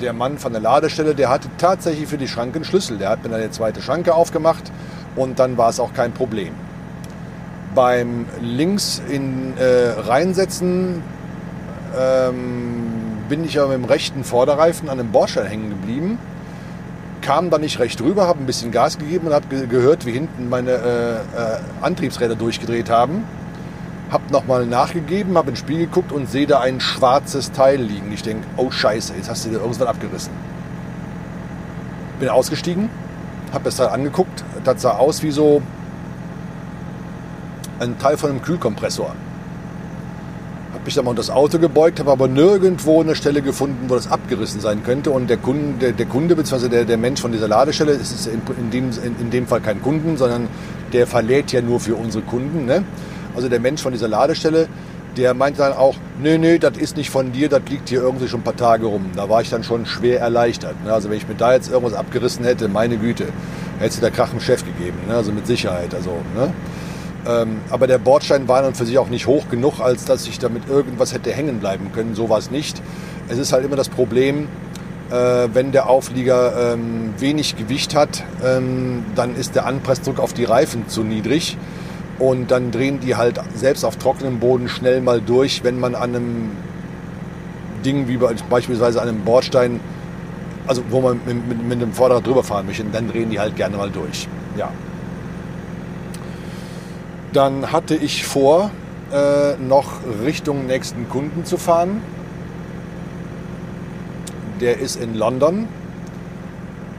der Mann von der Ladestelle, der hatte tatsächlich für die Schranke einen Schlüssel. Der hat mir dann eine zweite Schranke aufgemacht und dann war es auch kein Problem. Beim links in äh, reinsetzen ähm, bin ich ja mit dem rechten Vorderreifen an einem Bordstein hängen geblieben. Kam da nicht recht rüber, habe ein bisschen Gas gegeben und habe ge gehört, wie hinten meine äh, äh, Antriebsräder durchgedreht haben. Habe nochmal nachgegeben, habe ins Spiel geguckt und sehe da ein schwarzes Teil liegen. Ich denke, oh Scheiße, jetzt hast du dir irgendwas abgerissen. Bin ausgestiegen, habe das Teil angeguckt. Das sah aus wie so ein Teil von einem Kühlkompressor. Habe mich dann mal unter das Auto gebeugt, habe aber nirgendwo eine Stelle gefunden, wo das abgerissen sein könnte. Und der Kunde, der, der Kunde bzw. Der, der Mensch von dieser Ladestelle, es ist in, in, dem, in, in dem Fall kein Kunden, sondern der verlädt ja nur für unsere Kunden. Ne? Also der Mensch von dieser Ladestelle, der meint dann auch, nö, nö, das ist nicht von dir, das liegt hier irgendwie schon ein paar Tage rum. Da war ich dann schon schwer erleichtert. Ne? Also wenn ich mir da jetzt irgendwas abgerissen hätte, meine Güte, hätte es der Krach im Chef gegeben. Ne? Also mit Sicherheit. Also, ne? Ähm, aber der Bordstein war dann für sich auch nicht hoch genug, als dass ich damit irgendwas hätte hängen bleiben können. So war es nicht. Es ist halt immer das Problem, äh, wenn der Auflieger ähm, wenig Gewicht hat, ähm, dann ist der Anpressdruck auf die Reifen zu niedrig. Und dann drehen die halt selbst auf trockenem Boden schnell mal durch, wenn man an einem Ding wie beispielsweise an einem Bordstein, also wo man mit, mit, mit einem Vorderrad drüber fahren möchte, dann drehen die halt gerne mal durch. Ja. Dann hatte ich vor, äh, noch Richtung nächsten Kunden zu fahren. Der ist in London.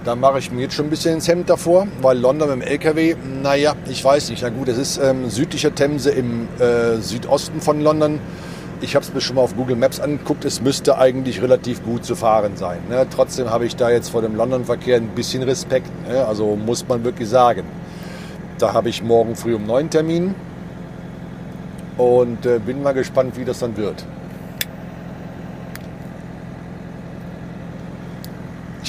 Da mache ich mir jetzt schon ein bisschen ins Hemd davor, weil London mit dem LKW, naja, ich weiß nicht. Na gut, es ist ähm, südlicher Themse im äh, Südosten von London. Ich habe es mir schon mal auf Google Maps angeguckt. Es müsste eigentlich relativ gut zu fahren sein. Ne? Trotzdem habe ich da jetzt vor dem London-Verkehr ein bisschen Respekt. Ne? Also muss man wirklich sagen. Da habe ich morgen früh um neun Termin. und äh, bin mal gespannt, wie das dann wird.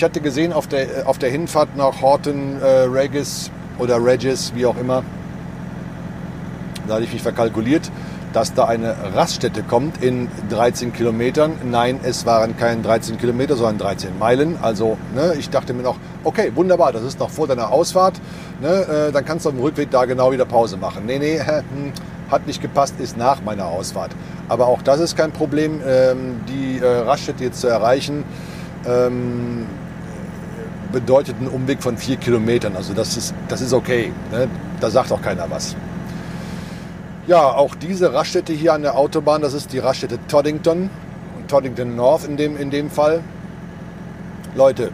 Ich hatte gesehen auf der, auf der Hinfahrt nach Horton äh, Regis oder Regis, wie auch immer, da hatte ich mich verkalkuliert, dass da eine Raststätte kommt in 13 Kilometern. Nein, es waren keine 13 Kilometer, sondern 13 Meilen. Also ne, ich dachte mir noch, okay, wunderbar, das ist noch vor deiner Ausfahrt. Ne, äh, dann kannst du auf dem Rückweg da genau wieder Pause machen. Nee, nee, hm, hat nicht gepasst, ist nach meiner Ausfahrt. Aber auch das ist kein Problem, ähm, die äh, Raststätte jetzt zu erreichen. Ähm, bedeutet einen Umweg von vier Kilometern. Also das ist, das ist okay. Ne? Da sagt auch keiner was. Ja, auch diese Raststätte hier an der Autobahn, das ist die Raststätte Toddington. Toddington North in dem, in dem Fall. Leute,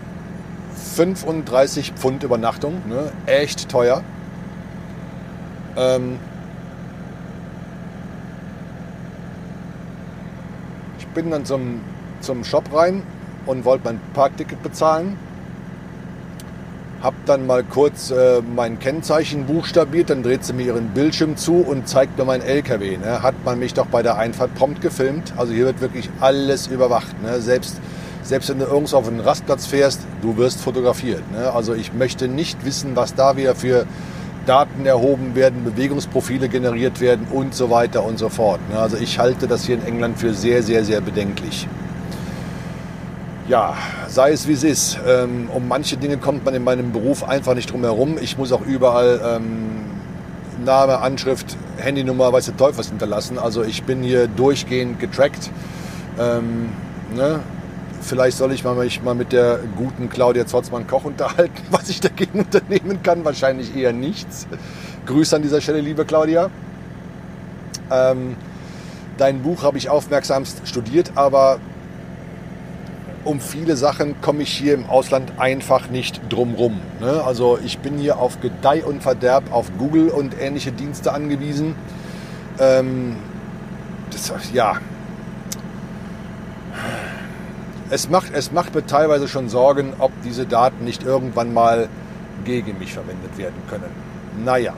35 Pfund Übernachtung, ne? echt teuer. Ähm ich bin dann zum, zum Shop rein und wollte mein Parkticket bezahlen habe dann mal kurz äh, mein Kennzeichen buchstabiert, dann dreht sie mir ihren Bildschirm zu und zeigt mir mein LKW. Ne? Hat man mich doch bei der Einfahrt prompt gefilmt. Also hier wird wirklich alles überwacht. Ne? Selbst, selbst wenn du irgendwo auf einen Rastplatz fährst, du wirst fotografiert. Ne? Also ich möchte nicht wissen, was da wieder für Daten erhoben werden, Bewegungsprofile generiert werden und so weiter und so fort. Ne? Also ich halte das hier in England für sehr, sehr, sehr bedenklich ja, sei es wie es ist. Ähm, um manche Dinge kommt man in meinem Beruf einfach nicht drum herum. Ich muss auch überall ähm, Name, Anschrift, Handynummer, weiß der Teufel was hinterlassen. Also ich bin hier durchgehend getrackt. Ähm, ne? Vielleicht soll ich mich mal mit der guten Claudia Zotzmann-Koch unterhalten, was ich dagegen unternehmen kann. Wahrscheinlich eher nichts. Grüße an dieser Stelle, liebe Claudia. Ähm, dein Buch habe ich aufmerksamst studiert, aber um viele Sachen komme ich hier im Ausland einfach nicht drumrum. Ne? Also ich bin hier auf Gedeih und Verderb auf Google und ähnliche Dienste angewiesen. Ähm, das, ja, es macht, es macht mir teilweise schon Sorgen, ob diese Daten nicht irgendwann mal gegen mich verwendet werden können. Naja,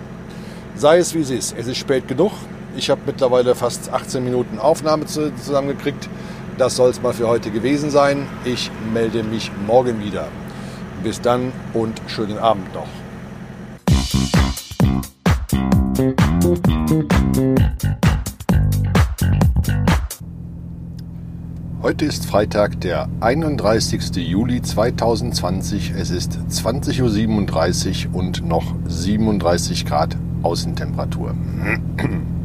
sei es wie es ist. Es ist spät genug. Ich habe mittlerweile fast 18 Minuten Aufnahme zusammengekriegt. Das soll es mal für heute gewesen sein. Ich melde mich morgen wieder. Bis dann und schönen Abend noch. Heute ist Freitag, der 31. Juli 2020. Es ist 20.37 Uhr und noch 37 Grad Außentemperatur.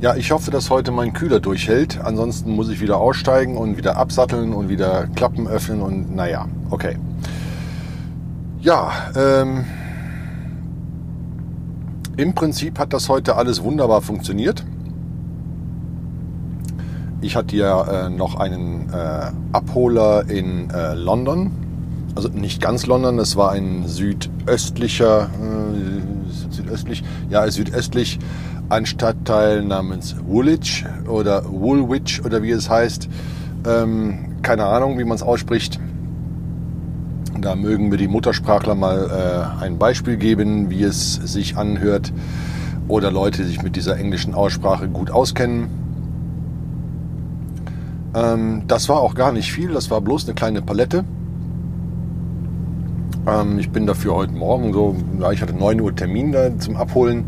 Ja, ich hoffe, dass heute mein Kühler durchhält. Ansonsten muss ich wieder aussteigen und wieder absatteln und wieder Klappen öffnen und naja, okay. Ja, ähm, im Prinzip hat das heute alles wunderbar funktioniert. Ich hatte ja äh, noch einen äh, Abholer in äh, London. Also nicht ganz London, es war ein südöstlicher, äh, südöstlich, ja, südöstlich ein Stadtteil namens Woolwich oder Woolwich oder wie es heißt. Ähm, keine Ahnung, wie man es ausspricht. Da mögen wir die Muttersprachler mal äh, ein Beispiel geben, wie es sich anhört. Oder Leute, die sich mit dieser englischen Aussprache gut auskennen. Ähm, das war auch gar nicht viel, das war bloß eine kleine Palette. Ähm, ich bin dafür heute Morgen so, ja, ich hatte 9 Uhr Termin da zum Abholen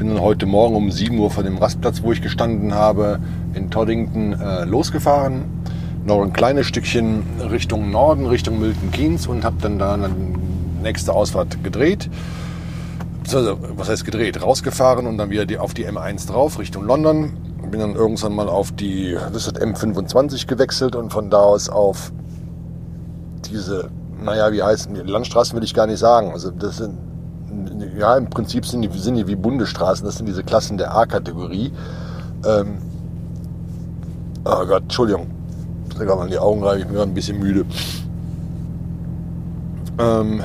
bin dann heute Morgen um 7 Uhr von dem Rastplatz, wo ich gestanden habe, in Toddington äh, losgefahren. Noch ein kleines Stückchen Richtung Norden, Richtung Milton Keynes und habe dann da eine nächste Ausfahrt gedreht. Also, was heißt gedreht? Rausgefahren und dann wieder die, auf die M1 drauf, Richtung London. Bin dann irgendwann mal auf die das ist M25 gewechselt und von da aus auf diese, naja, wie heißen die? Landstraßen will ich gar nicht sagen. Also das sind ja, im Prinzip sind die, sind die wie Bundesstraßen, das sind diese Klassen der A-Kategorie. Ähm, oh Gott, Entschuldigung, da kann man die Augen rein, ich bin gerade ein bisschen müde. Ähm,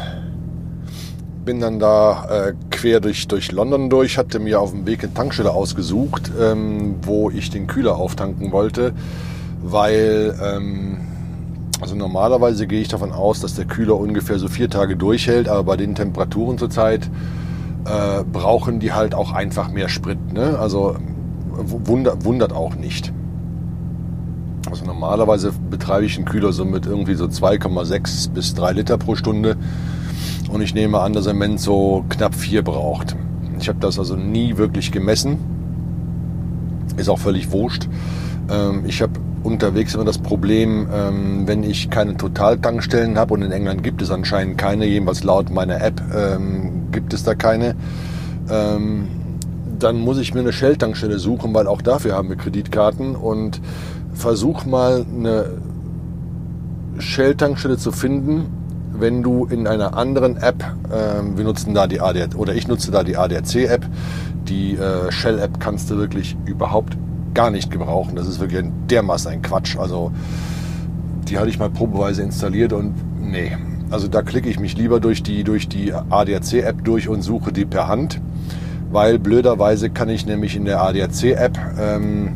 bin dann da äh, quer durch, durch London durch, hatte mir auf dem Weg eine Tankstelle ausgesucht, ähm, wo ich den Kühler auftanken wollte, weil ähm, also normalerweise gehe ich davon aus, dass der Kühler ungefähr so vier Tage durchhält, aber bei den Temperaturen zurzeit äh, brauchen die halt auch einfach mehr Sprit. Ne? Also wundert, wundert auch nicht. Also normalerweise betreibe ich einen Kühler so mit irgendwie so 2,6 bis 3 Liter pro Stunde. Und ich nehme an, dass er Mensch so knapp 4 braucht. Ich habe das also nie wirklich gemessen. Ist auch völlig wurscht. Ähm, ich habe unterwegs immer das Problem, ähm, wenn ich keine Totaltankstellen habe und in England gibt es anscheinend keine, jedenfalls laut meiner App ähm, gibt es da keine, dann muss ich mir eine Shell-Tankstelle suchen, weil auch dafür haben wir Kreditkarten und versuch mal eine Shell-Tankstelle zu finden, wenn du in einer anderen App, äh, wir nutzen da die ADAC, oder ich nutze da die ADAC-App, die äh, Shell-App kannst du wirklich überhaupt gar nicht gebrauchen. Das ist wirklich ein dermaßen ein Quatsch. Also die hatte ich mal probeweise installiert und nee. Also da klicke ich mich lieber durch die, durch die ADAC-App durch und suche die per Hand, weil blöderweise kann ich nämlich in der ADAC-App ähm,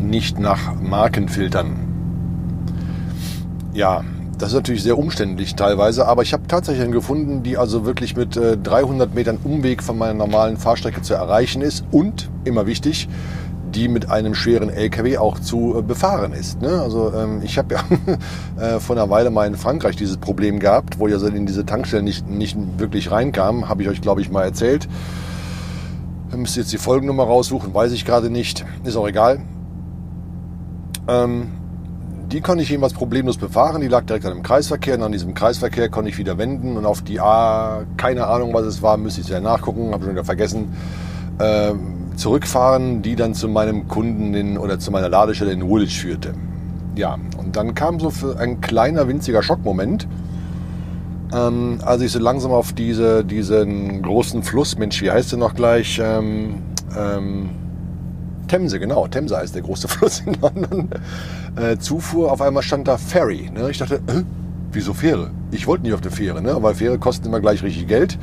nicht nach Marken filtern. Ja, das ist natürlich sehr umständlich teilweise, aber ich habe tatsächlich einen gefunden, die also wirklich mit äh, 300 Metern Umweg von meiner normalen Fahrstrecke zu erreichen ist und, immer wichtig, die mit einem schweren LKW auch zu äh, befahren ist. Ne? Also ähm, ich habe ja äh, vor einer Weile mal in Frankreich dieses Problem gehabt, wo ich also in diese Tankstellen nicht, nicht wirklich reinkam, habe ich euch glaube ich mal erzählt. Ihr müsst jetzt die Folgennummer raussuchen, weiß ich gerade nicht, ist auch egal. Ähm, die konnte ich jedenfalls problemlos befahren. Die lag direkt an dem Kreisverkehr. Und an diesem Kreisverkehr konnte ich wieder wenden. Und auf die A, keine Ahnung, was es war, müsste ich ja nachgucken, habe schon wieder vergessen, äh, zurückfahren, die dann zu meinem Kunden in, oder zu meiner Ladestelle in Woolwich führte. Ja, und dann kam so ein kleiner, winziger Schockmoment. Ähm, als ich so langsam auf diese, diesen großen Fluss, Mensch, wie heißt der noch gleich? Ähm, ähm, Themse, genau, Themse heißt der große Fluss in London, äh, zufuhr, auf einmal stand da Ferry. Ne? Ich dachte, äh, wieso Fähre? Ich wollte nicht auf der Fähre, ne? weil Fähre kosten immer gleich richtig Geld.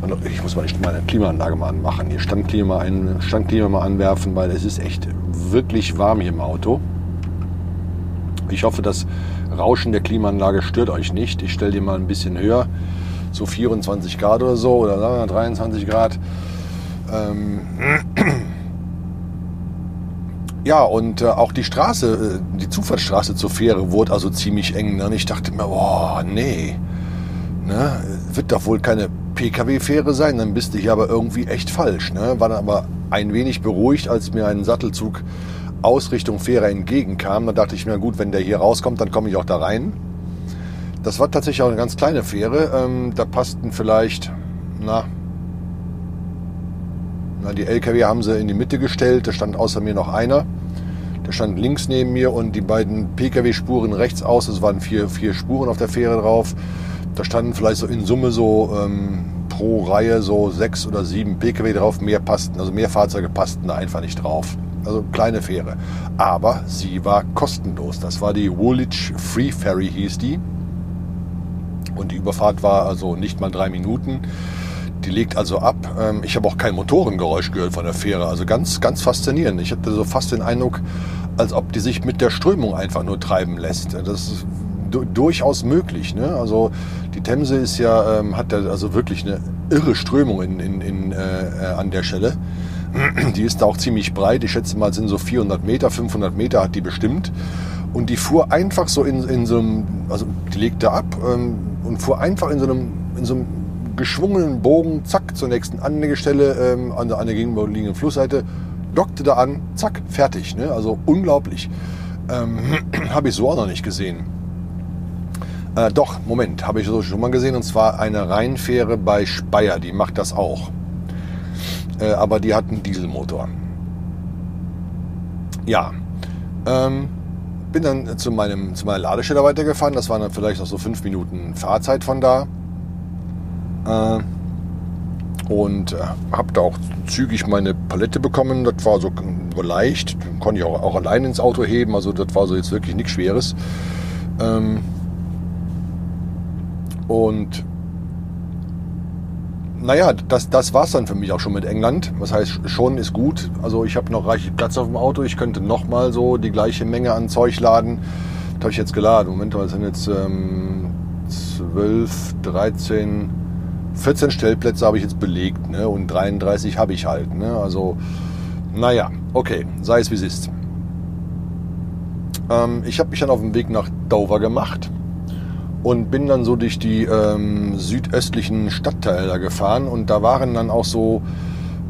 Und ich muss mal nicht meine Klimaanlage mal anmachen, hier Standklima, ein, Standklima mal anwerfen, weil es ist echt wirklich warm hier im Auto. Ich hoffe, das Rauschen der Klimaanlage stört euch nicht. Ich stelle die mal ein bisschen höher, so 24 Grad oder so oder 23 Grad. Ähm, ja, und äh, auch die Straße, äh, die Zufahrtsstraße zur Fähre wurde also ziemlich eng. Ne? Und ich dachte mir, boah, nee, ne? wird doch wohl keine Pkw-Fähre sein, dann bist du hier aber irgendwie echt falsch. Ne? War dann aber ein wenig beruhigt, als mir ein Sattelzug aus Richtung Fähre entgegenkam. Dann dachte ich mir, gut, wenn der hier rauskommt, dann komme ich auch da rein. Das war tatsächlich auch eine ganz kleine Fähre. Ähm, da passten vielleicht, na, na, die LKW haben sie in die Mitte gestellt, da stand außer mir noch einer. Der stand links neben mir und die beiden Pkw-Spuren rechts aus. Es waren vier, vier Spuren auf der Fähre drauf. Da standen vielleicht so in Summe so ähm, pro Reihe so sechs oder sieben Pkw drauf. Mehr passten, also mehr Fahrzeuge passten da einfach nicht drauf. Also kleine Fähre. Aber sie war kostenlos. Das war die Woolwich Free Ferry hieß die. Und die Überfahrt war also nicht mal drei Minuten. Die legt also ab. Ähm, ich habe auch kein Motorengeräusch gehört von der Fähre. Also ganz, ganz faszinierend. Ich hatte so fast den Eindruck, als ob die sich mit der Strömung einfach nur treiben lässt. Das ist durchaus möglich. Ne? Also die Themse ist ja, ähm, hat ja also wirklich eine irre Strömung in, in, in, äh, äh an der Stelle. Die ist da auch ziemlich breit. Ich schätze mal, sind so 400 Meter, 500 Meter hat die bestimmt. Und die fuhr einfach so in, in so einem, also die legte ab ähm, und fuhr einfach in so einem, in so einem geschwungenen Bogen, zack, zur nächsten Anlegestelle ähm, an der, an der gegenüberliegenden Flussseite, dockte da an, zack, fertig. Ne? Also unglaublich. Ähm, habe ich so auch noch nicht gesehen. Äh, doch, Moment, habe ich so schon mal gesehen. Und zwar eine Rheinfähre bei Speyer, die macht das auch. Äh, aber die hat einen Dieselmotor. Ja. Ähm, bin dann zu, meinem, zu meiner Ladestelle weitergefahren. Das waren dann vielleicht auch so fünf Minuten Fahrzeit von da. Äh, und äh, habe da auch zügig meine Palette bekommen. Das war so leicht, konnte ich auch, auch allein ins Auto heben. Also das war so jetzt wirklich nichts Schweres. Ähm, und naja, das, das war es dann für mich auch schon mit England. Was heißt, schon ist gut. Also ich habe noch reichlich Platz auf dem Auto. Ich könnte nochmal so die gleiche Menge an Zeug laden. Das habe ich jetzt geladen. Moment, das sind jetzt ähm, 12, 13, 14 Stellplätze habe ich jetzt belegt ne? und 33 habe ich halt. Ne? Also, naja, okay, sei es wie es ist. Ähm, ich habe mich dann auf den Weg nach Dover gemacht und bin dann so durch die ähm, südöstlichen Stadtteile gefahren und da waren dann auch so,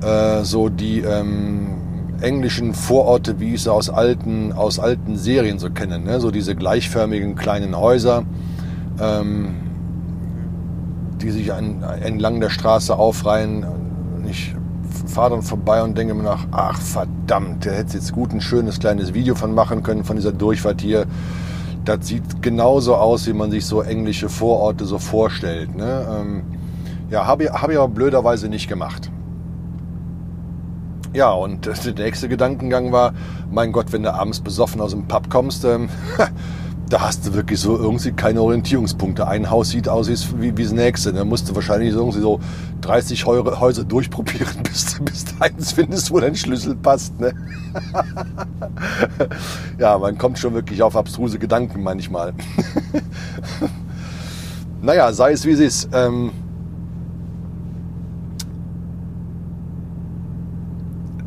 äh, so die ähm, englischen Vororte, wie ich sie aus alten, aus alten Serien so kenne. Ne? So diese gleichförmigen kleinen Häuser, ähm, die sich an, entlang der Straße aufreihen. Ich fahre dann vorbei und denke mir nach, ach verdammt, der hätte jetzt gut ein schönes kleines Video von machen können, von dieser Durchfahrt hier. Das sieht genauso aus, wie man sich so englische Vororte so vorstellt. Ne? Ähm, ja, habe ich, hab ich aber blöderweise nicht gemacht. Ja, und der nächste Gedankengang war, mein Gott, wenn du abends besoffen aus dem Pub kommst, ähm, da hast du wirklich so irgendwie keine Orientierungspunkte. Ein Haus sieht aus wie, wie das nächste. Da musst du wahrscheinlich irgendwie so 30 Häuser durchprobieren, bis, bis du eins findest, wo dein Schlüssel passt. Ne? ja, man kommt schon wirklich auf abstruse Gedanken manchmal. naja, sei es wie es ist. Ähm,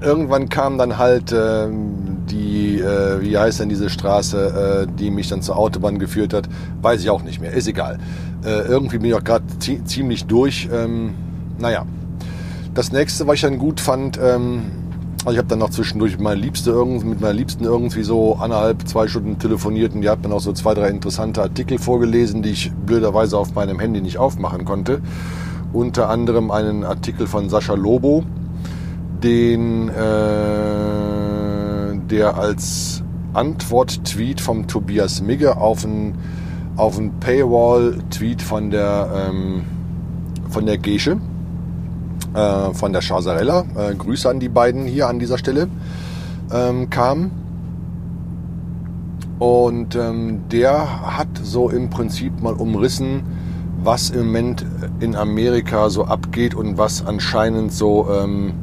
irgendwann kam dann halt ähm, die, äh, wie heißt denn diese Straße, äh, die mich dann zur Autobahn geführt hat, weiß ich auch nicht mehr, ist egal. Äh, irgendwie bin ich auch gerade ziemlich durch. Ähm, naja, das nächste, was ich dann gut fand, ähm, also ich habe dann noch zwischendurch mit Liebste mit meiner Liebsten irgendwie so anderthalb, zwei Stunden telefoniert und die hat mir noch so zwei, drei interessante Artikel vorgelesen, die ich blöderweise auf meinem Handy nicht aufmachen konnte. Unter anderem einen Artikel von Sascha Lobo, den, äh, der als Antwort-Tweet vom Tobias Migge auf ein, auf Paywall-Tweet von der, ähm, von der Gesche, äh, von der Chasarella, äh, Grüße an die beiden hier an dieser Stelle, ähm, kam. Und ähm, der hat so im Prinzip mal umrissen, was im Moment in Amerika so abgeht und was anscheinend so ähm,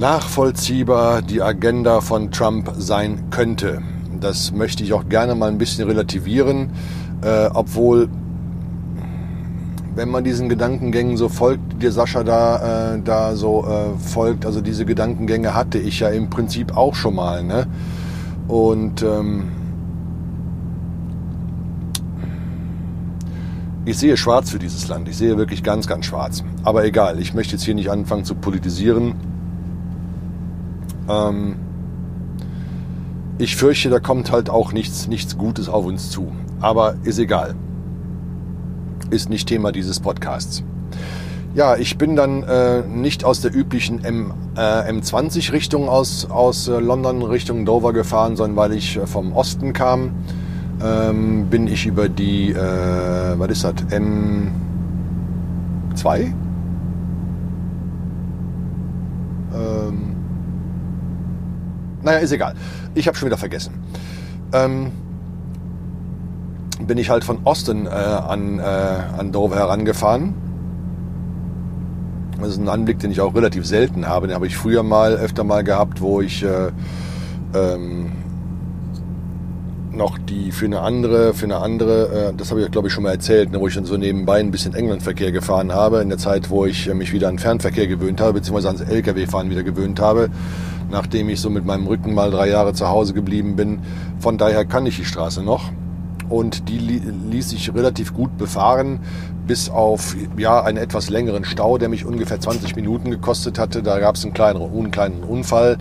nachvollziehbar die Agenda von Trump sein könnte. Das möchte ich auch gerne mal ein bisschen relativieren, äh, obwohl wenn man diesen Gedankengängen so folgt, dir Sascha da, äh, da so äh, folgt, also diese Gedankengänge hatte ich ja im Prinzip auch schon mal. Ne? Und ähm, ich sehe schwarz für dieses Land. Ich sehe wirklich ganz, ganz schwarz. Aber egal, ich möchte jetzt hier nicht anfangen zu politisieren. Ähm, ich fürchte, da kommt halt auch nichts, nichts Gutes auf uns zu. Aber ist egal. Ist nicht Thema dieses Podcasts. Ja, ich bin dann äh, nicht aus der üblichen M, äh, M20-Richtung aus, aus äh, London Richtung Dover gefahren, sondern weil ich äh, vom Osten kam, ähm, bin ich über die, äh, was ist das, M2? Ähm, naja, ist egal. Ich habe schon wieder vergessen. Ähm, bin ich halt von Osten äh, an, äh, an Dover herangefahren. Das ist ein Anblick, den ich auch relativ selten habe. Den habe ich früher mal öfter mal gehabt, wo ich äh, ähm, noch die für eine andere, für eine andere, äh, das habe ich glaube ich schon mal erzählt, ne, wo ich dann so nebenbei ein bisschen Englandverkehr gefahren habe, in der Zeit, wo ich äh, mich wieder an Fernverkehr gewöhnt habe, beziehungsweise ans Lkw-Fahren wieder gewöhnt habe nachdem ich so mit meinem Rücken mal drei Jahre zu Hause geblieben bin. Von daher kann ich die Straße noch. Und die ließ sich relativ gut befahren, bis auf ja, einen etwas längeren Stau, der mich ungefähr 20 Minuten gekostet hatte. Da gab es einen kleinen, einen kleinen Unfall.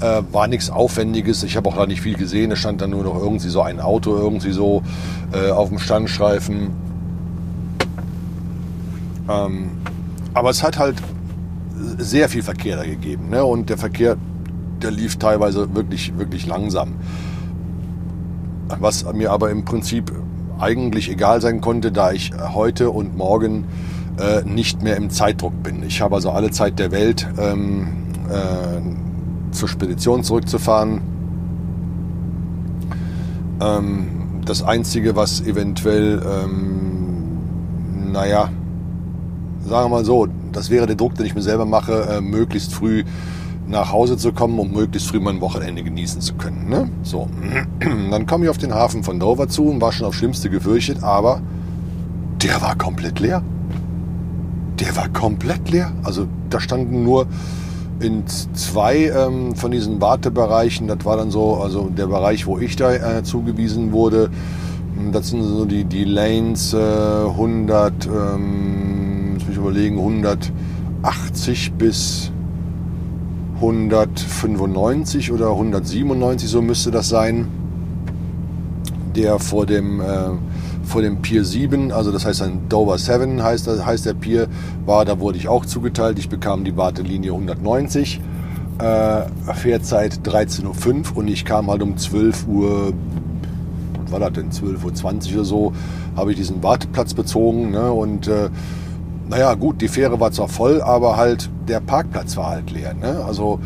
Äh, war nichts Aufwendiges. Ich habe auch da nicht viel gesehen. Es stand dann nur noch irgendwie so ein Auto irgendwie so äh, auf dem Standstreifen. Ähm, aber es hat halt sehr viel Verkehr da gegeben. Ne? Und der Verkehr der lief teilweise wirklich, wirklich langsam. Was mir aber im Prinzip eigentlich egal sein konnte, da ich heute und morgen äh, nicht mehr im Zeitdruck bin. Ich habe also alle Zeit der Welt, ähm, äh, zur Spedition zurückzufahren. Ähm, das Einzige, was eventuell, ähm, naja, sagen wir mal so, das wäre der Druck, den ich mir selber mache, äh, möglichst früh nach Hause zu kommen, um möglichst früh mein Wochenende genießen zu können. Ne? So, dann komme ich auf den Hafen von Dover zu und war schon aufs Schlimmste gefürchtet, aber der war komplett leer. der war komplett leer. Also da standen nur in zwei ähm, von diesen Wartebereichen, das war dann so, also der Bereich, wo ich da äh, zugewiesen wurde, hm, das sind so die, die Lanes äh, 100, ähm, muss mich überlegen, 180 bis 195 oder 197, so müsste das sein. Der vor dem, äh, vor dem Pier 7, also das heißt ein Dover 7 heißt, heißt der Pier, war, da wurde ich auch zugeteilt. Ich bekam die Wartelinie 190, äh, Fährzeit 13.05 Uhr und ich kam halt um 12 Uhr, was war das denn, 12.20 Uhr oder so, habe ich diesen Warteplatz bezogen ne, und äh, naja, gut, die Fähre war zwar voll, aber halt der Parkplatz war halt leer. Ne? Also,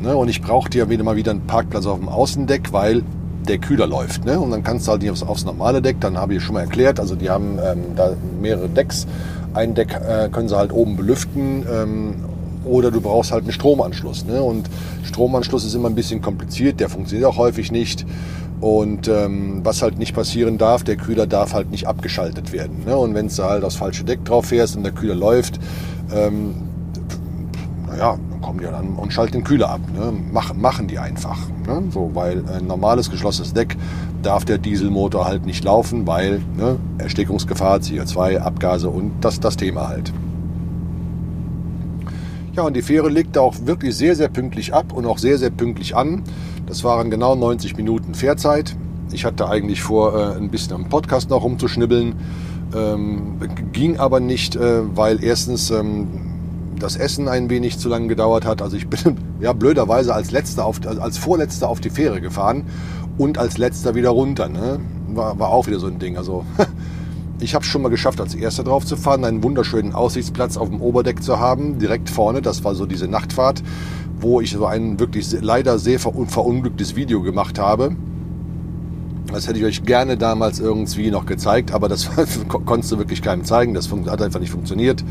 ne, und ich brauchte ja wieder mal wieder einen Parkplatz auf dem Außendeck, weil der Kühler läuft. Ne? Und dann kannst du halt nicht aufs, aufs normale Deck, dann habe ich schon mal erklärt, also die haben ähm, da mehrere Decks. Ein Deck äh, können sie halt oben belüften ähm, oder du brauchst halt einen Stromanschluss. Ne? Und Stromanschluss ist immer ein bisschen kompliziert, der funktioniert auch häufig nicht. Und ähm, was halt nicht passieren darf, der Kühler darf halt nicht abgeschaltet werden. Ne? Und wenn du halt aufs falsche Deck drauf fährst und der Kühler läuft, ähm, naja, dann kommen die dann und schalten den Kühler ab. Ne? Mach, machen die einfach. Ne? So, weil ein normales geschlossenes Deck darf der Dieselmotor halt nicht laufen, weil ne, Erstickungsgefahr, CO2, Abgase und das, das Thema halt. Ja, und die Fähre legte auch wirklich sehr, sehr pünktlich ab und auch sehr, sehr pünktlich an. Das waren genau 90 Minuten Fährzeit. Ich hatte eigentlich vor, äh, ein bisschen am Podcast noch rumzuschnibbeln. Ähm, ging aber nicht, äh, weil erstens ähm, das Essen ein wenig zu lange gedauert hat. Also ich bin ja blöderweise als letzter auf, als vorletzter auf die Fähre gefahren und als letzter wieder runter. Ne? War, war auch wieder so ein Ding. Also ich habe es schon mal geschafft, als erster drauf zu fahren, einen wunderschönen Aussichtsplatz auf dem Oberdeck zu haben, direkt vorne. Das war so diese Nachtfahrt, wo ich so ein wirklich leider sehr verunglücktes Video gemacht habe. Das hätte ich euch gerne damals irgendwie noch gezeigt, aber das konntest du wirklich keinem zeigen. Das hat einfach nicht funktioniert.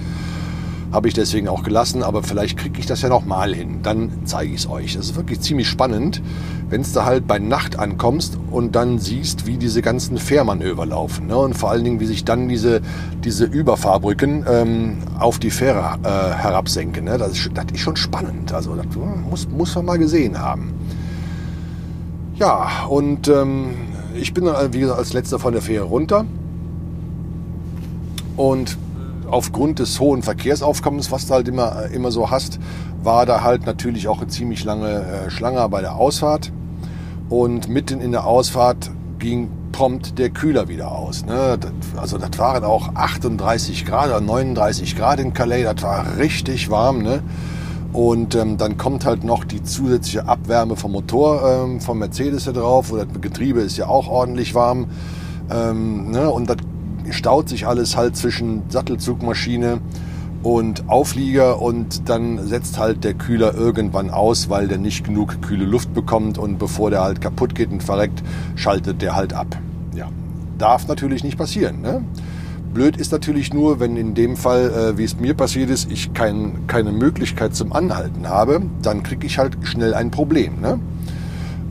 Habe ich deswegen auch gelassen, aber vielleicht kriege ich das ja noch mal hin. Dann zeige ich es euch. Das ist wirklich ziemlich spannend, wenn du da halt bei Nacht ankommst und dann siehst, wie diese ganzen Fährmanöver laufen. Ne? Und vor allen Dingen, wie sich dann diese, diese Überfahrbrücken ähm, auf die Fähre äh, herabsenken. Ne? Das, ist, das ist schon spannend. Also das muss, muss man mal gesehen haben. Ja, und ähm, ich bin dann, wie gesagt, als letzter von der Fähre runter. Und aufgrund des hohen Verkehrsaufkommens, was du halt immer, immer so hast, war da halt natürlich auch eine ziemlich lange äh, Schlange bei der Ausfahrt. Und mitten in der Ausfahrt ging prompt der Kühler wieder aus. Ne? Also das waren auch 38 Grad oder 39 Grad in Calais, das war richtig warm. Ne? Und ähm, dann kommt halt noch die zusätzliche Abwärme vom Motor ähm, vom Mercedes hier drauf. Und das Getriebe ist ja auch ordentlich warm. Ähm, ne? Und das staut sich alles halt zwischen Sattelzugmaschine und Auflieger und dann setzt halt der Kühler irgendwann aus, weil der nicht genug kühle Luft bekommt und bevor der halt kaputt geht und verreckt, schaltet der halt ab. Ja, darf natürlich nicht passieren. Ne? Blöd ist natürlich nur, wenn in dem Fall, äh, wie es mir passiert ist, ich kein, keine Möglichkeit zum Anhalten habe, dann kriege ich halt schnell ein Problem. Ne?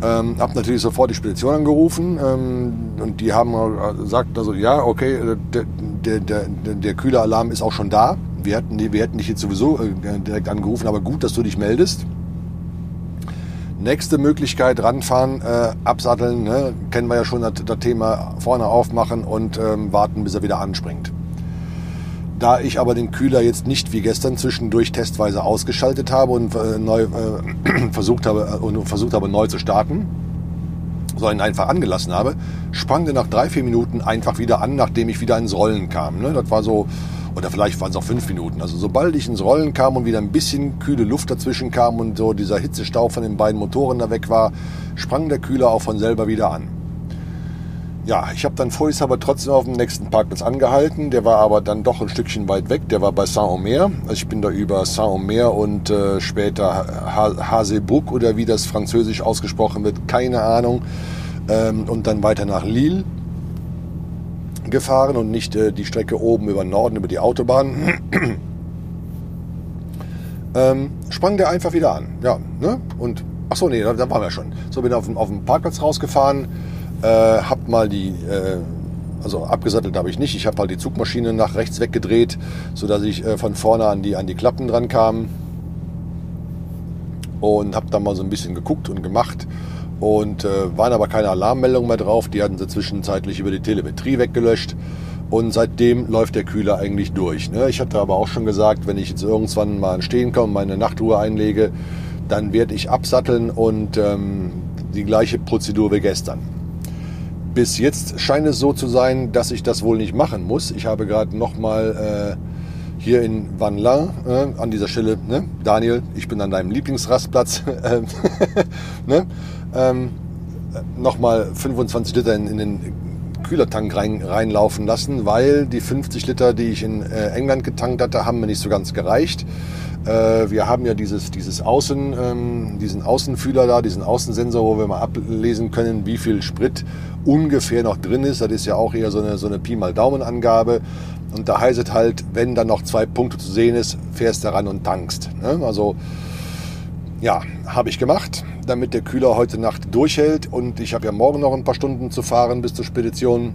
Ähm, hab natürlich sofort die Spedition angerufen ähm, und die haben gesagt, also ja, okay, äh, der, der, der, der Kühleralarm ist auch schon da. Wir hätten, wir hätten dich jetzt sowieso äh, direkt angerufen, aber gut, dass du dich meldest. Nächste Möglichkeit, ranfahren, äh, absatteln, ne? kennen wir ja schon das, das Thema, vorne aufmachen und ähm, warten, bis er wieder anspringt. Da ich aber den Kühler jetzt nicht wie gestern zwischendurch testweise ausgeschaltet habe und äh, neu, äh, versucht, habe, äh, und versucht habe neu zu starten, sondern einfach angelassen habe, sprang der nach drei, vier Minuten einfach wieder an, nachdem ich wieder ins Rollen kam. Ne? Das war so, oder vielleicht waren es auch fünf Minuten. Also sobald ich ins Rollen kam und wieder ein bisschen kühle Luft dazwischen kam und so dieser Hitzestau von den beiden Motoren da weg war, sprang der Kühler auch von selber wieder an. Ja, ich habe dann aber trotzdem auf dem nächsten Parkplatz angehalten. Der war aber dann doch ein Stückchen weit weg. Der war bei Saint-Omer. Also ich bin da über Saint-Omer und äh, später Hasebuc oder wie das französisch ausgesprochen wird, keine Ahnung. Ähm, und dann weiter nach Lille gefahren und nicht äh, die Strecke oben über Norden, über die Autobahn. ähm, sprang der einfach wieder an. Ja, ne? Und, ach so, nee, da, da waren wir schon. So, bin auf, auf dem Parkplatz rausgefahren äh, hab mal die, äh, Also abgesattelt habe ich nicht. Ich habe halt die Zugmaschine nach rechts weggedreht, sodass ich äh, von vorne an die, an die Klappen dran kam. Und habe dann mal so ein bisschen geguckt und gemacht. Und äh, waren aber keine Alarmmeldungen mehr drauf. Die hatten sie zwischenzeitlich über die Telemetrie weggelöscht. Und seitdem läuft der Kühler eigentlich durch. Ne? Ich hatte aber auch schon gesagt, wenn ich jetzt irgendwann mal Stehen komme, meine Nachtruhe einlege, dann werde ich absatteln und ähm, die gleiche Prozedur wie gestern. Bis jetzt scheint es so zu sein, dass ich das wohl nicht machen muss. Ich habe gerade nochmal äh, hier in Van La, äh, an dieser Stelle, ne? Daniel, ich bin an deinem Lieblingsrastplatz, ähm, ne? ähm, nochmal 25 Liter in, in den Kühlertank rein, reinlaufen lassen, weil die 50 Liter, die ich in äh, England getankt hatte, haben mir nicht so ganz gereicht. Äh, wir haben ja dieses, dieses Außen, ähm, diesen Außenfühler da, diesen Außensensor, wo wir mal ablesen können, wie viel Sprit ungefähr noch drin ist. Das ist ja auch eher so eine, so eine Pi mal Daumen-Angabe. Und da heißt es halt, wenn dann noch zwei Punkte zu sehen ist, fährst du ran und tankst. Ne? Also ja, habe ich gemacht, damit der Kühler heute Nacht durchhält. Und ich habe ja morgen noch ein paar Stunden zu fahren bis zur Spedition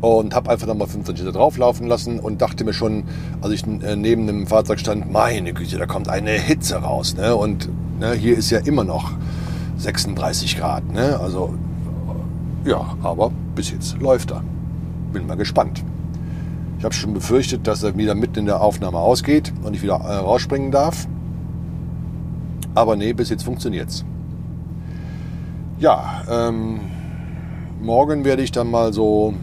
und habe einfach nochmal 25 Liter drauflaufen lassen und dachte mir schon, als ich äh, neben dem Fahrzeug stand, meine Güte, da kommt eine Hitze raus. Ne? Und ne, hier ist ja immer noch 36 Grad. Ne? Also ja, aber bis jetzt läuft er. Bin mal gespannt. Ich habe schon befürchtet, dass er wieder mitten in der Aufnahme ausgeht und ich wieder äh, rausspringen darf. Aber nee, bis jetzt funktioniert's. Ja, ähm, morgen werde ich dann mal so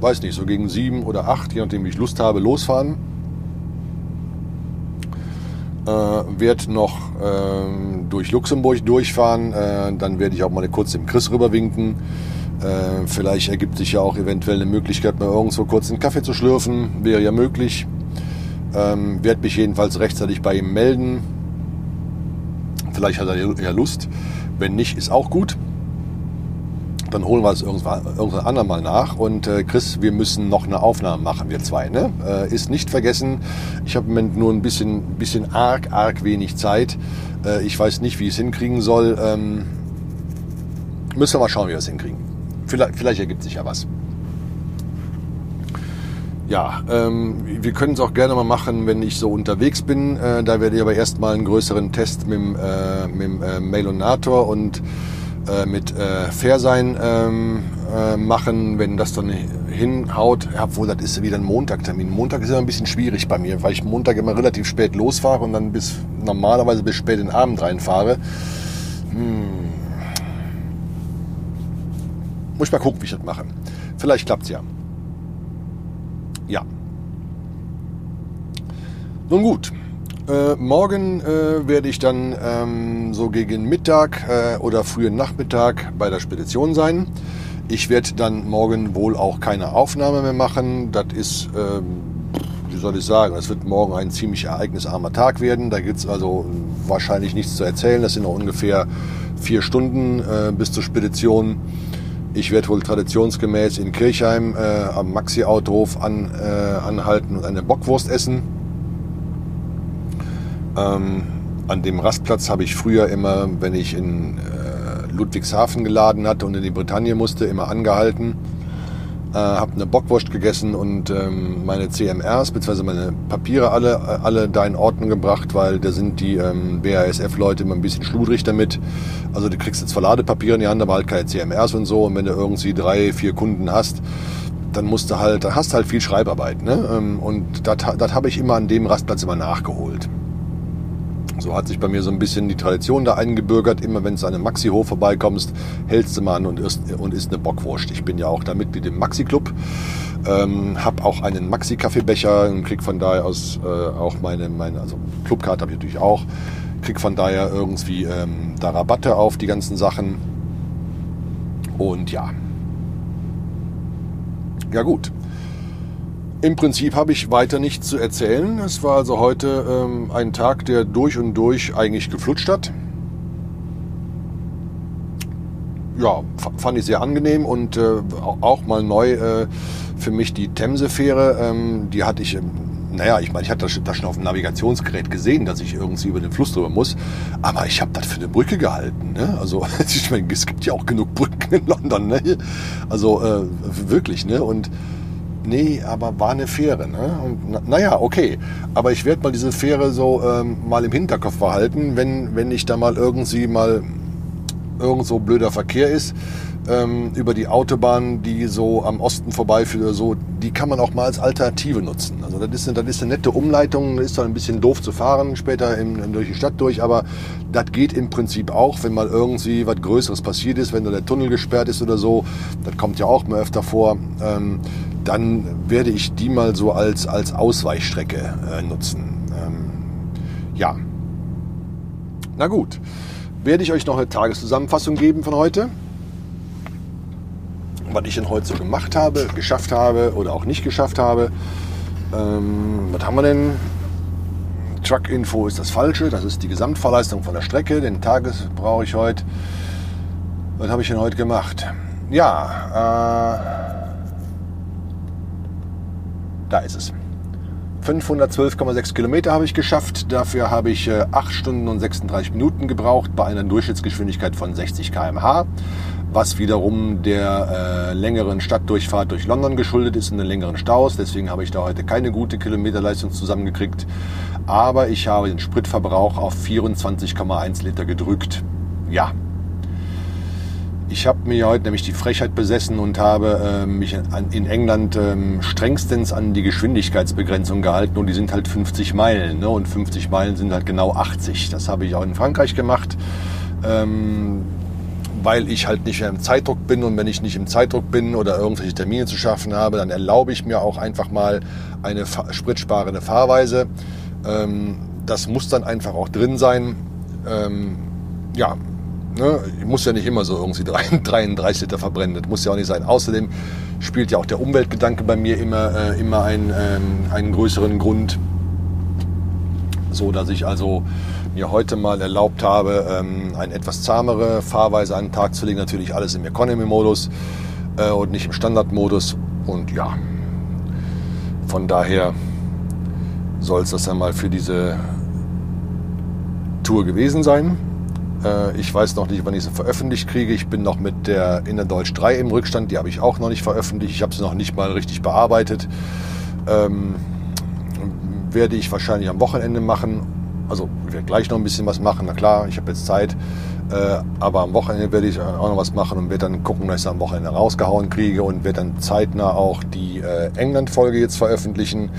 weiß nicht, so gegen sieben oder acht, je nachdem wie ich Lust habe, losfahren. Äh, werde noch äh, durch Luxemburg durchfahren. Äh, dann werde ich auch mal kurz dem Chris rüberwinken. Äh, vielleicht ergibt sich ja auch eventuell eine Möglichkeit, mal irgendwo kurz einen Kaffee zu schlürfen. Wäre ja möglich. Ähm, werde mich jedenfalls rechtzeitig bei ihm melden. Vielleicht hat er ja Lust. Wenn nicht, ist auch gut dann holen wir es irgendwann, irgendwann andermal nach. Und äh, Chris, wir müssen noch eine Aufnahme machen, wir zwei. Ne? Äh, ist nicht vergessen, ich habe im Moment nur ein bisschen, bisschen arg, arg wenig Zeit. Äh, ich weiß nicht, wie ich es hinkriegen soll. Ähm, müssen wir mal schauen, wie wir es hinkriegen. Vielleicht, vielleicht ergibt sich ja was. Ja, ähm, wir können es auch gerne mal machen, wenn ich so unterwegs bin. Äh, da werde ich aber erstmal einen größeren Test mit dem, äh, mit äh, Mailonator und äh, mit äh, Fairsein ähm, äh, machen, wenn das dann hinhaut, obwohl das ist wieder ein Montagtermin. Montag ist immer ein bisschen schwierig bei mir, weil ich Montag immer relativ spät losfahre und dann bis normalerweise bis spät in den Abend reinfahre. Hm. Muss ich mal gucken, wie ich das mache. Vielleicht klappt es ja. Ja. Nun gut. Äh, morgen äh, werde ich dann ähm, so gegen Mittag äh, oder frühen Nachmittag bei der Spedition sein. Ich werde dann morgen wohl auch keine Aufnahme mehr machen. Das ist, ähm, wie soll ich sagen, es wird morgen ein ziemlich ereignisarmer Tag werden. Da gibt es also wahrscheinlich nichts zu erzählen. Das sind noch ungefähr vier Stunden äh, bis zur Spedition. Ich werde wohl traditionsgemäß in Kirchheim äh, am Maxi-Autohof an, äh, anhalten und eine Bockwurst essen ähm, an dem Rastplatz habe ich früher immer, wenn ich in äh, Ludwigshafen geladen hatte und in die Bretagne musste, immer angehalten. Äh, habe eine Bockwurst gegessen und ähm, meine CMRs bzw. meine Papiere alle, äh, alle da in Ordnung gebracht, weil da sind die ähm, BASF-Leute immer ein bisschen schludrig damit. Also du kriegst jetzt Verladepapiere in die Hand, aber halt keine CMRs und so. Und wenn du irgendwie drei, vier Kunden hast, dann musst du halt, da hast halt viel Schreibarbeit. Ne? Ähm, und das habe ich immer an dem Rastplatz immer nachgeholt. So hat sich bei mir so ein bisschen die Tradition da eingebürgert. Immer wenn du an einem Maxi-Hof vorbeikommst, hältst du mal an und isst, und isst eine Bockwurst. Ich bin ja auch da Mitglied im Maxi-Club. Ähm, hab auch einen Maxi-Kaffeebecher und krieg von daher aus äh, auch meine, meine also Clubkarte habe ich natürlich auch. Krieg von daher irgendwie ähm, da Rabatte auf die ganzen Sachen. Und ja. Ja gut. Im Prinzip habe ich weiter nichts zu erzählen. Es war also heute ähm, ein Tag, der durch und durch eigentlich geflutscht hat. Ja, fand ich sehr angenehm und äh, auch mal neu äh, für mich die Themse-Fähre. Ähm, die hatte ich naja, ich meine, ich hatte das schon auf dem Navigationsgerät gesehen, dass ich irgendwie über den Fluss drüber muss. Aber ich habe das für eine Brücke gehalten. Ne? Also ich meine, es gibt ja auch genug Brücken in London. Ne? Also äh, wirklich. Ne? Und nee, aber war eine Fähre. Ne? Und naja, okay. Aber ich werde mal diese Fähre so ähm, mal im Hinterkopf behalten, wenn, wenn ich da mal irgendwie mal irgend so blöder Verkehr ist ähm, über die Autobahn, die so am Osten vorbeiführt oder so, die kann man auch mal als Alternative nutzen. Also das ist, eine, das ist eine nette Umleitung, ist dann ein bisschen doof zu fahren später in, durch die Stadt durch, aber das geht im Prinzip auch, wenn mal irgendwie was Größeres passiert ist, wenn da der Tunnel gesperrt ist oder so, das kommt ja auch mal öfter vor, ähm, dann werde ich die mal so als, als Ausweichstrecke äh, nutzen. Ähm, ja. Na gut. Werde ich euch noch eine Tageszusammenfassung geben von heute was ich denn heute so gemacht habe, geschafft habe oder auch nicht geschafft habe. Ähm, was haben wir denn? Truck-Info ist das Falsche. Das ist die Gesamtfahrleistung von der Strecke. Den Tages brauche ich heute. Was habe ich denn heute gemacht? Ja, äh, da ist es. 512,6 Kilometer habe ich geschafft. Dafür habe ich äh, 8 Stunden und 36 Minuten gebraucht bei einer Durchschnittsgeschwindigkeit von 60 km/h was wiederum der äh, längeren Stadtdurchfahrt durch London geschuldet ist und den längeren Staus. Deswegen habe ich da heute keine gute Kilometerleistung zusammengekriegt. Aber ich habe den Spritverbrauch auf 24,1 Liter gedrückt. Ja. Ich habe mir heute nämlich die Frechheit besessen und habe äh, mich in England ähm, strengstens an die Geschwindigkeitsbegrenzung gehalten und die sind halt 50 Meilen. Ne? Und 50 Meilen sind halt genau 80. Das habe ich auch in Frankreich gemacht. Ähm, weil ich halt nicht mehr im Zeitdruck bin und wenn ich nicht im Zeitdruck bin oder irgendwelche Termine zu schaffen habe, dann erlaube ich mir auch einfach mal eine spritsparende Fahrweise. Ähm, das muss dann einfach auch drin sein. Ähm, ja, ne, ich muss ja nicht immer so irgendwie 33 Liter verbrennen, das muss ja auch nicht sein. Außerdem spielt ja auch der Umweltgedanke bei mir immer, äh, immer einen, ähm, einen größeren Grund, so dass ich also mir heute mal erlaubt habe, ähm, eine etwas zahmere Fahrweise an den Tag zu legen. Natürlich alles im Economy-Modus äh, und nicht im Standard-Modus. Und ja, von daher soll es das dann mal für diese Tour gewesen sein. Äh, ich weiß noch nicht, wann ich sie veröffentlicht kriege. Ich bin noch mit der Innerdeutsch 3 im Rückstand. Die habe ich auch noch nicht veröffentlicht. Ich habe sie noch nicht mal richtig bearbeitet. Ähm, werde ich wahrscheinlich am Wochenende machen also ich werde gleich noch ein bisschen was machen, na klar, ich habe jetzt Zeit. Äh, aber am Wochenende werde ich auch noch was machen und werde dann gucken, dass ich es am Wochenende rausgehauen kriege und werde dann zeitnah auch die äh, England-Folge jetzt veröffentlichen.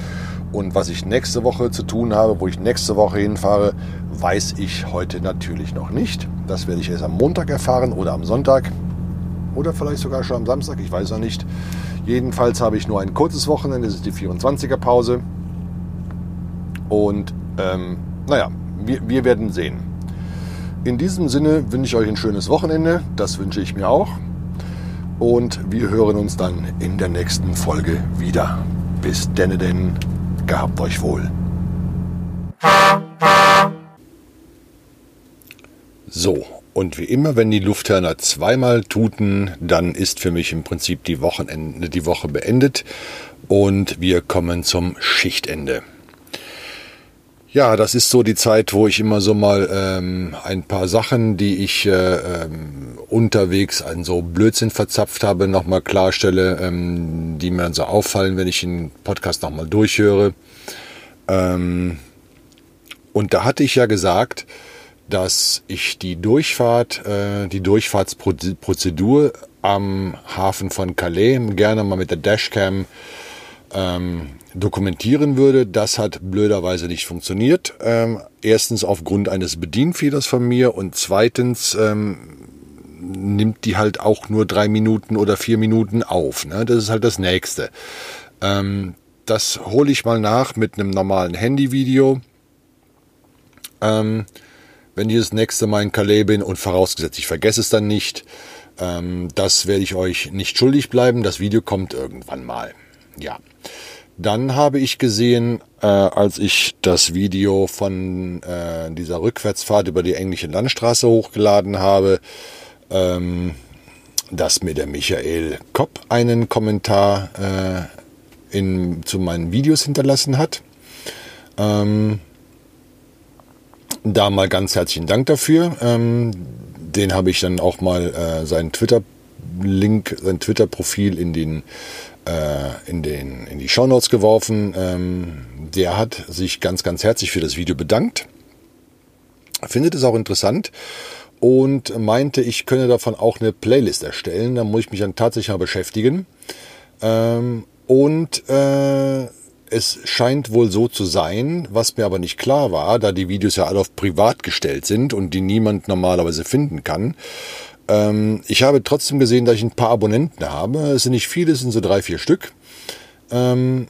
Und was ich nächste Woche zu tun habe, wo ich nächste Woche hinfahre, weiß ich heute natürlich noch nicht. Das werde ich erst am Montag erfahren oder am Sonntag oder vielleicht sogar schon am Samstag, ich weiß noch nicht. Jedenfalls habe ich nur ein kurzes Wochenende, das ist die 24er Pause. Und ähm, naja, wir, wir werden sehen. In diesem Sinne wünsche ich euch ein schönes Wochenende. Das wünsche ich mir auch. Und wir hören uns dann in der nächsten Folge wieder. Bis denne denn, gehabt euch wohl. So, und wie immer, wenn die Lufthörner zweimal tuten, dann ist für mich im Prinzip die, Wochenende, die Woche beendet und wir kommen zum Schichtende. Ja, das ist so die Zeit, wo ich immer so mal ähm, ein paar Sachen, die ich äh, ähm, unterwegs an so Blödsinn verzapft habe, nochmal klarstelle, ähm, die mir dann so auffallen, wenn ich den Podcast nochmal durchhöre. Ähm, und da hatte ich ja gesagt, dass ich die Durchfahrt, äh, die Durchfahrtsprozedur am Hafen von Calais gerne mal mit der Dashcam ähm, dokumentieren würde. Das hat blöderweise nicht funktioniert. Ähm, erstens aufgrund eines Bedienfehlers von mir und zweitens ähm, nimmt die halt auch nur drei Minuten oder vier Minuten auf. Ne? Das ist halt das Nächste. Ähm, das hole ich mal nach mit einem normalen Handyvideo. Ähm, wenn ich das nächste Mal in Calais bin und vorausgesetzt, ich vergesse es dann nicht, ähm, das werde ich euch nicht schuldig bleiben. Das Video kommt irgendwann mal. Ja. Dann habe ich gesehen, äh, als ich das Video von äh, dieser Rückwärtsfahrt über die englische Landstraße hochgeladen habe, ähm, dass mir der Michael Kopp einen Kommentar äh, in, zu meinen Videos hinterlassen hat. Ähm, da mal ganz herzlichen Dank dafür. Ähm, den habe ich dann auch mal äh, seinen Twitter-Link, sein Twitter-Profil in den in den in die Shownotes geworfen. Ähm, der hat sich ganz ganz herzlich für das Video bedankt. Findet es auch interessant und meinte, ich könne davon auch eine Playlist erstellen. Da muss ich mich dann tatsächlich mal beschäftigen. Ähm, und äh, es scheint wohl so zu sein, was mir aber nicht klar war, da die Videos ja alle auf privat gestellt sind und die niemand normalerweise finden kann. Ähm, ich habe trotzdem gesehen, dass ich ein paar Abonnenten habe. Es sind nicht viele, es sind so drei, vier Stück. Ähm,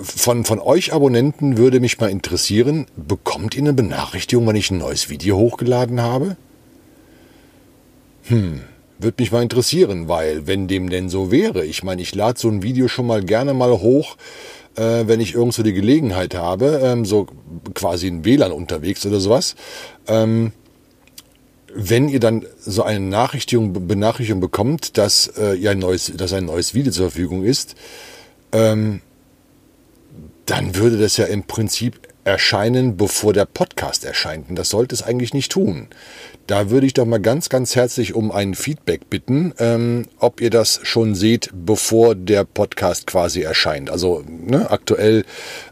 von, von euch Abonnenten würde mich mal interessieren, bekommt ihr eine Benachrichtigung, wenn ich ein neues Video hochgeladen habe? Hm, würde mich mal interessieren, weil wenn dem denn so wäre, ich meine, ich lade so ein Video schon mal gerne mal hoch, äh, wenn ich irgendwo die Gelegenheit habe, ähm, so quasi in WLAN unterwegs oder sowas. Ähm, wenn ihr dann so eine Nachrichtigung, Benachrichtigung bekommt, dass äh, ihr ein neues, dass ein neues Video zur Verfügung ist, ähm, dann würde das ja im Prinzip erscheinen, bevor der Podcast erscheint. Und das sollte es eigentlich nicht tun. Da würde ich doch mal ganz, ganz herzlich um ein Feedback bitten, ähm, ob ihr das schon seht, bevor der Podcast quasi erscheint. Also ne, aktuell,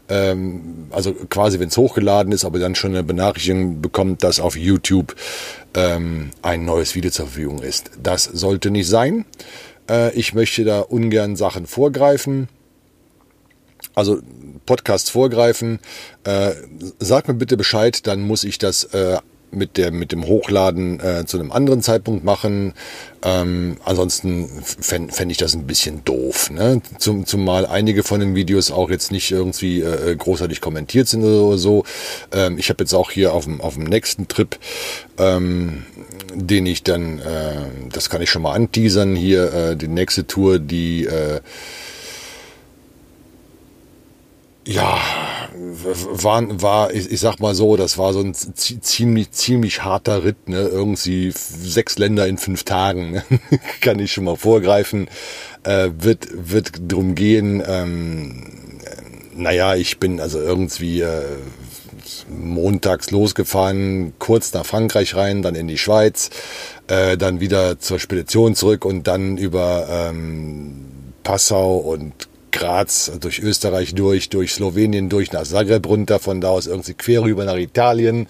ähm, also quasi wenn es hochgeladen ist, aber dann schon eine Benachrichtigung bekommt, dass auf YouTube ähm, ein neues Video zur Verfügung ist. Das sollte nicht sein. Äh, ich möchte da ungern Sachen vorgreifen also Podcasts vorgreifen, äh, sag mir bitte Bescheid, dann muss ich das äh, mit, der, mit dem Hochladen äh, zu einem anderen Zeitpunkt machen. Ähm, ansonsten fände fänd ich das ein bisschen doof. Ne? Zum, zumal einige von den Videos auch jetzt nicht irgendwie äh, großartig kommentiert sind oder so. Ähm, ich habe jetzt auch hier auf dem, auf dem nächsten Trip, ähm, den ich dann, äh, das kann ich schon mal anteasern, hier äh, die nächste Tour, die... Äh, ja, war, war ich, ich sag mal so, das war so ein ziemlich, ziemlich harter Ritt, ne? Irgendwie sechs Länder in fünf Tagen, ne? kann ich schon mal vorgreifen. Äh, wird, wird drum gehen, ähm, naja, ich bin also irgendwie äh, montags losgefahren, kurz nach Frankreich rein, dann in die Schweiz, äh, dann wieder zur Spedition zurück und dann über ähm, Passau und Graz, durch Österreich durch, durch Slowenien durch, nach Zagreb runter, von da aus irgendwie quer rüber nach Italien,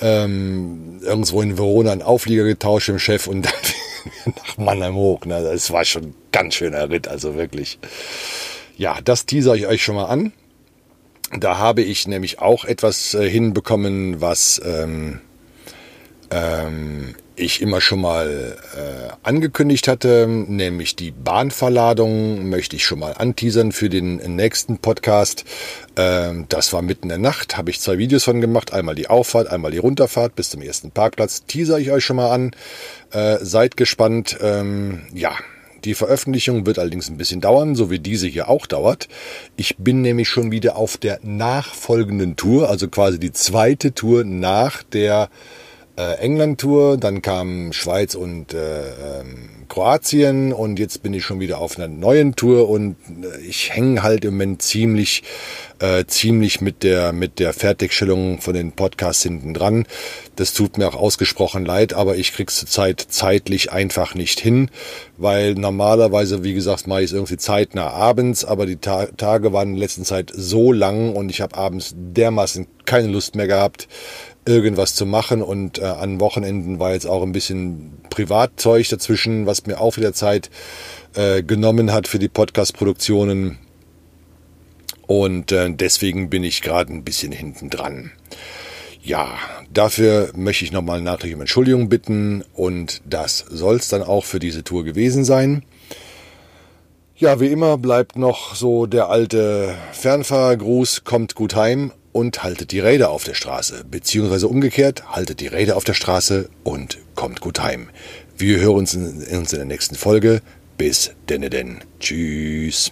ähm, irgendwo in Verona einen Auflieger getauscht im Chef und dann nach Mannheim hoch. Ne? Das war schon ganz schöner Ritt, also wirklich. Ja, das teaser ich euch schon mal an. Da habe ich nämlich auch etwas äh, hinbekommen, was ähm, ähm, ich immer schon mal äh, angekündigt hatte, nämlich die Bahnverladung, möchte ich schon mal anteasern für den nächsten Podcast. Ähm, das war mitten in der Nacht, habe ich zwei Videos von gemacht, einmal die Auffahrt, einmal die Runterfahrt bis zum ersten Parkplatz. Teaser ich euch schon mal an. Äh, seid gespannt. Ähm, ja, die Veröffentlichung wird allerdings ein bisschen dauern, so wie diese hier auch dauert. Ich bin nämlich schon wieder auf der nachfolgenden Tour, also quasi die zweite Tour nach der äh, England-Tour, dann kam Schweiz und äh, ähm, Kroatien und jetzt bin ich schon wieder auf einer neuen Tour und äh, ich hänge halt im Moment ziemlich, äh, ziemlich mit der, mit der Fertigstellung von den Podcasts hinten dran. Das tut mir auch ausgesprochen leid, aber ich krieg's zurzeit zeitlich einfach nicht hin, weil normalerweise, wie gesagt, mache ich irgendwie zeitnah abends, aber die Ta Tage waren in letzter Zeit so lang und ich habe abends dermaßen keine Lust mehr gehabt, irgendwas zu machen und äh, an Wochenenden war jetzt auch ein bisschen Privatzeug dazwischen, was mir auch wieder Zeit äh, genommen hat für die Podcast-Produktionen und äh, deswegen bin ich gerade ein bisschen hinten dran. Ja, dafür möchte ich nochmal nachträglich um Entschuldigung bitten und das soll es dann auch für diese Tour gewesen sein. Ja, wie immer bleibt noch so der alte Fernfahrgruß, kommt gut heim und haltet die Räder auf der Straße, beziehungsweise umgekehrt, haltet die Räder auf der Straße und kommt gut heim. Wir hören uns in, uns in der nächsten Folge. Bis denn denn. Tschüss.